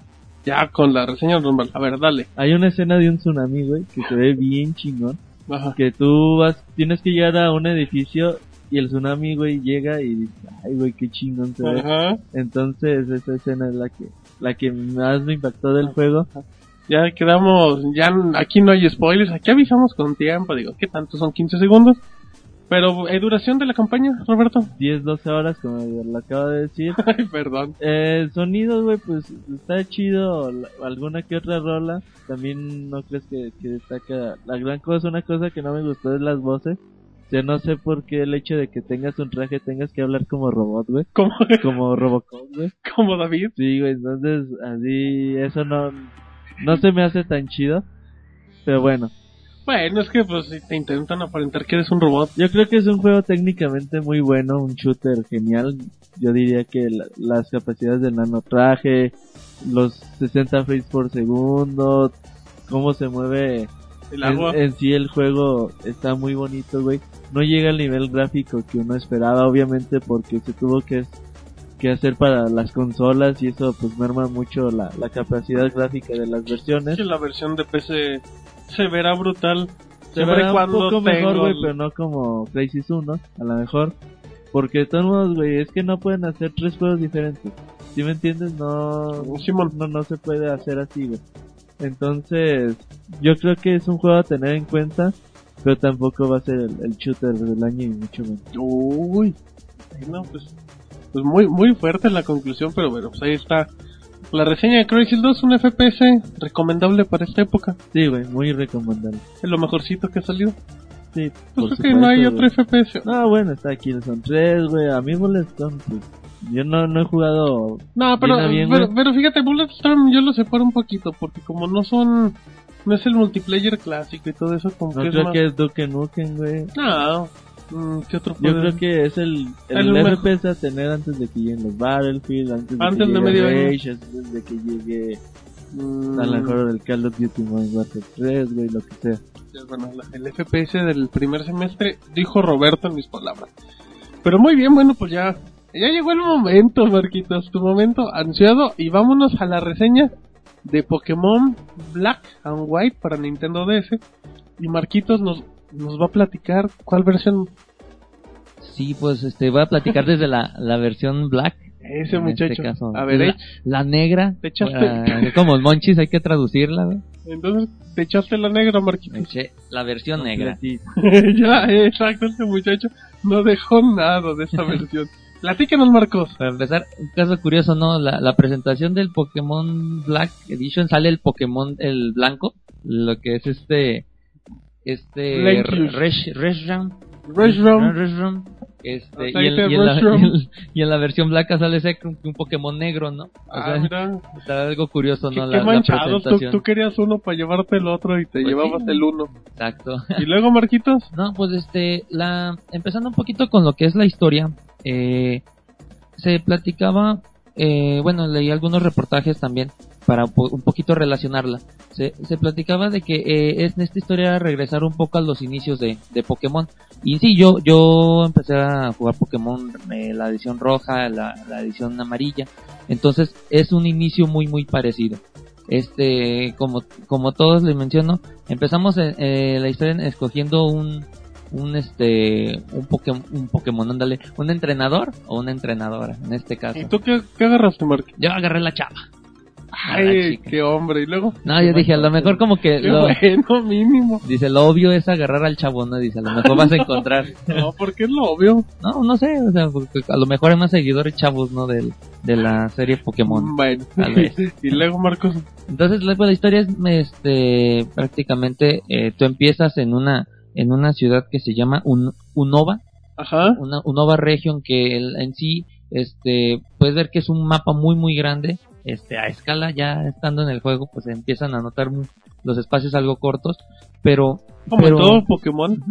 Ya con la reseña normal. A ver, dale. Hay una escena de un tsunami, güey, que se ve bien chingón. Ajá. que tú vas, tienes que llegar a un edificio y el tsunami, güey, llega y dices, ay, güey, qué chingón se ve. Ajá. Entonces, esa escena es la que, la que más me impactó del juego. Ya quedamos, ya aquí no hay spoilers, aquí avisamos con tiempo, digo, ¿qué tanto? Son 15 segundos. Pero, ¿eh, duración de la campaña, Roberto? 10, 12 horas, como lo acabo de decir. Ay, perdón. Eh, sonido, güey, pues está chido. la- alguna que otra rola. También no crees que, que destaca. La gran cosa, una cosa que no me gustó es las voces. O sea, no sé por qué el hecho de que tengas un traje tengas que hablar como robot, güey. Como, Como Robocop, güey. como David. Sí, güey, entonces así, eso no, no se me hace tan chido. Pero bueno, Bueno, es que pues si te intentan aparentar que eres un robot. yo creo que es un juego técnicamente muy bueno, un shooter genial. Yo diría que la- las capacidades del nanotraje, los 60 frames por segundo, cómo se mueve El en, agua. en sí el juego está muy bonito, güey. No llega al nivel gráfico que uno esperaba, obviamente, porque se tuvo que, que hacer para las consolas y eso pues merma mucho la, la capacidad gráfica de las versiones. que la versión de PC se verá brutal. Se verá un cuando poco mejor, güey, pero no como Crisis 1, a lo mejor. Porque de todos modos, güey, es que no pueden hacer tres juegos diferentes. ¿Sí me entiendes? No, no, no se puede hacer así, güey. Entonces, yo creo que es un juego a tener en cuenta, pero tampoco va a ser el, el shooter del año y mucho menos. Uy. No, pues, pues muy, muy fuerte la conclusión, pero bueno, pues ahí está. La reseña de Crazy 2, un FPS recomendable para esta época. Sí, güey, muy recomendable. Es lo mejorcito que ha salido. Sí, Pues creo que no hay otro. FPS. No, bueno, está aquí Son 3, güey. A mí Bulletstorm, pues, yo no, no he jugado No, pero, Bien, bien, pero, pero fíjate, Bulletstorm yo lo separo un poquito, porque como no son, no es el multiplayer clásico y todo eso, como No que es creo más... que es Duke Nukem, güey. No, ¿qué otro Yo creo que es el, el, El. FPS a tener antes de que lleguen los Battlefield, antes de Antes que llegue. Rage, antes de que llegue Mm, a lo mejor el Call of Duty Modern Warfare 3, güey, lo que sea. bueno, el FPS del primer semestre, dijo Roberto en mis palabras. Pero muy bien, bueno, pues ya, ya llegó el momento, Marquitos, tu momento ansiado, y vámonos a la reseña de Pokémon Black and White para Nintendo DS. Y Marquitos nos, nos va a platicar cuál versión Sí, pues este, voy a platicar desde la, la versión black. ese muchacho. este caso. a ver, la, eh, la negra. Te echaste- es como el monchis, hay que traducirla, entonces te echaste la negra, Marquitos. eché la versión negra. Sí, ya, exacto, este muchacho no dejó nada de esa versión. Platícanos, Marcos. Para empezar, un caso curioso, ¿no? La, la presentación del Pokémon Black Edition sale el Pokémon, el blanco, lo que es este, este, Blankish. Resh- Reshiram. Reshiram. Reshiram. Este, y, en, y, en la, y en- la versión blanca sale ese un, Pokémon negro, ¿no? O Ah, sea, está algo curioso, qué, ¿no? qué La, la manchados. Tú, tú querías uno para llevarte el otro y te Pues llevabas sí. el uno. Exacto. Y luego, Marquitos. No, pues este, la, empezando un poquito con lo que es la historia, eh, se platicaba, eh, bueno, leí algunos reportajes también para un poquito relacionarla. Se, se platicaba de que eh, es en esta historia regresar un poco a los inicios de, de Pokémon. Y sí, yo, yo empecé a jugar Pokémon, eh, la edición roja, la, la edición amarilla. Entonces es un inicio muy, muy parecido. Este, como, como todos les menciono, empezamos eh, eh, la historia escogiendo un, un este, un Pokémon, un Pokémon, ándale, un entrenador o una entrenadora, en este caso. ¿Y tú qué, qué agarraste, Marquitos? Yo agarré la chava. Ay, qué hombre. Y luego. No, yo dije, a lo mejor como que lo, bueno, mínimo. dice, lo obvio es agarrar al chavo, ¿no? Dice, a lo mejor vas a encontrar. No, porque es lo obvio. No, no sé, o sea, porque a lo mejor hay más seguidores chavos, ¿no? Del, de la serie Pokémon. Bueno. Y luego, Marcos. Entonces, luego la historia es, este, prácticamente, eh, tú empiezas en una, en una ciudad que se llama Un- Unova, Ajá. una Unova Region que el- en sí, este, puedes ver que es un mapa muy, muy grande, este, a escala, ya estando en el juego, pues empiezan a notar los espacios algo cortos, pero, Como pero, todo Pokémon.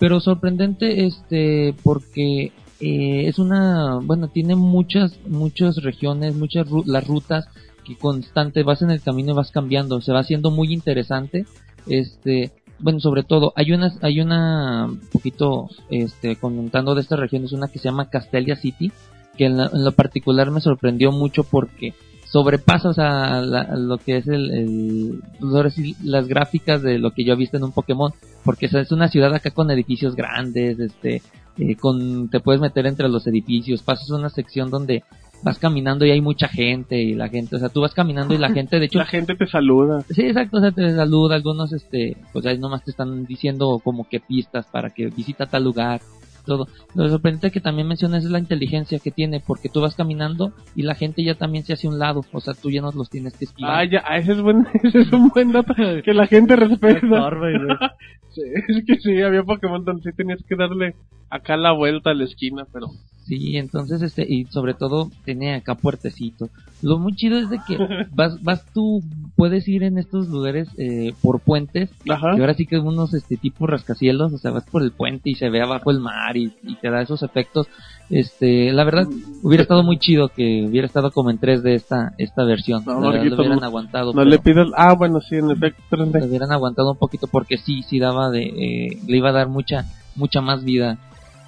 pero sorprendente, este, porque eh, es una, bueno, tiene muchas, muchas regiones, muchas ru- las rutas que constante vas en el camino y vas cambiando, se va haciendo muy interesante, este, bueno, sobre todo, hay una, hay una, un poquito, este, comentando de estas regiones, una que se llama Castelia City, que en, la- en lo particular me sorprendió mucho porque sobrepasa, o sea, la- lo que es el, el- pues las gráficas de lo que yo he visto en un Pokémon, porque es una ciudad acá con edificios grandes, este, eh, con, te puedes meter entre los edificios, pasas una sección donde vas caminando y hay mucha gente y la gente, o sea, tú vas caminando y la gente, de hecho, La gente te saluda. Sí, exacto, o sea, te saluda, algunos, este, pues ahí nomás te están diciendo como que pistas para que visita tal lugar, todo. Lo sorprendente que también mencionas es la inteligencia que tiene, porque tú vas caminando y la gente ya también se hace a un lado, o sea, tú ya no los tienes que esquivar. Ah, ya, ah, ese es, buen, ese es un buen dato que la gente respeta. Sí, es que sí, había Pokémon donde sí tenías que darle acá la vuelta a la esquina, pero Sí, entonces, este, y sobre todo tiene acá puertecito. Lo muy chido es de que vas, vas tú, puedes ir en estos lugares eh, por puentes Ajá. Y ahora sí que unos este tipo rascacielos, o sea, vas por el puente y se ve abajo el mar y, y te da esos efectos. Este, la verdad, hubiera estado muy chido que hubiera estado como en 3D esta, esta versión. No, La verdad, lo hubieran no- aguantado. no pero le pidas. Ah, bueno, sí, en efecto, lo 3D. hubieran aguantado un poquito porque sí, sí daba de, eh, le iba a dar mucha, mucha más vida.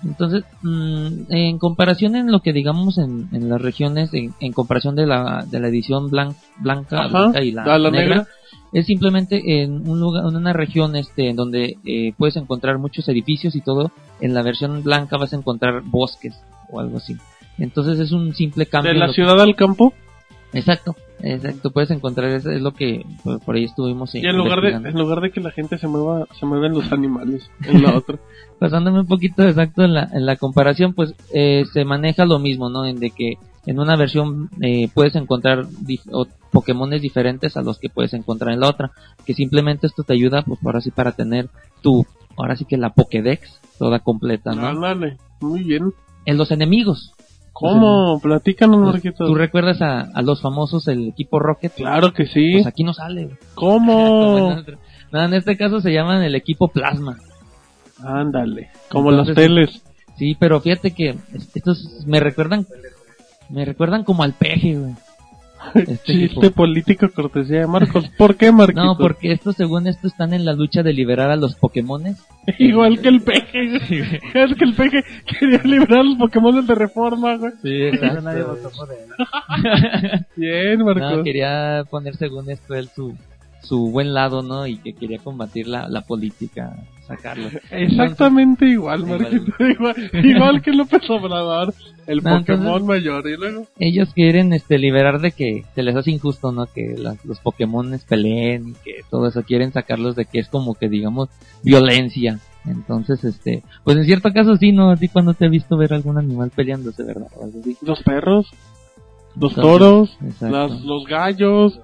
Entonces, mm, en comparación en lo que digamos en, en las regiones, en, en comparación de la, de la edición blan- blanca, Ajá, blanca y la, negra, negra. es simplemente en un lugar, en una región este, en donde eh, puedes encontrar muchos edificios y todo. En la versión blanca vas a encontrar bosques o algo así. Entonces es un simple cambio. De la que- ciudad al campo. Exacto, exacto. Puedes encontrar eso es lo que por, por ahí estuvimos. Y en lugar, de, en lugar de que la gente se mueva, se mueven los animales en la otra. Pasándome un poquito exacto en la, en la comparación, pues eh, se maneja lo mismo, ¿no? En de que en una versión eh, puedes encontrar dif- o Pokémones diferentes a los que puedes encontrar en la otra. Que simplemente esto te ayuda, pues ahora sí, para tener tu, ahora sí que la Pokédex toda completa, ¿no? Ándale, muy bien. En los enemigos. ¿Cómo? Platícanos, Marquito. ¿Tú recuerdas a, a los famosos, el equipo Rocket? Claro que sí. Pues aquí no sale. ¿Cómo? No, en este caso se llaman el equipo Plasma. Ándale, como Entonces, las teles. Sí, pero fíjate que es- estos me recuerdan, me recuerdan como al peje, güey. Este Chiste equipo. político cortesía de Marcos. ¿Por qué, Marquito? No, porque estos, según esto, están en la lucha de liberar a los Pokémones. Igual que el peje. es que el peje quería librar a los Pokémon de reforma, güey. Sí, Nadie votó por él. Bien, Marcos. No, quería poner, según esto, él su, su buen lado, ¿no? Y que quería combatir la, la política, sacarlo. Exactamente igual, Igual. Marquito. Igual, igual que López Obrador, el No, Pokémon entonces- mayor. Y luego, Ellos quieren este liberar de que se les hace injusto, ¿no? Que las- los Pokémon peleen y que todo eso quieren sacarlos de que es como que digamos violencia. Entonces, este, pues en cierto caso sí, ¿no? A ti cuando te he visto ver algún animal peleándose, ¿verdad? Los perros, los Entonces, toros, las, los gallos,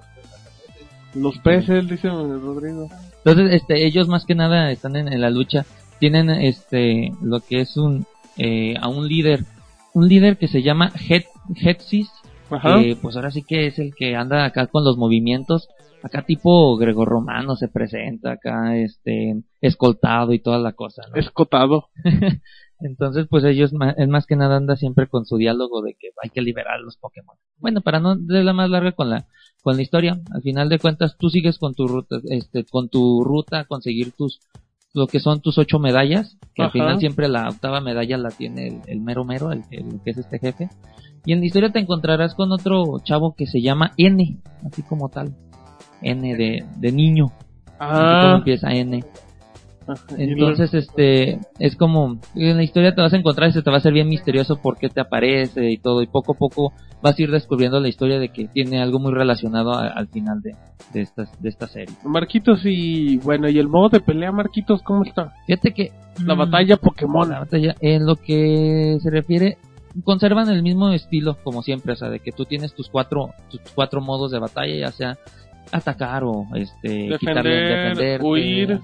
los peces, dice Rodrigo. Entonces, este, ellos más que nada están en, en la lucha. Tienen, este, lo que es un, eh, a un líder, un líder que se llama Het, Hetsis, Ajá. que pues ahora sí que es el que anda acá con los movimientos, acá tipo grecorromano se presenta, acá este, escoltado y toda la cosa, ¿no? Escotado. Entonces, pues ellos, es más que nada anda siempre con su diálogo de que hay que liberar a los Pokémon. Bueno, para no la más larga con la, con la historia, al final de cuentas tú sigues con tu ruta, este, con tu ruta conseguir tus, lo que son tus ocho medallas, que al final siempre la octava medalla la tiene el, el mero mero, el, el que es este jefe. Y en la historia te encontrarás con otro chavo que se llama N, así como tal. N de, de niño. Así como Ah, empieza N. ajá. Entonces, este, es como, en la historia te vas a encontrar y se te va a hacer bien misterioso por qué te aparece y todo, y poco a poco vas a ir descubriendo la historia de que tiene algo muy relacionado a- al final de, de, esta, de esta serie. Marquitos y bueno, y el modo de pelea, Marquitos, ¿cómo está? Fíjate que... La mm, batalla Pokémon. la batalla, en lo que se refiere, conservan el mismo estilo como siempre, o sea, de que tú tienes tus cuatro, tus cuatro modos de batalla, ya sea atacar o este Defender, quitarle, defenderte, huir.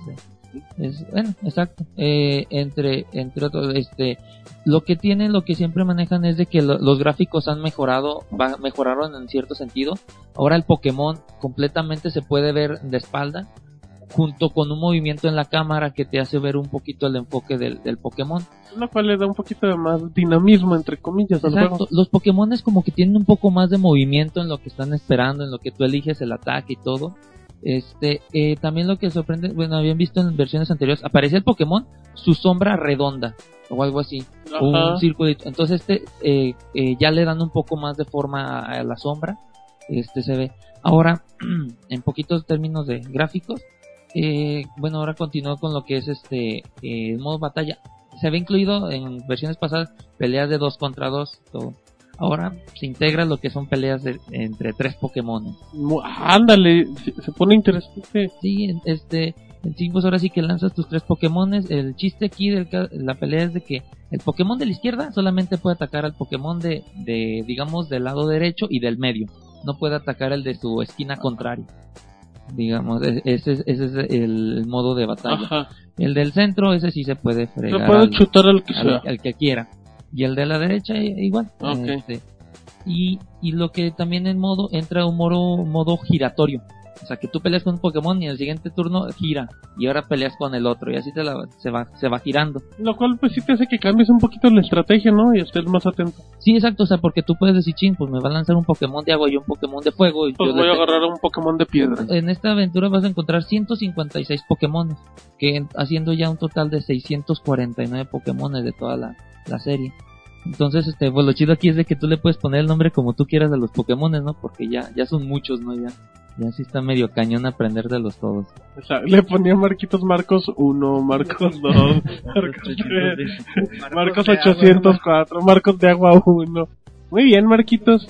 Es, bueno, exacto. Eh, entre entre otros, este, lo que tienen, lo que siempre manejan es de que lo- los gráficos han mejorado, va- mejoraron en cierto sentido. Ahora el Pokémon completamente se puede ver de espalda, junto con un movimiento en la cámara que te hace ver un poquito el enfoque del, del Pokémon. Lo cual le da un poquito de más dinamismo, entre comillas, Exacto. Los Pokémon es como que tienen un poco más de movimiento en lo que están esperando, en lo que tú eliges el ataque y todo. Este, eh, también lo que sorprende, bueno, habían visto en versiones anteriores, aparecía el Pokémon, su sombra redonda o algo así, Ajá. un circulito. Entonces este eh, eh, ya le dan un poco más de forma a, a la sombra este se ve. Ahora, en poquitos términos de gráficos, eh, bueno, ahora continúo con lo que es este eh, modo batalla. Se había incluido en versiones pasadas peleas de 2 contra 2. todo. Ahora se integra lo que son peleas de, entre tres Pokémon. Ándale, se, se pone interesante. Sí, en- este, en sí, pues ahora sí que lanzas tus tres Pokémones. El chiste aquí de la pelea es de que el Pokémon de la izquierda solamente puede atacar al Pokémon de, de, digamos, del lado derecho y del medio. No puede atacar el de su esquina contraria. Digamos, e- ese, es- ese es el, modo de batalla. Ajá. El del centro, ese sí se puede fregar. Puedo al- chutar al que al, sea. al que quiera. Y el de la derecha igual. Ok. Este, y, y lo que también en modo entra un modo, modo giratorio. O sea, que tú peleas con un Pokémon y en el siguiente turno gira. Y ahora peleas con el otro. Y así te la- se, va, se va girando. Lo cual pues sí te hace que cambies un poquito la estrategia, ¿no? Y estés más atento. Sí, exacto. O sea, porque tú puedes decir, ching, pues me va a lanzar un Pokémon de agua y un Pokémon de fuego. Y Pues yo voy a agarrar un Pokémon de piedra. En esta aventura vas a encontrar 156 Pokémon. Que en- haciendo ya un total de 649 Pokémon de toda la, la serie. Entonces, este, pues lo chido aquí es de que tú le puedes poner el nombre como tú quieras a los Pokémon, ¿no? Porque ya, ya son muchos, ¿no? Ya, ya sí está medio cañón aprender de los todos. O sea, le ponía Marquitos Marcos 1, Marcos 2, Marcos 3, Marcos de agua, 804, Marcos de Agua 1. Muy bien, Marquitos.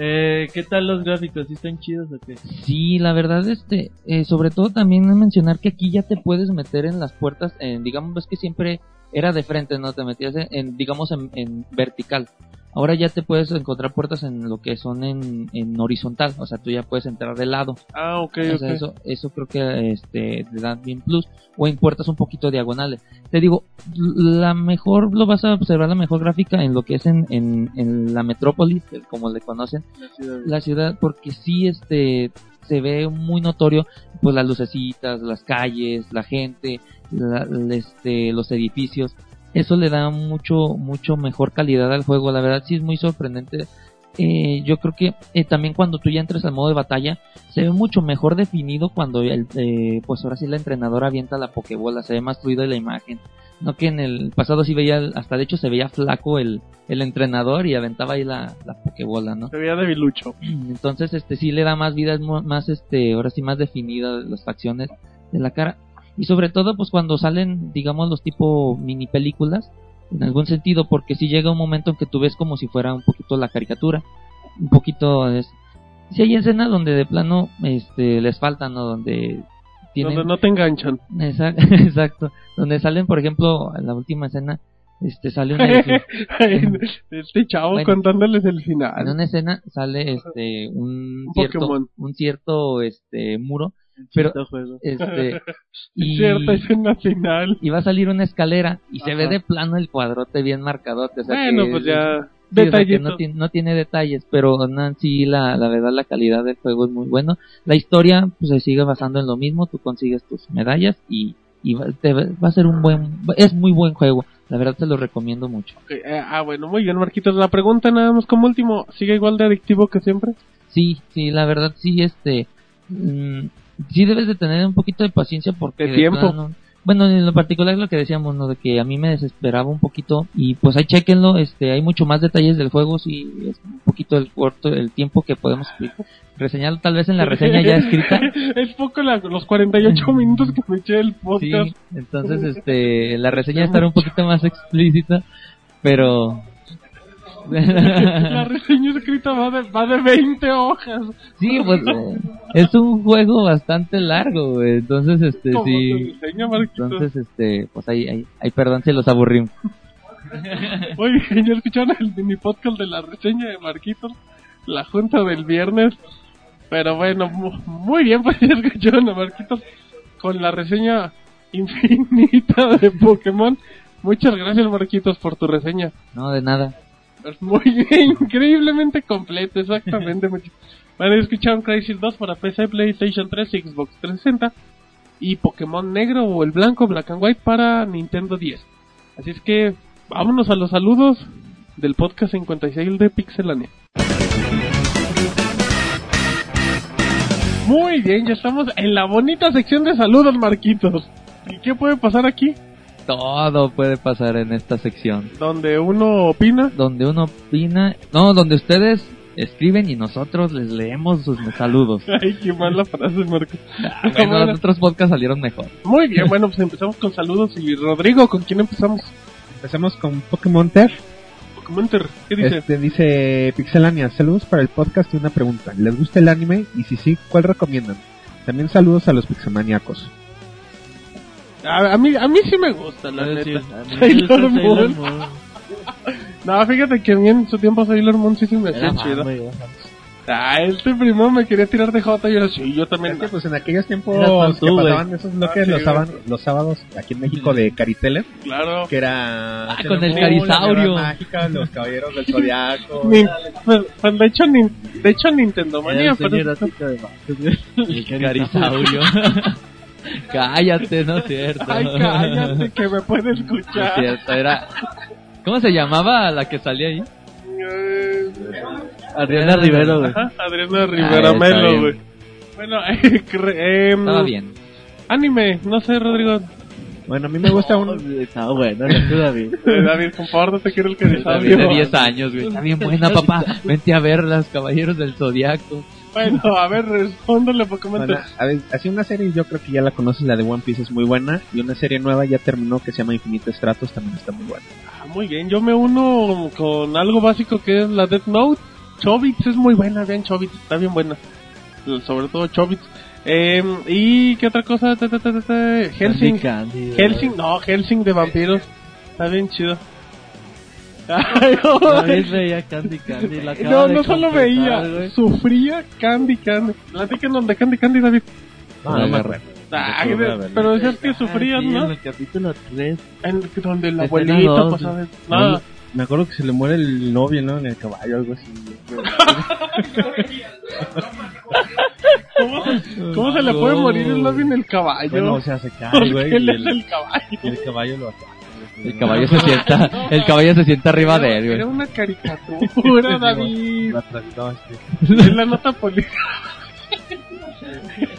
Eh, ¿Qué tal los gráficos? ¿Sí están chidos o qué? Sí, la verdad, este, eh, sobre todo también mencionar que aquí ya te puedes meter en las puertas, en, digamos, ves que siempre era de frente, ¿no? Te metías en, en, digamos, en, en vertical. Ahora ya te puedes encontrar puertas en lo que son en, en horizontal, o sea, tú ya puedes entrar de lado. Ah, ok, O ok. sea, eso, eso creo que este, te da bien plus. O en puertas un poquito diagonales. Te digo, la mejor, lo vas a observar la mejor gráfica en lo que es en, en, en la metrópolis, como le conocen, la ciudad, porque sí, este, se ve muy notorio, pues las lucecitas, las calles, la gente, la- este, los edificios. Eso le da mucho, mucho mejor calidad al juego. La verdad sí es muy sorprendente. Eh, yo creo que eh, también cuando tú ya entras al modo de batalla se ve mucho mejor definido cuando el, eh, pues ahora sí la entrenadora avienta la pokebola, se ve más fluida la imagen. No que en el pasado sí veía, hasta de hecho se veía flaco el, el entrenador y aventaba ahí la, la pokebola, ¿no? Se veía debilucho. Entonces, este sí le da más vida, es más este, ahora sí más definida las facciones de la cara. Y sobre todo, pues cuando salen, digamos, los tipo mini películas, en algún sentido, porque si llega un momento en que tú ves como si fuera un poquito la caricatura, un poquito es, si hay escenas donde de plano, este, les faltan, ¿no? Donde tienen, Donde no te enganchan. Exacto, exacto, donde salen, por ejemplo, en la última escena, este, sale una, este chavo Bueno. contándoles el en final. una escena sale este un Un cierto Pokémon. un cierto este muro pero Este juego. este y, Cierta escena final. y va a salir una escalera y se Ajá. ve de plano el cuadrote bien marcadote o sea Bueno, que- pues ya. sí, o sea, que Detallito. no, tiene, no tiene detalles pero no, sí la, la verdad la calidad del juego es muy bueno la historia pues se sigue basando en lo mismo tú consigues tus medallas y y va, te va a ser un buen es muy buen juego la verdad te lo recomiendo mucho Ok, eh, ah, bueno, muy bien, Marquitos. La pregunta nada más como último. ¿Sigue igual de adictivo que siempre? Sí, sí, la verdad sí, este, mm, sí debes de tener un poquito de paciencia porque De tiempo. plano- bueno, en lo particular lo que decíamos, ¿no? De que a mí me desesperaba un poquito y pues ahí chequenlo, este, hay mucho más detalles del juego, sí, es un poquito el corto, el tiempo que podemos reseñar tal vez en la reseña ya escrita. es poco la- los 48 minutos que me eché el podcast. Sí, entonces este, la reseña estará un poquito más explícita, pero... La reseña escrita va de, va de 20 hojas. Sí, pues eh, es un juego bastante largo, güey. Entonces, este, ¿Cómo sí. Entonces, este, pues ahí, ahí, ahí perdón si los aburrimos. Muy bien, ya escucharon el mini podcast de la reseña de Marquitos, la junta del viernes. Pero bueno, mu- muy bien, pues ya escucharon a Marquitos con la reseña infinita de Pokémon. Muchas gracias, Marquitos, por tu reseña. No, de nada. Muy bien, increíblemente completo, exactamente. Bueno, escucharon Crazy 2 para PC, PlayStation 3 y Xbox 360. Y Pokémon Negro o el Blanco, Black and White para Nintendo 10. Así es que vámonos a los saludos del podcast 56 de Pixelania. Muy bien, ya estamos en la bonita sección de saludos, Marquitos. ¿Y qué puede pasar aquí? Todo puede pasar en esta sección. Donde uno opina. Donde uno opina, no, donde ustedes escriben y nosotros les leemos sus saludos. Ay, qué mala frase, Marco. Ah, bueno, los otros podcasts salieron mejor. Muy bien, bueno, pues empezamos con saludos. Y Rodrigo, ¿con quién empezamos? Empezamos con Pokémon Ter. Comenter, ¿qué dice? Este dice Pixelania, saludos para el podcast y una pregunta. ¿Les gusta el anime? Y si sí, ¿cuál recomiendan? También saludos a los pixelmaníacos. A, a mí, a mí sí me gusta, la neta. sí, me Sailor gusta Sailor Moon. Moon. No, fíjate que a mí en su tiempo Sailor Moon sí se me hacía chido. Ah, este primero me quería tirar de Jota y yo sí, yo también. Es que pues en aquellos tiempos que tú, pasaban esos bloques Ah, sí, los, sábados, los sábados aquí en México de Caritele, Claro. que era Ah, con el Moon, Carisaurio. mágicas, los caballeros del zodiaco. Ni- pues, pues, de hecho, ni, de hecho Nintendo Manía, el pero de. El carisaurio. Cállate, no es cierto. Ay, cállate que me puede No es escuchar. cierto, era... ¿Cómo se llamaba la que salía ahí? Eh, Adriana Rivero, güey. Ajá, Adriana Rivera Ah, está Melo, bien. güey. Bueno, eh, cre- em, Estaba bien. Anime, no sé, Rodrigo. Bueno, a mí me gusta un... Estaba bueno, no te David. Eh, David, compórtate, quiero el que David de 10 años, güey. Está bien buena, papá. Vente a ver las Caballeros del Zodiaco. Bueno, a ver, respóndole, Pokémon. Bueno, a ver, así una serie, yo creo que ya la conoces, la de One Piece es muy buena. Y una serie nueva ya terminó que se llama Infinito Stratos, también está muy buena. Ah, muy bien, yo me uno con algo básico que es la Death Note. Chobits es muy buena, vean Chobits, está bien buena. Sobre todo Chobits. Eh, ¿Y qué otra cosa? Helsing. Helsing, no, Helsing de vampiros. Está bien chido. Ay, David no, veía Candy Candy. La acaba no, de no solo veía, güey. sufría Candy Candy. Platícanos de Candy Candy, David. No, no me acuerdo. Ah, de- pero decías que Ah, sufrías, sí, ¿no? En el capítulo 3. En, donde el abuelito dos. pasaba. No, Me acuerdo que se le muere el novio, ¿no? En el caballo, algo así. ¿Cómo, cómo se le puede morir el novio en el caballo? Bueno, o sea, se cae, ¿Por güey. le es el, el caballo? y el caballo lo ataca. El caballo se sienta, el caballo se sienta arriba de él, Era güey. una caricatura, David. La Es la nota política.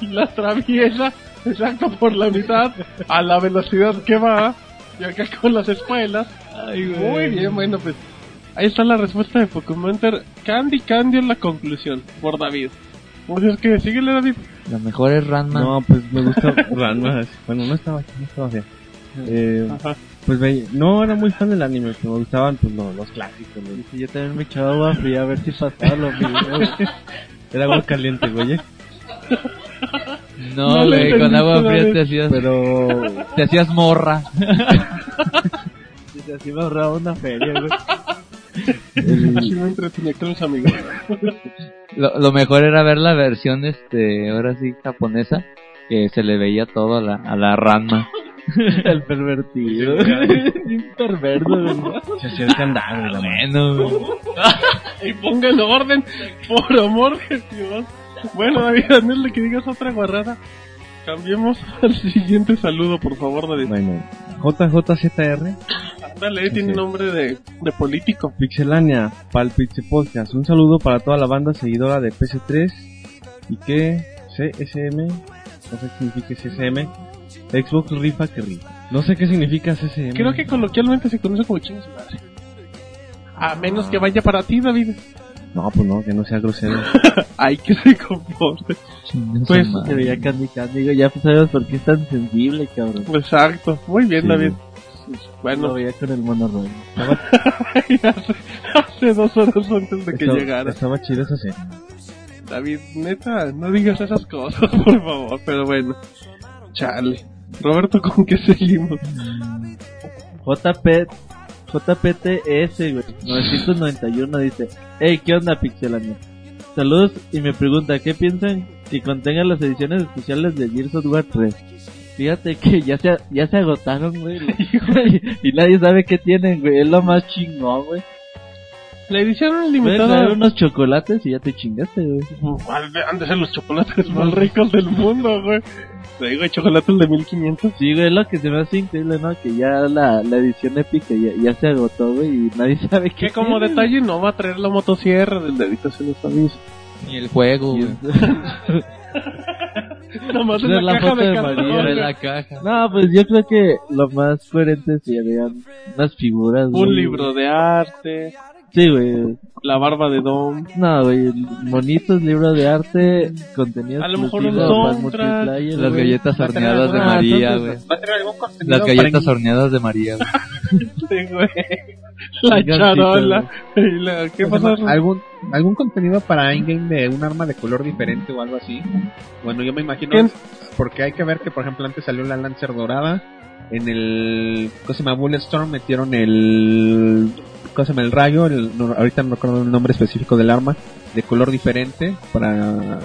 la atraviesa, exacto, por la mitad, a la velocidad que va. Y acá con las espuelas. Muy bien, bueno, pues. Ahí está la respuesta de Pokémon Enter. Candy Candy es la conclusión, por David. O sea, es que síguele, David. Lo mejor es Ranma. No, pues me gusta Ranma. Bueno, no estaba, no estaba bien. Eh, Ajá. Pues ve, no era muy fan del anime, pero me gustaban pues, los, los clásicos. ¿no? Yo también me echaba agua fría a ver si pasaba lo mismo. Era agua caliente, güey. ¿eh? No, güey, con agua fría te hacías, Pero te hacías morra. Dice, así me ahorraba una feria, güey. Así me entretenía con mis amigos. Lo, lo mejor era ver la versión, este, ahora sí, japonesa, que se le veía todo a la, a la Ranma. El pervertido. Bien perverso, güey. se candado, güey, la güey. y póngale orden, por amor de Dios. Bueno, David, antes que digas otra guarrada, cambiemos al siguiente saludo, por favor, David. Bueno, JJZR, Dale, tiene Sí. nombre de, de político. Pixelania, Pal Pixel Podcast. Un saludo para toda la banda seguidora de PC3 y que CSM, no sé qué significa CSM, Xbox rifa que rifa. No sé qué significa CSM. Creo que coloquialmente se conoce como chingo su madre. A menos que vaya para ti, David. No, pues no, que no sea grosero. Ay, que se comporte. Pues. Se veía Candy Candy, digo, ya pues sabes por qué es tan sensible, cabrón. Exacto. Muy bien, Sí. David. Lo Bueno, veía con el mono rojo. hace, hace dos horas antes de que Estaba- llegara. Estaba chida esa serie. David, neta, no digas esas cosas, por favor. Pero bueno, chale. Roberto, ¿con qué seguimos? JP, JPTS, güey, 991 dice, hey, ¿qué onda, Pixelania? Saludos y me pregunta, ¿qué piensan si contengan las ediciones especiales de Gears of War 3? Fíjate que ya se, ya se agotaron, güey, y nadie sabe qué tienen, güey, es lo más chingón, güey. La edición limitada. traer unos chocolates y ya te chingaste, güey. ¿Cuál de- Han de ser los chocolates más ricos del mundo, güey. Te digo, hay chocolates de 1500. Sí, güey, es lo que se me hace increíble, ¿no? Que ya la, la edición épica ya, ya se agotó, güey, y nadie sabe qué Que como tiene, detalle no va a traer la motosierra del dedito se los aviso. Y el juego, güey. güey. Nada más en la, la caja foto de de cartón. María, güey. la caja. No, pues yo creo que lo más coherente serían unas figuras. Un güey. libro de arte, Sí, güey. La barba de Dom. No, güey. Monitos, libro de arte, contenido A lo mejor un Las galletas horneadas de María, güey. Va a tener algún contenido Las galletas horneadas de María, güey. Sí, güey. La charola. Y la- ¿Qué ¿cómo se pasa? ¿Algún, algún contenido para in-game de un arma de color diferente o algo así. Bueno, yo me imagino. ¿Quién? Porque hay que ver que, por ejemplo, antes salió la Lancer dorada. En el. ¿Cómo se llama? Bulletstorm metieron el. ¿Cómo se llama? El rayo. el- no, ahorita no recuerdo el nombre específico del arma. De color diferente para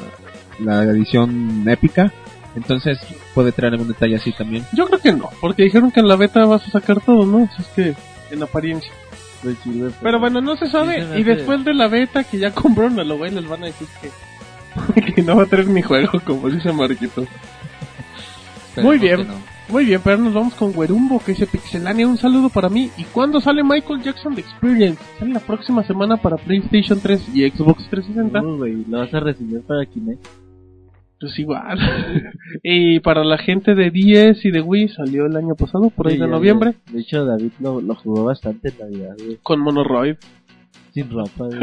la edición épica. Entonces puede traer algún detalle así también. Yo creo que no, porque dijeron que en la beta vas a sacar todo, ¿no? Así es que, en apariencia. Pero bueno, no se sabe. Y después de la beta que ya compraron a lo güey, les van a decir que, que no va a traer mi juego, como dice Marquito. Muy bien. que no. Muy bien, pero nos vamos con Güerumbo, que dice Pixelania, un saludo para mí. ¿Y cuándo sale Michael Jackson de Experience? Sale la próxima semana para PlayStation 3 y Xbox 360. No, güey, lo vas a recibir para Kinect. Pues igual. y para la gente de 10 y de Wii salió el año pasado, por ahí Sí, de ya, noviembre, ya. De hecho, David lo, lo jugó bastante en Navidad, güey. con Monoroid. Sin ropa, güey.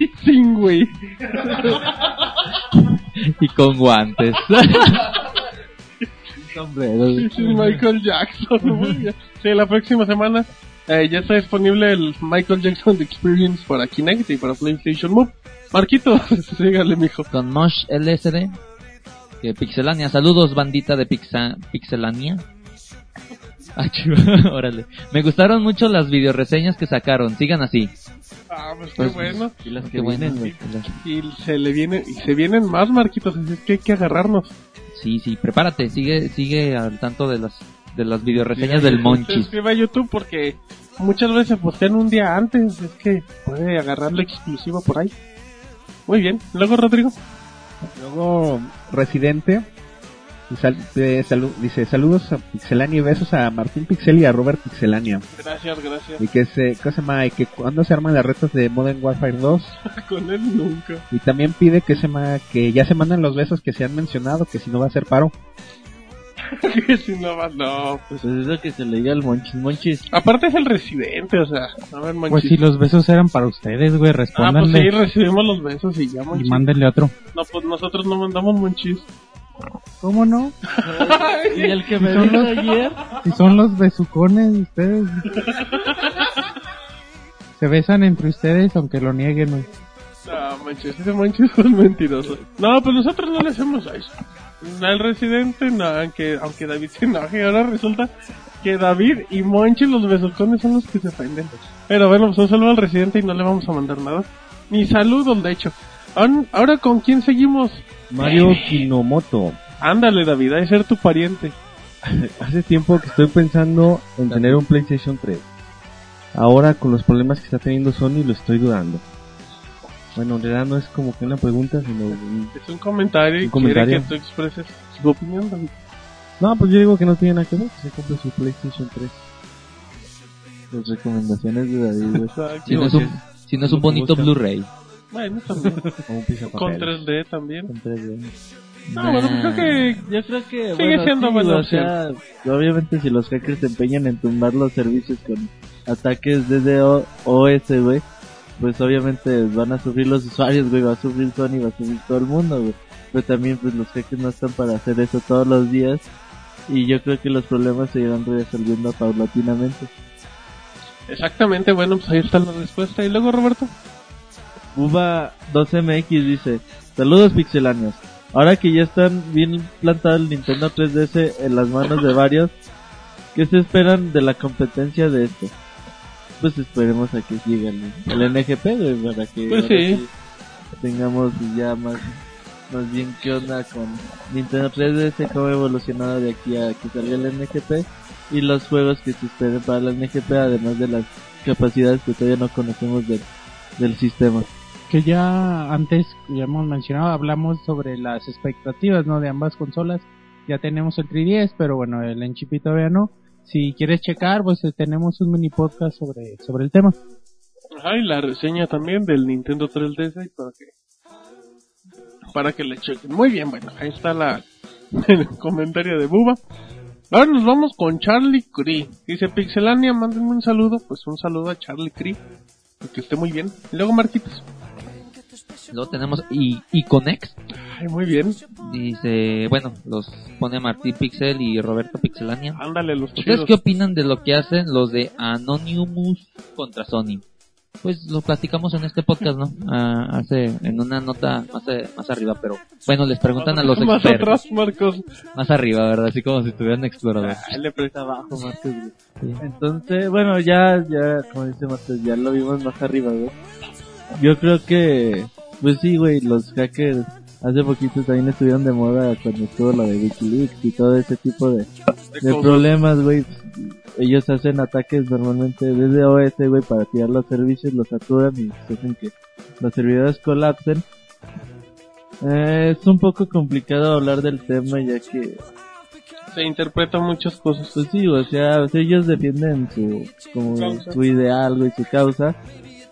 Y sin Wii. Y con guantes. Sombrero, Michael Jackson. muy bien. Sí, la próxima semana eh, ya está disponible el Michael Jackson Experience para Kinect y para PlayStation Move. Marquito, sígale, mijo. con Mosh LSD. Que Pixelania. Saludos, bandita de Pixa, Pixelania. Ah, órale. Me gustaron mucho las videoreseñas que sacaron. Sigan así. Ah, pues qué Pues, bueno. Y las que Qué bueno. vienen, güey. Y se le viene, y se vienen más Marquitos, así es que hay que agarrarnos. Sí, sí, prepárate. Sigue, sigue al tanto de las, de las videoreseñas del Se Monchis. suscribe a YouTube porque muchas veces postean un día antes, es que puede agarrar la exclusiva por ahí. Muy bien. Luego, Rodrigo. Luego, Residente. Y sal- de salu- dice saludos a Pixelania y besos a Martín Pixel y a Robert Pixelania. Gracias, gracias. Y que se, ¿cómo se llama? Y que cuando se arman las retas de Modern Warfare 2. Con él nunca. Y también pide que se llama, que ya se mandan los besos que se han mencionado, que si no va a ser paro. que si no va, no, pues. Pues es lo que se le diga al Monchis. Monchis, Aparte es el residente, o sea, a ver, Pues manchis. si los besos eran para ustedes, güey, Ah, pues sí, respóndanle recibimos los besos y ya, y manchis. mándenle otro. No, pues nosotros no mandamos monchis. ¿Cómo no? y el que me dijo ayer, Si son los besucones de ustedes. Se besan entre ustedes aunque lo nieguen, güey. No, manches, ese manches es mentiroso. No, pues nosotros no le hacemos a eso. El residente, no, aunque, aunque David se enoje, ahora resulta que David y Monchi, los besocones, son los que se ofenden. Pero bueno, pues un saludo al residente y no le vamos a mandar nada. Ni saludos, de hecho. Ahora, ¿con quién seguimos? Mario Kinomoto. Ándale, David, hay ser tu pariente. Hace tiempo que estoy pensando en tener un PlayStation 3. Ahora con los problemas que está teniendo Sony lo estoy dudando. Bueno, en realidad no es como que una pregunta, sino... un- Es un comentario y que tú expreses tu opinión, David. No, pues yo digo que no tiene nada que ver, que se compre su PlayStation 3. las recomendaciones de David, güey. Exacto. Si no es un, si no es un bonito Blu-ray. Bueno, también. O un pieza Con papel. 3D también. Con 3D. No, bueno, pues creo que Yo creo que Sigue bueno, siendo sí, buena sea, obviamente si los hackers se empeñan en tumbar los servicios con ataques desde O- OS, güey, pues obviamente van a sufrir los usuarios, güey, va a sufrir Sony, va a sufrir todo el mundo, güey. Pero también pues los hackers no están para hacer eso todos los días y yo creo que los problemas se irán resolviendo paulatinamente. Exactamente, bueno, pues ahí está la respuesta. Y luego, Roberto. Uva 2MX dice, saludos pixelanios. Ahora que ya están bien plantado el Nintendo 3DS en las manos de varios, ¿qué se esperan de la competencia de esto? Pues esperemos a que siga el, el NGP, güey, para que Pues sí. tengamos ya más, más bien qué onda con Nintendo 3DS, cómo ha evolucionado de aquí a que salga el NGP y los juegos que se esperen para el NGP, además de las capacidades que todavía no conocemos del, del sistema. Que ya antes, ya hemos mencionado, hablamos sobre las expectativas, ¿no? De ambas consolas. Ya tenemos el 3DS, pero bueno, el Enchipi todavía no. Si quieres checar, pues eh, tenemos un mini podcast sobre, sobre el tema. Ajá, y la reseña también del Nintendo 3DS y para que para que le chequen. Muy bien, bueno, ahí está la el comentario de Buba. Ahora nos vamos con Charlie Cree. Dice Pixelania, mándenme un saludo. Pues un saludo a Charlie Cree. Que esté muy bien. Y luego Marquitos. Luego tenemos I Iconex. Ay, muy bien. Dice, bueno, los pone Martín Pixel y Roberto Pixelania. Ándale, los ¿Ustedes chidos. qué opinan de lo que hacen los de Anonymous contra Sony? Pues lo platicamos en este podcast, ¿no? Ah, hace en una nota más, eh, más arriba, pero bueno, les preguntan a los Más expertos. atrás, Marcos. Más arriba, ¿verdad? Así como si estuvieran exploradores. Ahí le presta abajo, Marcos, güey. Entonces, bueno, ya, ya, como dice Marcos, ya lo vimos más arriba, güey. Yo creo que, pues sí, güey, los hackers hace poquito también estuvieron de moda cuando estuvo lo de Wikileaks y todo ese tipo de, de problemas, güey. Ellos hacen ataques normalmente desde OS, güey, para tirar los servicios, los saturan y hacen que los servidores colapsen. Eh, es un poco complicado hablar del tema ya que Se interpretan muchas cosas. pues sí, o sea, ellos defienden su, como su ideal, güey, su causa.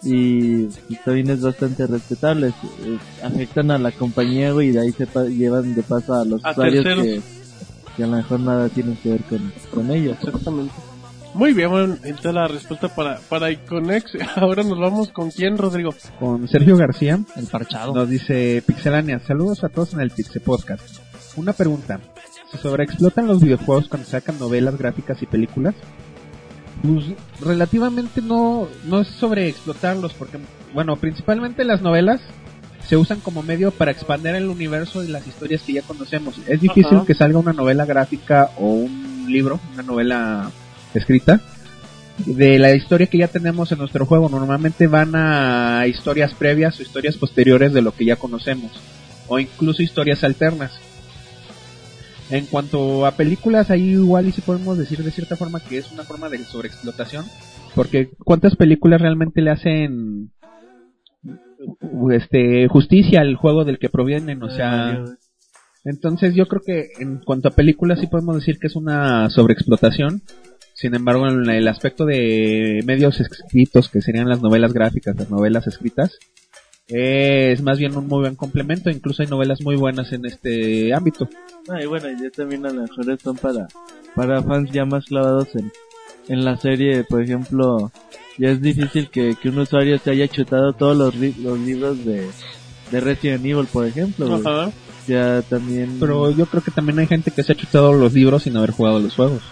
Y, también es bastante respetable. Eh, afectan a la compañía, güey, y de ahí se pa- llevan de paso a los A usuarios que, que a lo mejor nada tienen que ver con, con ellos. Exactamente. Muy bien, bueno, esta es la respuesta para, para Iconex. Ahora nos vamos con quién, Rodrigo. Con Sergio García El parchado. nos dice Pixelania, saludos a todos en el Pixel Podcast. Una pregunta, ¿se sobreexplotan los videojuegos cuando sacan novelas gráficas y películas? Pues relativamente no, no es sobreexplotarlos porque, bueno, principalmente las novelas se usan como medio para expandir el universo y las historias que ya conocemos. Es difícil Ajá. que salga una novela gráfica o un libro, una novela escrita de la historia que ya tenemos en nuestro juego. Normalmente van a historias previas o historias posteriores de lo que ya conocemos. O incluso historias alternas. En cuanto a películas, ahí igual y si podemos decir de cierta forma que es una forma de sobreexplotación. Porque cuántas películas realmente le hacen este justicia al juego del que provienen, o sea, entonces yo creo que en cuanto a películas sí podemos decir que es una sobreexplotación. Sin embargo, en el aspecto de medios escritos, que serían las novelas gráficas, las novelas escritas, es más bien un muy buen complemento. Incluso hay novelas muy buenas en este ámbito. Ah, y bueno, ya también a lo mejor son para, para fans ya más clavados en, en la serie, por ejemplo, ya es difícil que, que un usuario se haya chutado todos los, ri- los libros de, de Resident Evil, por ejemplo. Ya también... Pero yo creo que también hay gente que se ha chutado los libros sin haber jugado los juegos.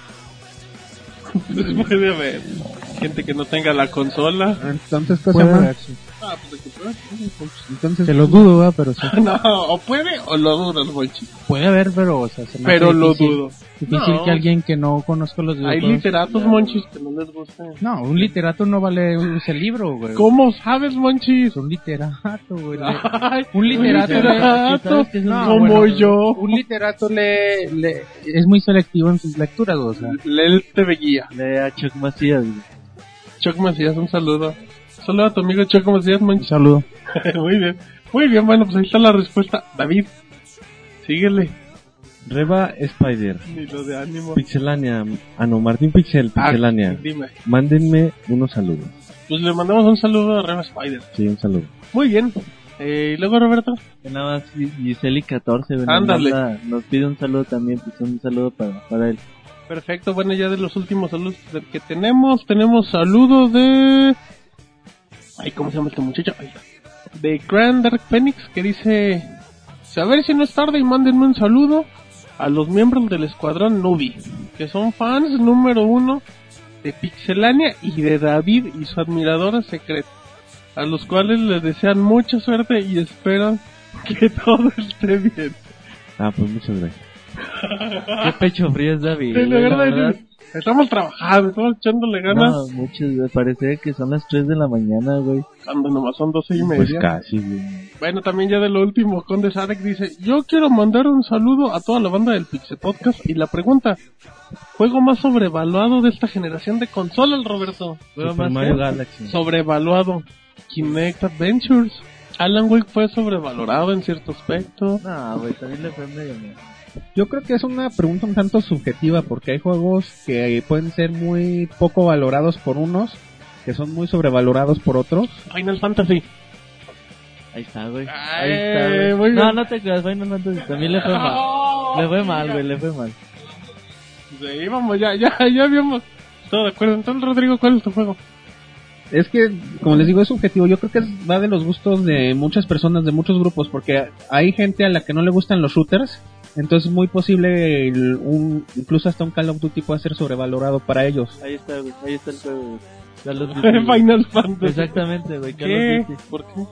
Puede haber gente que no tenga la consola. Entonces, ¿qué se Puede llama? Ah, pues de. Entonces, lo dudo, ¿verdad? pero sí. No, o puede o lo dudas, Monchi. Puede haber, pero, o sea, se me Pero hace lo difícil- dudo. Difícil No. que alguien que no conozca los Hay videojuegos... literatos, Monchis, que no les gusta. No, un literato no vale ese libro, güey. ¿Cómo sabes, Monchis? Es un literato, güey. Ay, Un literato, un literato, ¿sabes qué es un- no, no, como bueno, yo. Un literato le, le- es muy selectivo en sus lecturas, o sea. Él te veía. Lee a Chuck Macías, güey. Chuck Macías, un saludo. Saludo a tu amigo Chuck Macías, Un Monchis. saludo. Muy bien. Muy bien, bueno, pues ahí está la respuesta. David, síguele. Reba Spider, Ni lo de ánimo. Pixelania, ah no, Martín Pixel, Ah, Pixelania, dime. mándenme unos saludos. Pues le mandamos un saludo a Reba Spider. Sí, un saludo. Muy bien. Eh, y luego, Roberto. Que Nada más Gis- Giseli 14, güey. nos Ándale. manda- Nos pide un saludo también, pues un saludo para, para él. Perfecto, bueno, ya de los últimos saludos que tenemos, tenemos saludo de... Ay, ¿cómo se llama este muchacho? Está. De Grand Dark Phoenix, que dice... A ver si no es tarde y mándenme un saludo a los miembros del escuadrón Nubi, que son fans número uno de Pixelania y de David y su admiradora secreta, a los cuales les desean mucha suerte y esperan que todo esté bien. Ah, pues muchas gracias. Qué pecho frío es David. Sí, la güey, la verdad, verdad. estamos trabajando, estamos echándole ganas. No, me parece que son las 3 de la mañana, güey. Cuando nomás son doce y Pues media. casi, güey. Bueno, también ya de lo último, Conde Sadek dice, yo quiero mandar un saludo a toda la banda del Pixel Podcast y la pregunta, ¿juego más sobrevaluado de esta generación de consolas, Roberto? Juego Super más Mario Galaxy. Sobrevaluado. Kinect Adventures. Alan Wake fue sobrevalorado en cierto aspecto. No, güey, también le fue medio mal. Yo creo que es una pregunta un tanto subjetiva porque hay juegos que pueden ser muy poco valorados por unos, que son muy sobrevalorados por otros. Final Fantasy. Ahí está, güey. Ahí está, güey. muy No, bien. no te creas, Final Fantasy también le fue mal. Le fue mal, güey, le fue mal. Sí, vamos, ya, ya, ya habíamos todo de acuerdo. Entonces, Rodrigo, ¿cuál es tu juego? Es que, como les digo, es subjetivo. Yo creo que va de los gustos de muchas personas, de muchos grupos, porque hay gente a la que no le gustan los shooters. Entonces es muy posible, el- un, incluso hasta un Call of Duty puede ser sobrevalorado para ellos. Ahí está, güey. Ahí está el juego. Call of Duty. Final Fantasy. Exactamente, güey. Call ¿Qué? of Duty. ¿Por qué?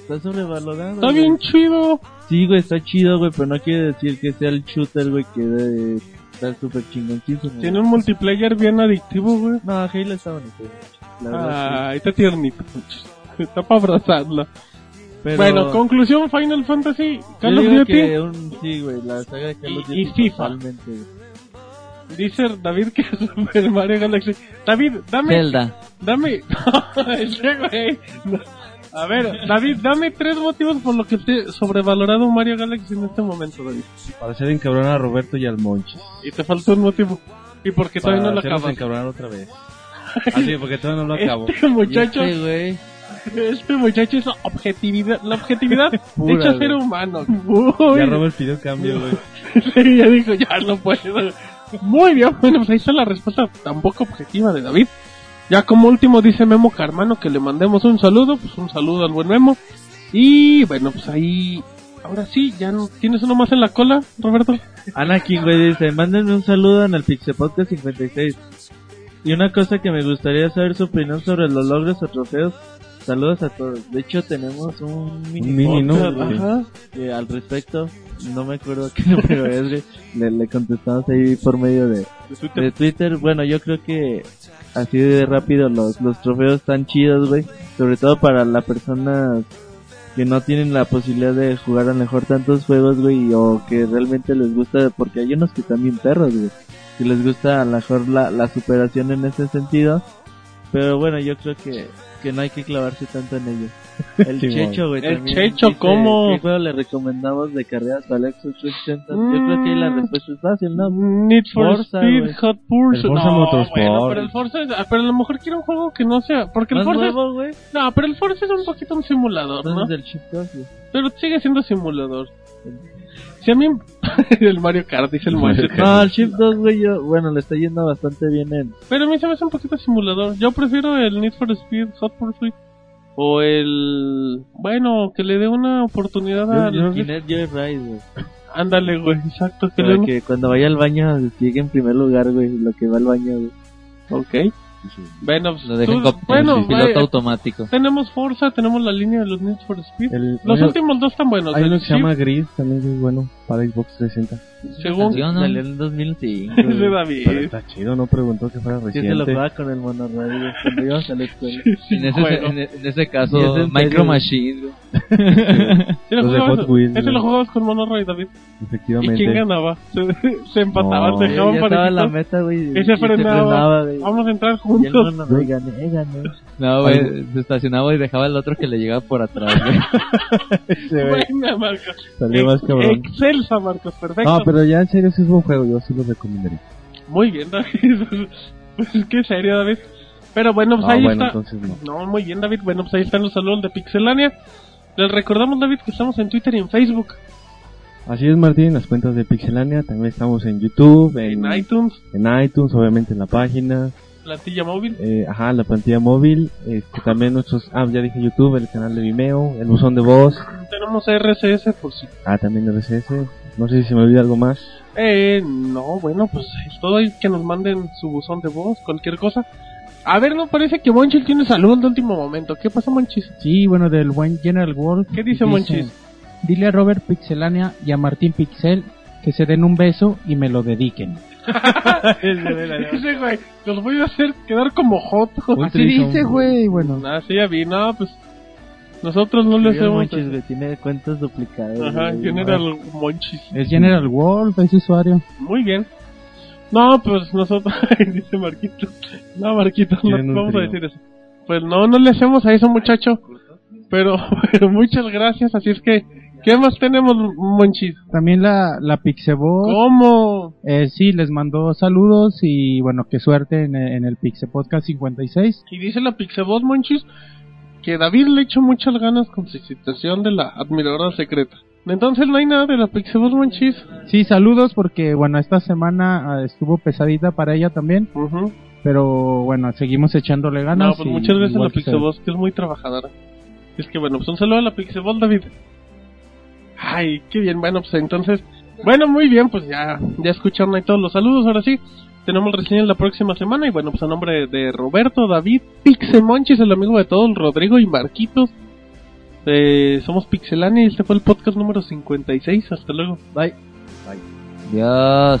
Está sobrevalorado. Está güey. bien chido. Sí, güey, está chido, güey, pero no quiere decir que sea el shooter, güey, que de- está súper chingoncísimo. Tiene un multiplayer bien adictivo, güey. No, Halo está bonito, güey. La verdad, Ah, está tiernito. Está para abrazarlo. Pero Bueno, conclusión Final Fantasy, Call of Duty. que un, sí, güey, la saga de Call of Y- FIFA. totalmente. Dice David que es Super Mario Galaxy. David, dame, Zelda. dame. No. A ver, David, dame tres motivos por los que esté sobrevalorado Mario Galaxy en este momento, David. Para hacer encabronar a Roberto y al Monchis. Y te faltó un motivo. Y porque todavía no lo acabas. encabronar otra vez. Ah, sí, porque todavía no lo acabo. Este muchacho, Y este. Este muchacho es objetividad, la objetividad Pura, hecha ser humano. Uy. Ya Robert pidió cambio, güey. Sí, ya dijo, ya no puedo. Muy bien, bueno, pues ahí está la respuesta tampoco objetiva de David. Ya como último dice Memo Carmano que le mandemos un saludo, pues un saludo al buen Memo. Y bueno, pues ahí, ahora sí, ya no, ¿tienes uno más en la cola, Roberto? Anakin, güey, dice, mándenme un saludo en el Pixel Podcast 56. Y una cosa que me gustaría saber su opinión sobre los logros o trofeos. Saludos a todos. De hecho, tenemos un mini, Un mini. Ajá. eh, al respecto. No me acuerdo qué número es. Le, le contestamos ahí por medio de, de Twitter. Bueno, yo creo que así de rápido los, los trofeos están chidos, güey. Sobre todo para la persona que no tienen la posibilidad de jugar a lo mejor tantos juegos, güey, o que realmente les gusta, porque hay unos que están bien perros, güey. Que les gusta a lo mejor la, la superación en ese sentido. Pero bueno, yo creo que, que no hay que clavarse tanto en ello. El Simón. Checho, güey. El Checho, dice, ¿cómo? ¿Qué juego le recomendamos de carreras para el Xbox 360? Yo creo que la Mm. respuesta es fácil, ¿no? Need for Forza, Speed, güey. Hot Pursuit. Forza no, Motorsport. bueno, pero el Forza, es- ah, pero a lo mejor quiero un juego que no sea, porque el ¿Más Forza, es- nuevo, güey? no, pero el Forza es un poquito un simulador, ¿no? Entonces del Chip 2, güey. Pero sigue siendo simulador. A mí el Mario Kart dice el Mario Kart. No, el Chip 2, güey, yo, bueno, le está yendo bastante bien en... Pero a mí se me hace un poquito simulador. Yo prefiero el Need for Speed Hot Pursuit. O el... Bueno, que le dé una oportunidad al... yo Kinect Joyride, güey. Ándale, güey, exacto. Que Para le... que cuando vaya al baño llegue en primer lugar, güey, lo que va al baño, güey. Ok. Bueno, pues, Lo tú- con bueno, el piloto vaya, automático. tenemos Forza, tenemos la línea de los Need for Speed. El- Los hay- últimos dos están buenos. Hay uno que se llama Gris, también es bueno para Xbox 360. Según... ¿no? Salió en el 2005, Ese güey. David. Pero está chido, no preguntó que fuera Que se lo reciente. jugaba con el monorradio güey, cuando íbamos a la escuela. En ese, juego. en, en ese Y caso, es Micro. Machine. güey. Sí, lo jugabas- Ese güey. lo jugabas con Monorail, David. ¿Y Efectivamente. quién ganaba? Se, se empataban, No. se dejaban estaba en la meta, güey. Y se frenaba. güey. Vamos a entrar Y el juntos. monorradio, gané, gané. No, güey, se estacionaba y dejaba al otro que le llegaba por atrás, güey. Ese, güey, Buena, Marcos. Salió más cabrón. Excelsa, Marcos, perfecto. No, pero ya en serio sí es buen juego, yo sí lo recomendaría. Muy bien, David. pues qué serio, David. Pero bueno, pues Ah, ahí bueno, está. no. No, muy bien, David. Bueno, pues ahí están los saludos de Pixelania. Les recordamos, David, que estamos en Twitter y en Facebook, Así es, Martín, las cuentas de Pixelania, también estamos en YouTube, en, en iTunes, en iTunes, obviamente en la página, plantilla móvil. eh, ajá, la plantilla móvil, este, también nuestros, ah, ya dije YouTube, el canal de Vimeo, el buzón de voz, Tenemos RSS por si. ah, también RSS, no sé si se me olvida algo más. Eh, no, bueno, pues es todo ahí que nos manden su buzón de voz, cualquier cosa. A ver, no parece que Monchis tiene saludos de último momento. ¿Qué pasa, Monchis? Sí, bueno, del buen General Wolf. ¿Qué dice Monchis? Dile a Robert Pixelania y a Martín Pixel que se den un beso y me lo dediquen. Ese güey, los voy a hacer quedar como jotos. Así dice, güey, bueno. Ah, sí, ya vi, no, pues nosotros no le hacemos. Monchis, güey, tiene cuentas duplicadas. Ajá, güey. General Monchis. Es General Wolf, es usuario. Muy bien. No, pues nosotros, dice Marquito. No, Marquito, no vamos a decir eso. Pues no, no le hacemos a eso, muchacho. Pero, pero muchas gracias, así es que, ¿qué más tenemos, Monchis? También la, la Pixeboss. ¿Cómo? Eh, sí, les mandó saludos y bueno, qué suerte en, en el Pixe Podcast 56. Y dice la Pixabot Monchis que David le echó muchas ganas con su situación de la admiradora secreta. Entonces no hay nada de la Pixelboss Monchis. Sí, saludos porque, bueno, esta semana ah, estuvo pesadita para ella también. Pero bueno, seguimos echándole ganas. No, pues y muchas veces la. Pixelboss que es muy trabajadora. Es que bueno, pues un saludo a la Pixelboss, David. Ay, qué bien, bueno, pues entonces, bueno, muy bien, pues ya, ya escucharon ahí todos los saludos, ahora sí. Tenemos reseñas la próxima semana y bueno, pues a nombre de Roberto, David, Pixemonchis, el amigo de todos, Rodrigo y Marquitos. Eh, somos Pixelania y este fue el podcast número 56. Hasta luego. Bye. Dios.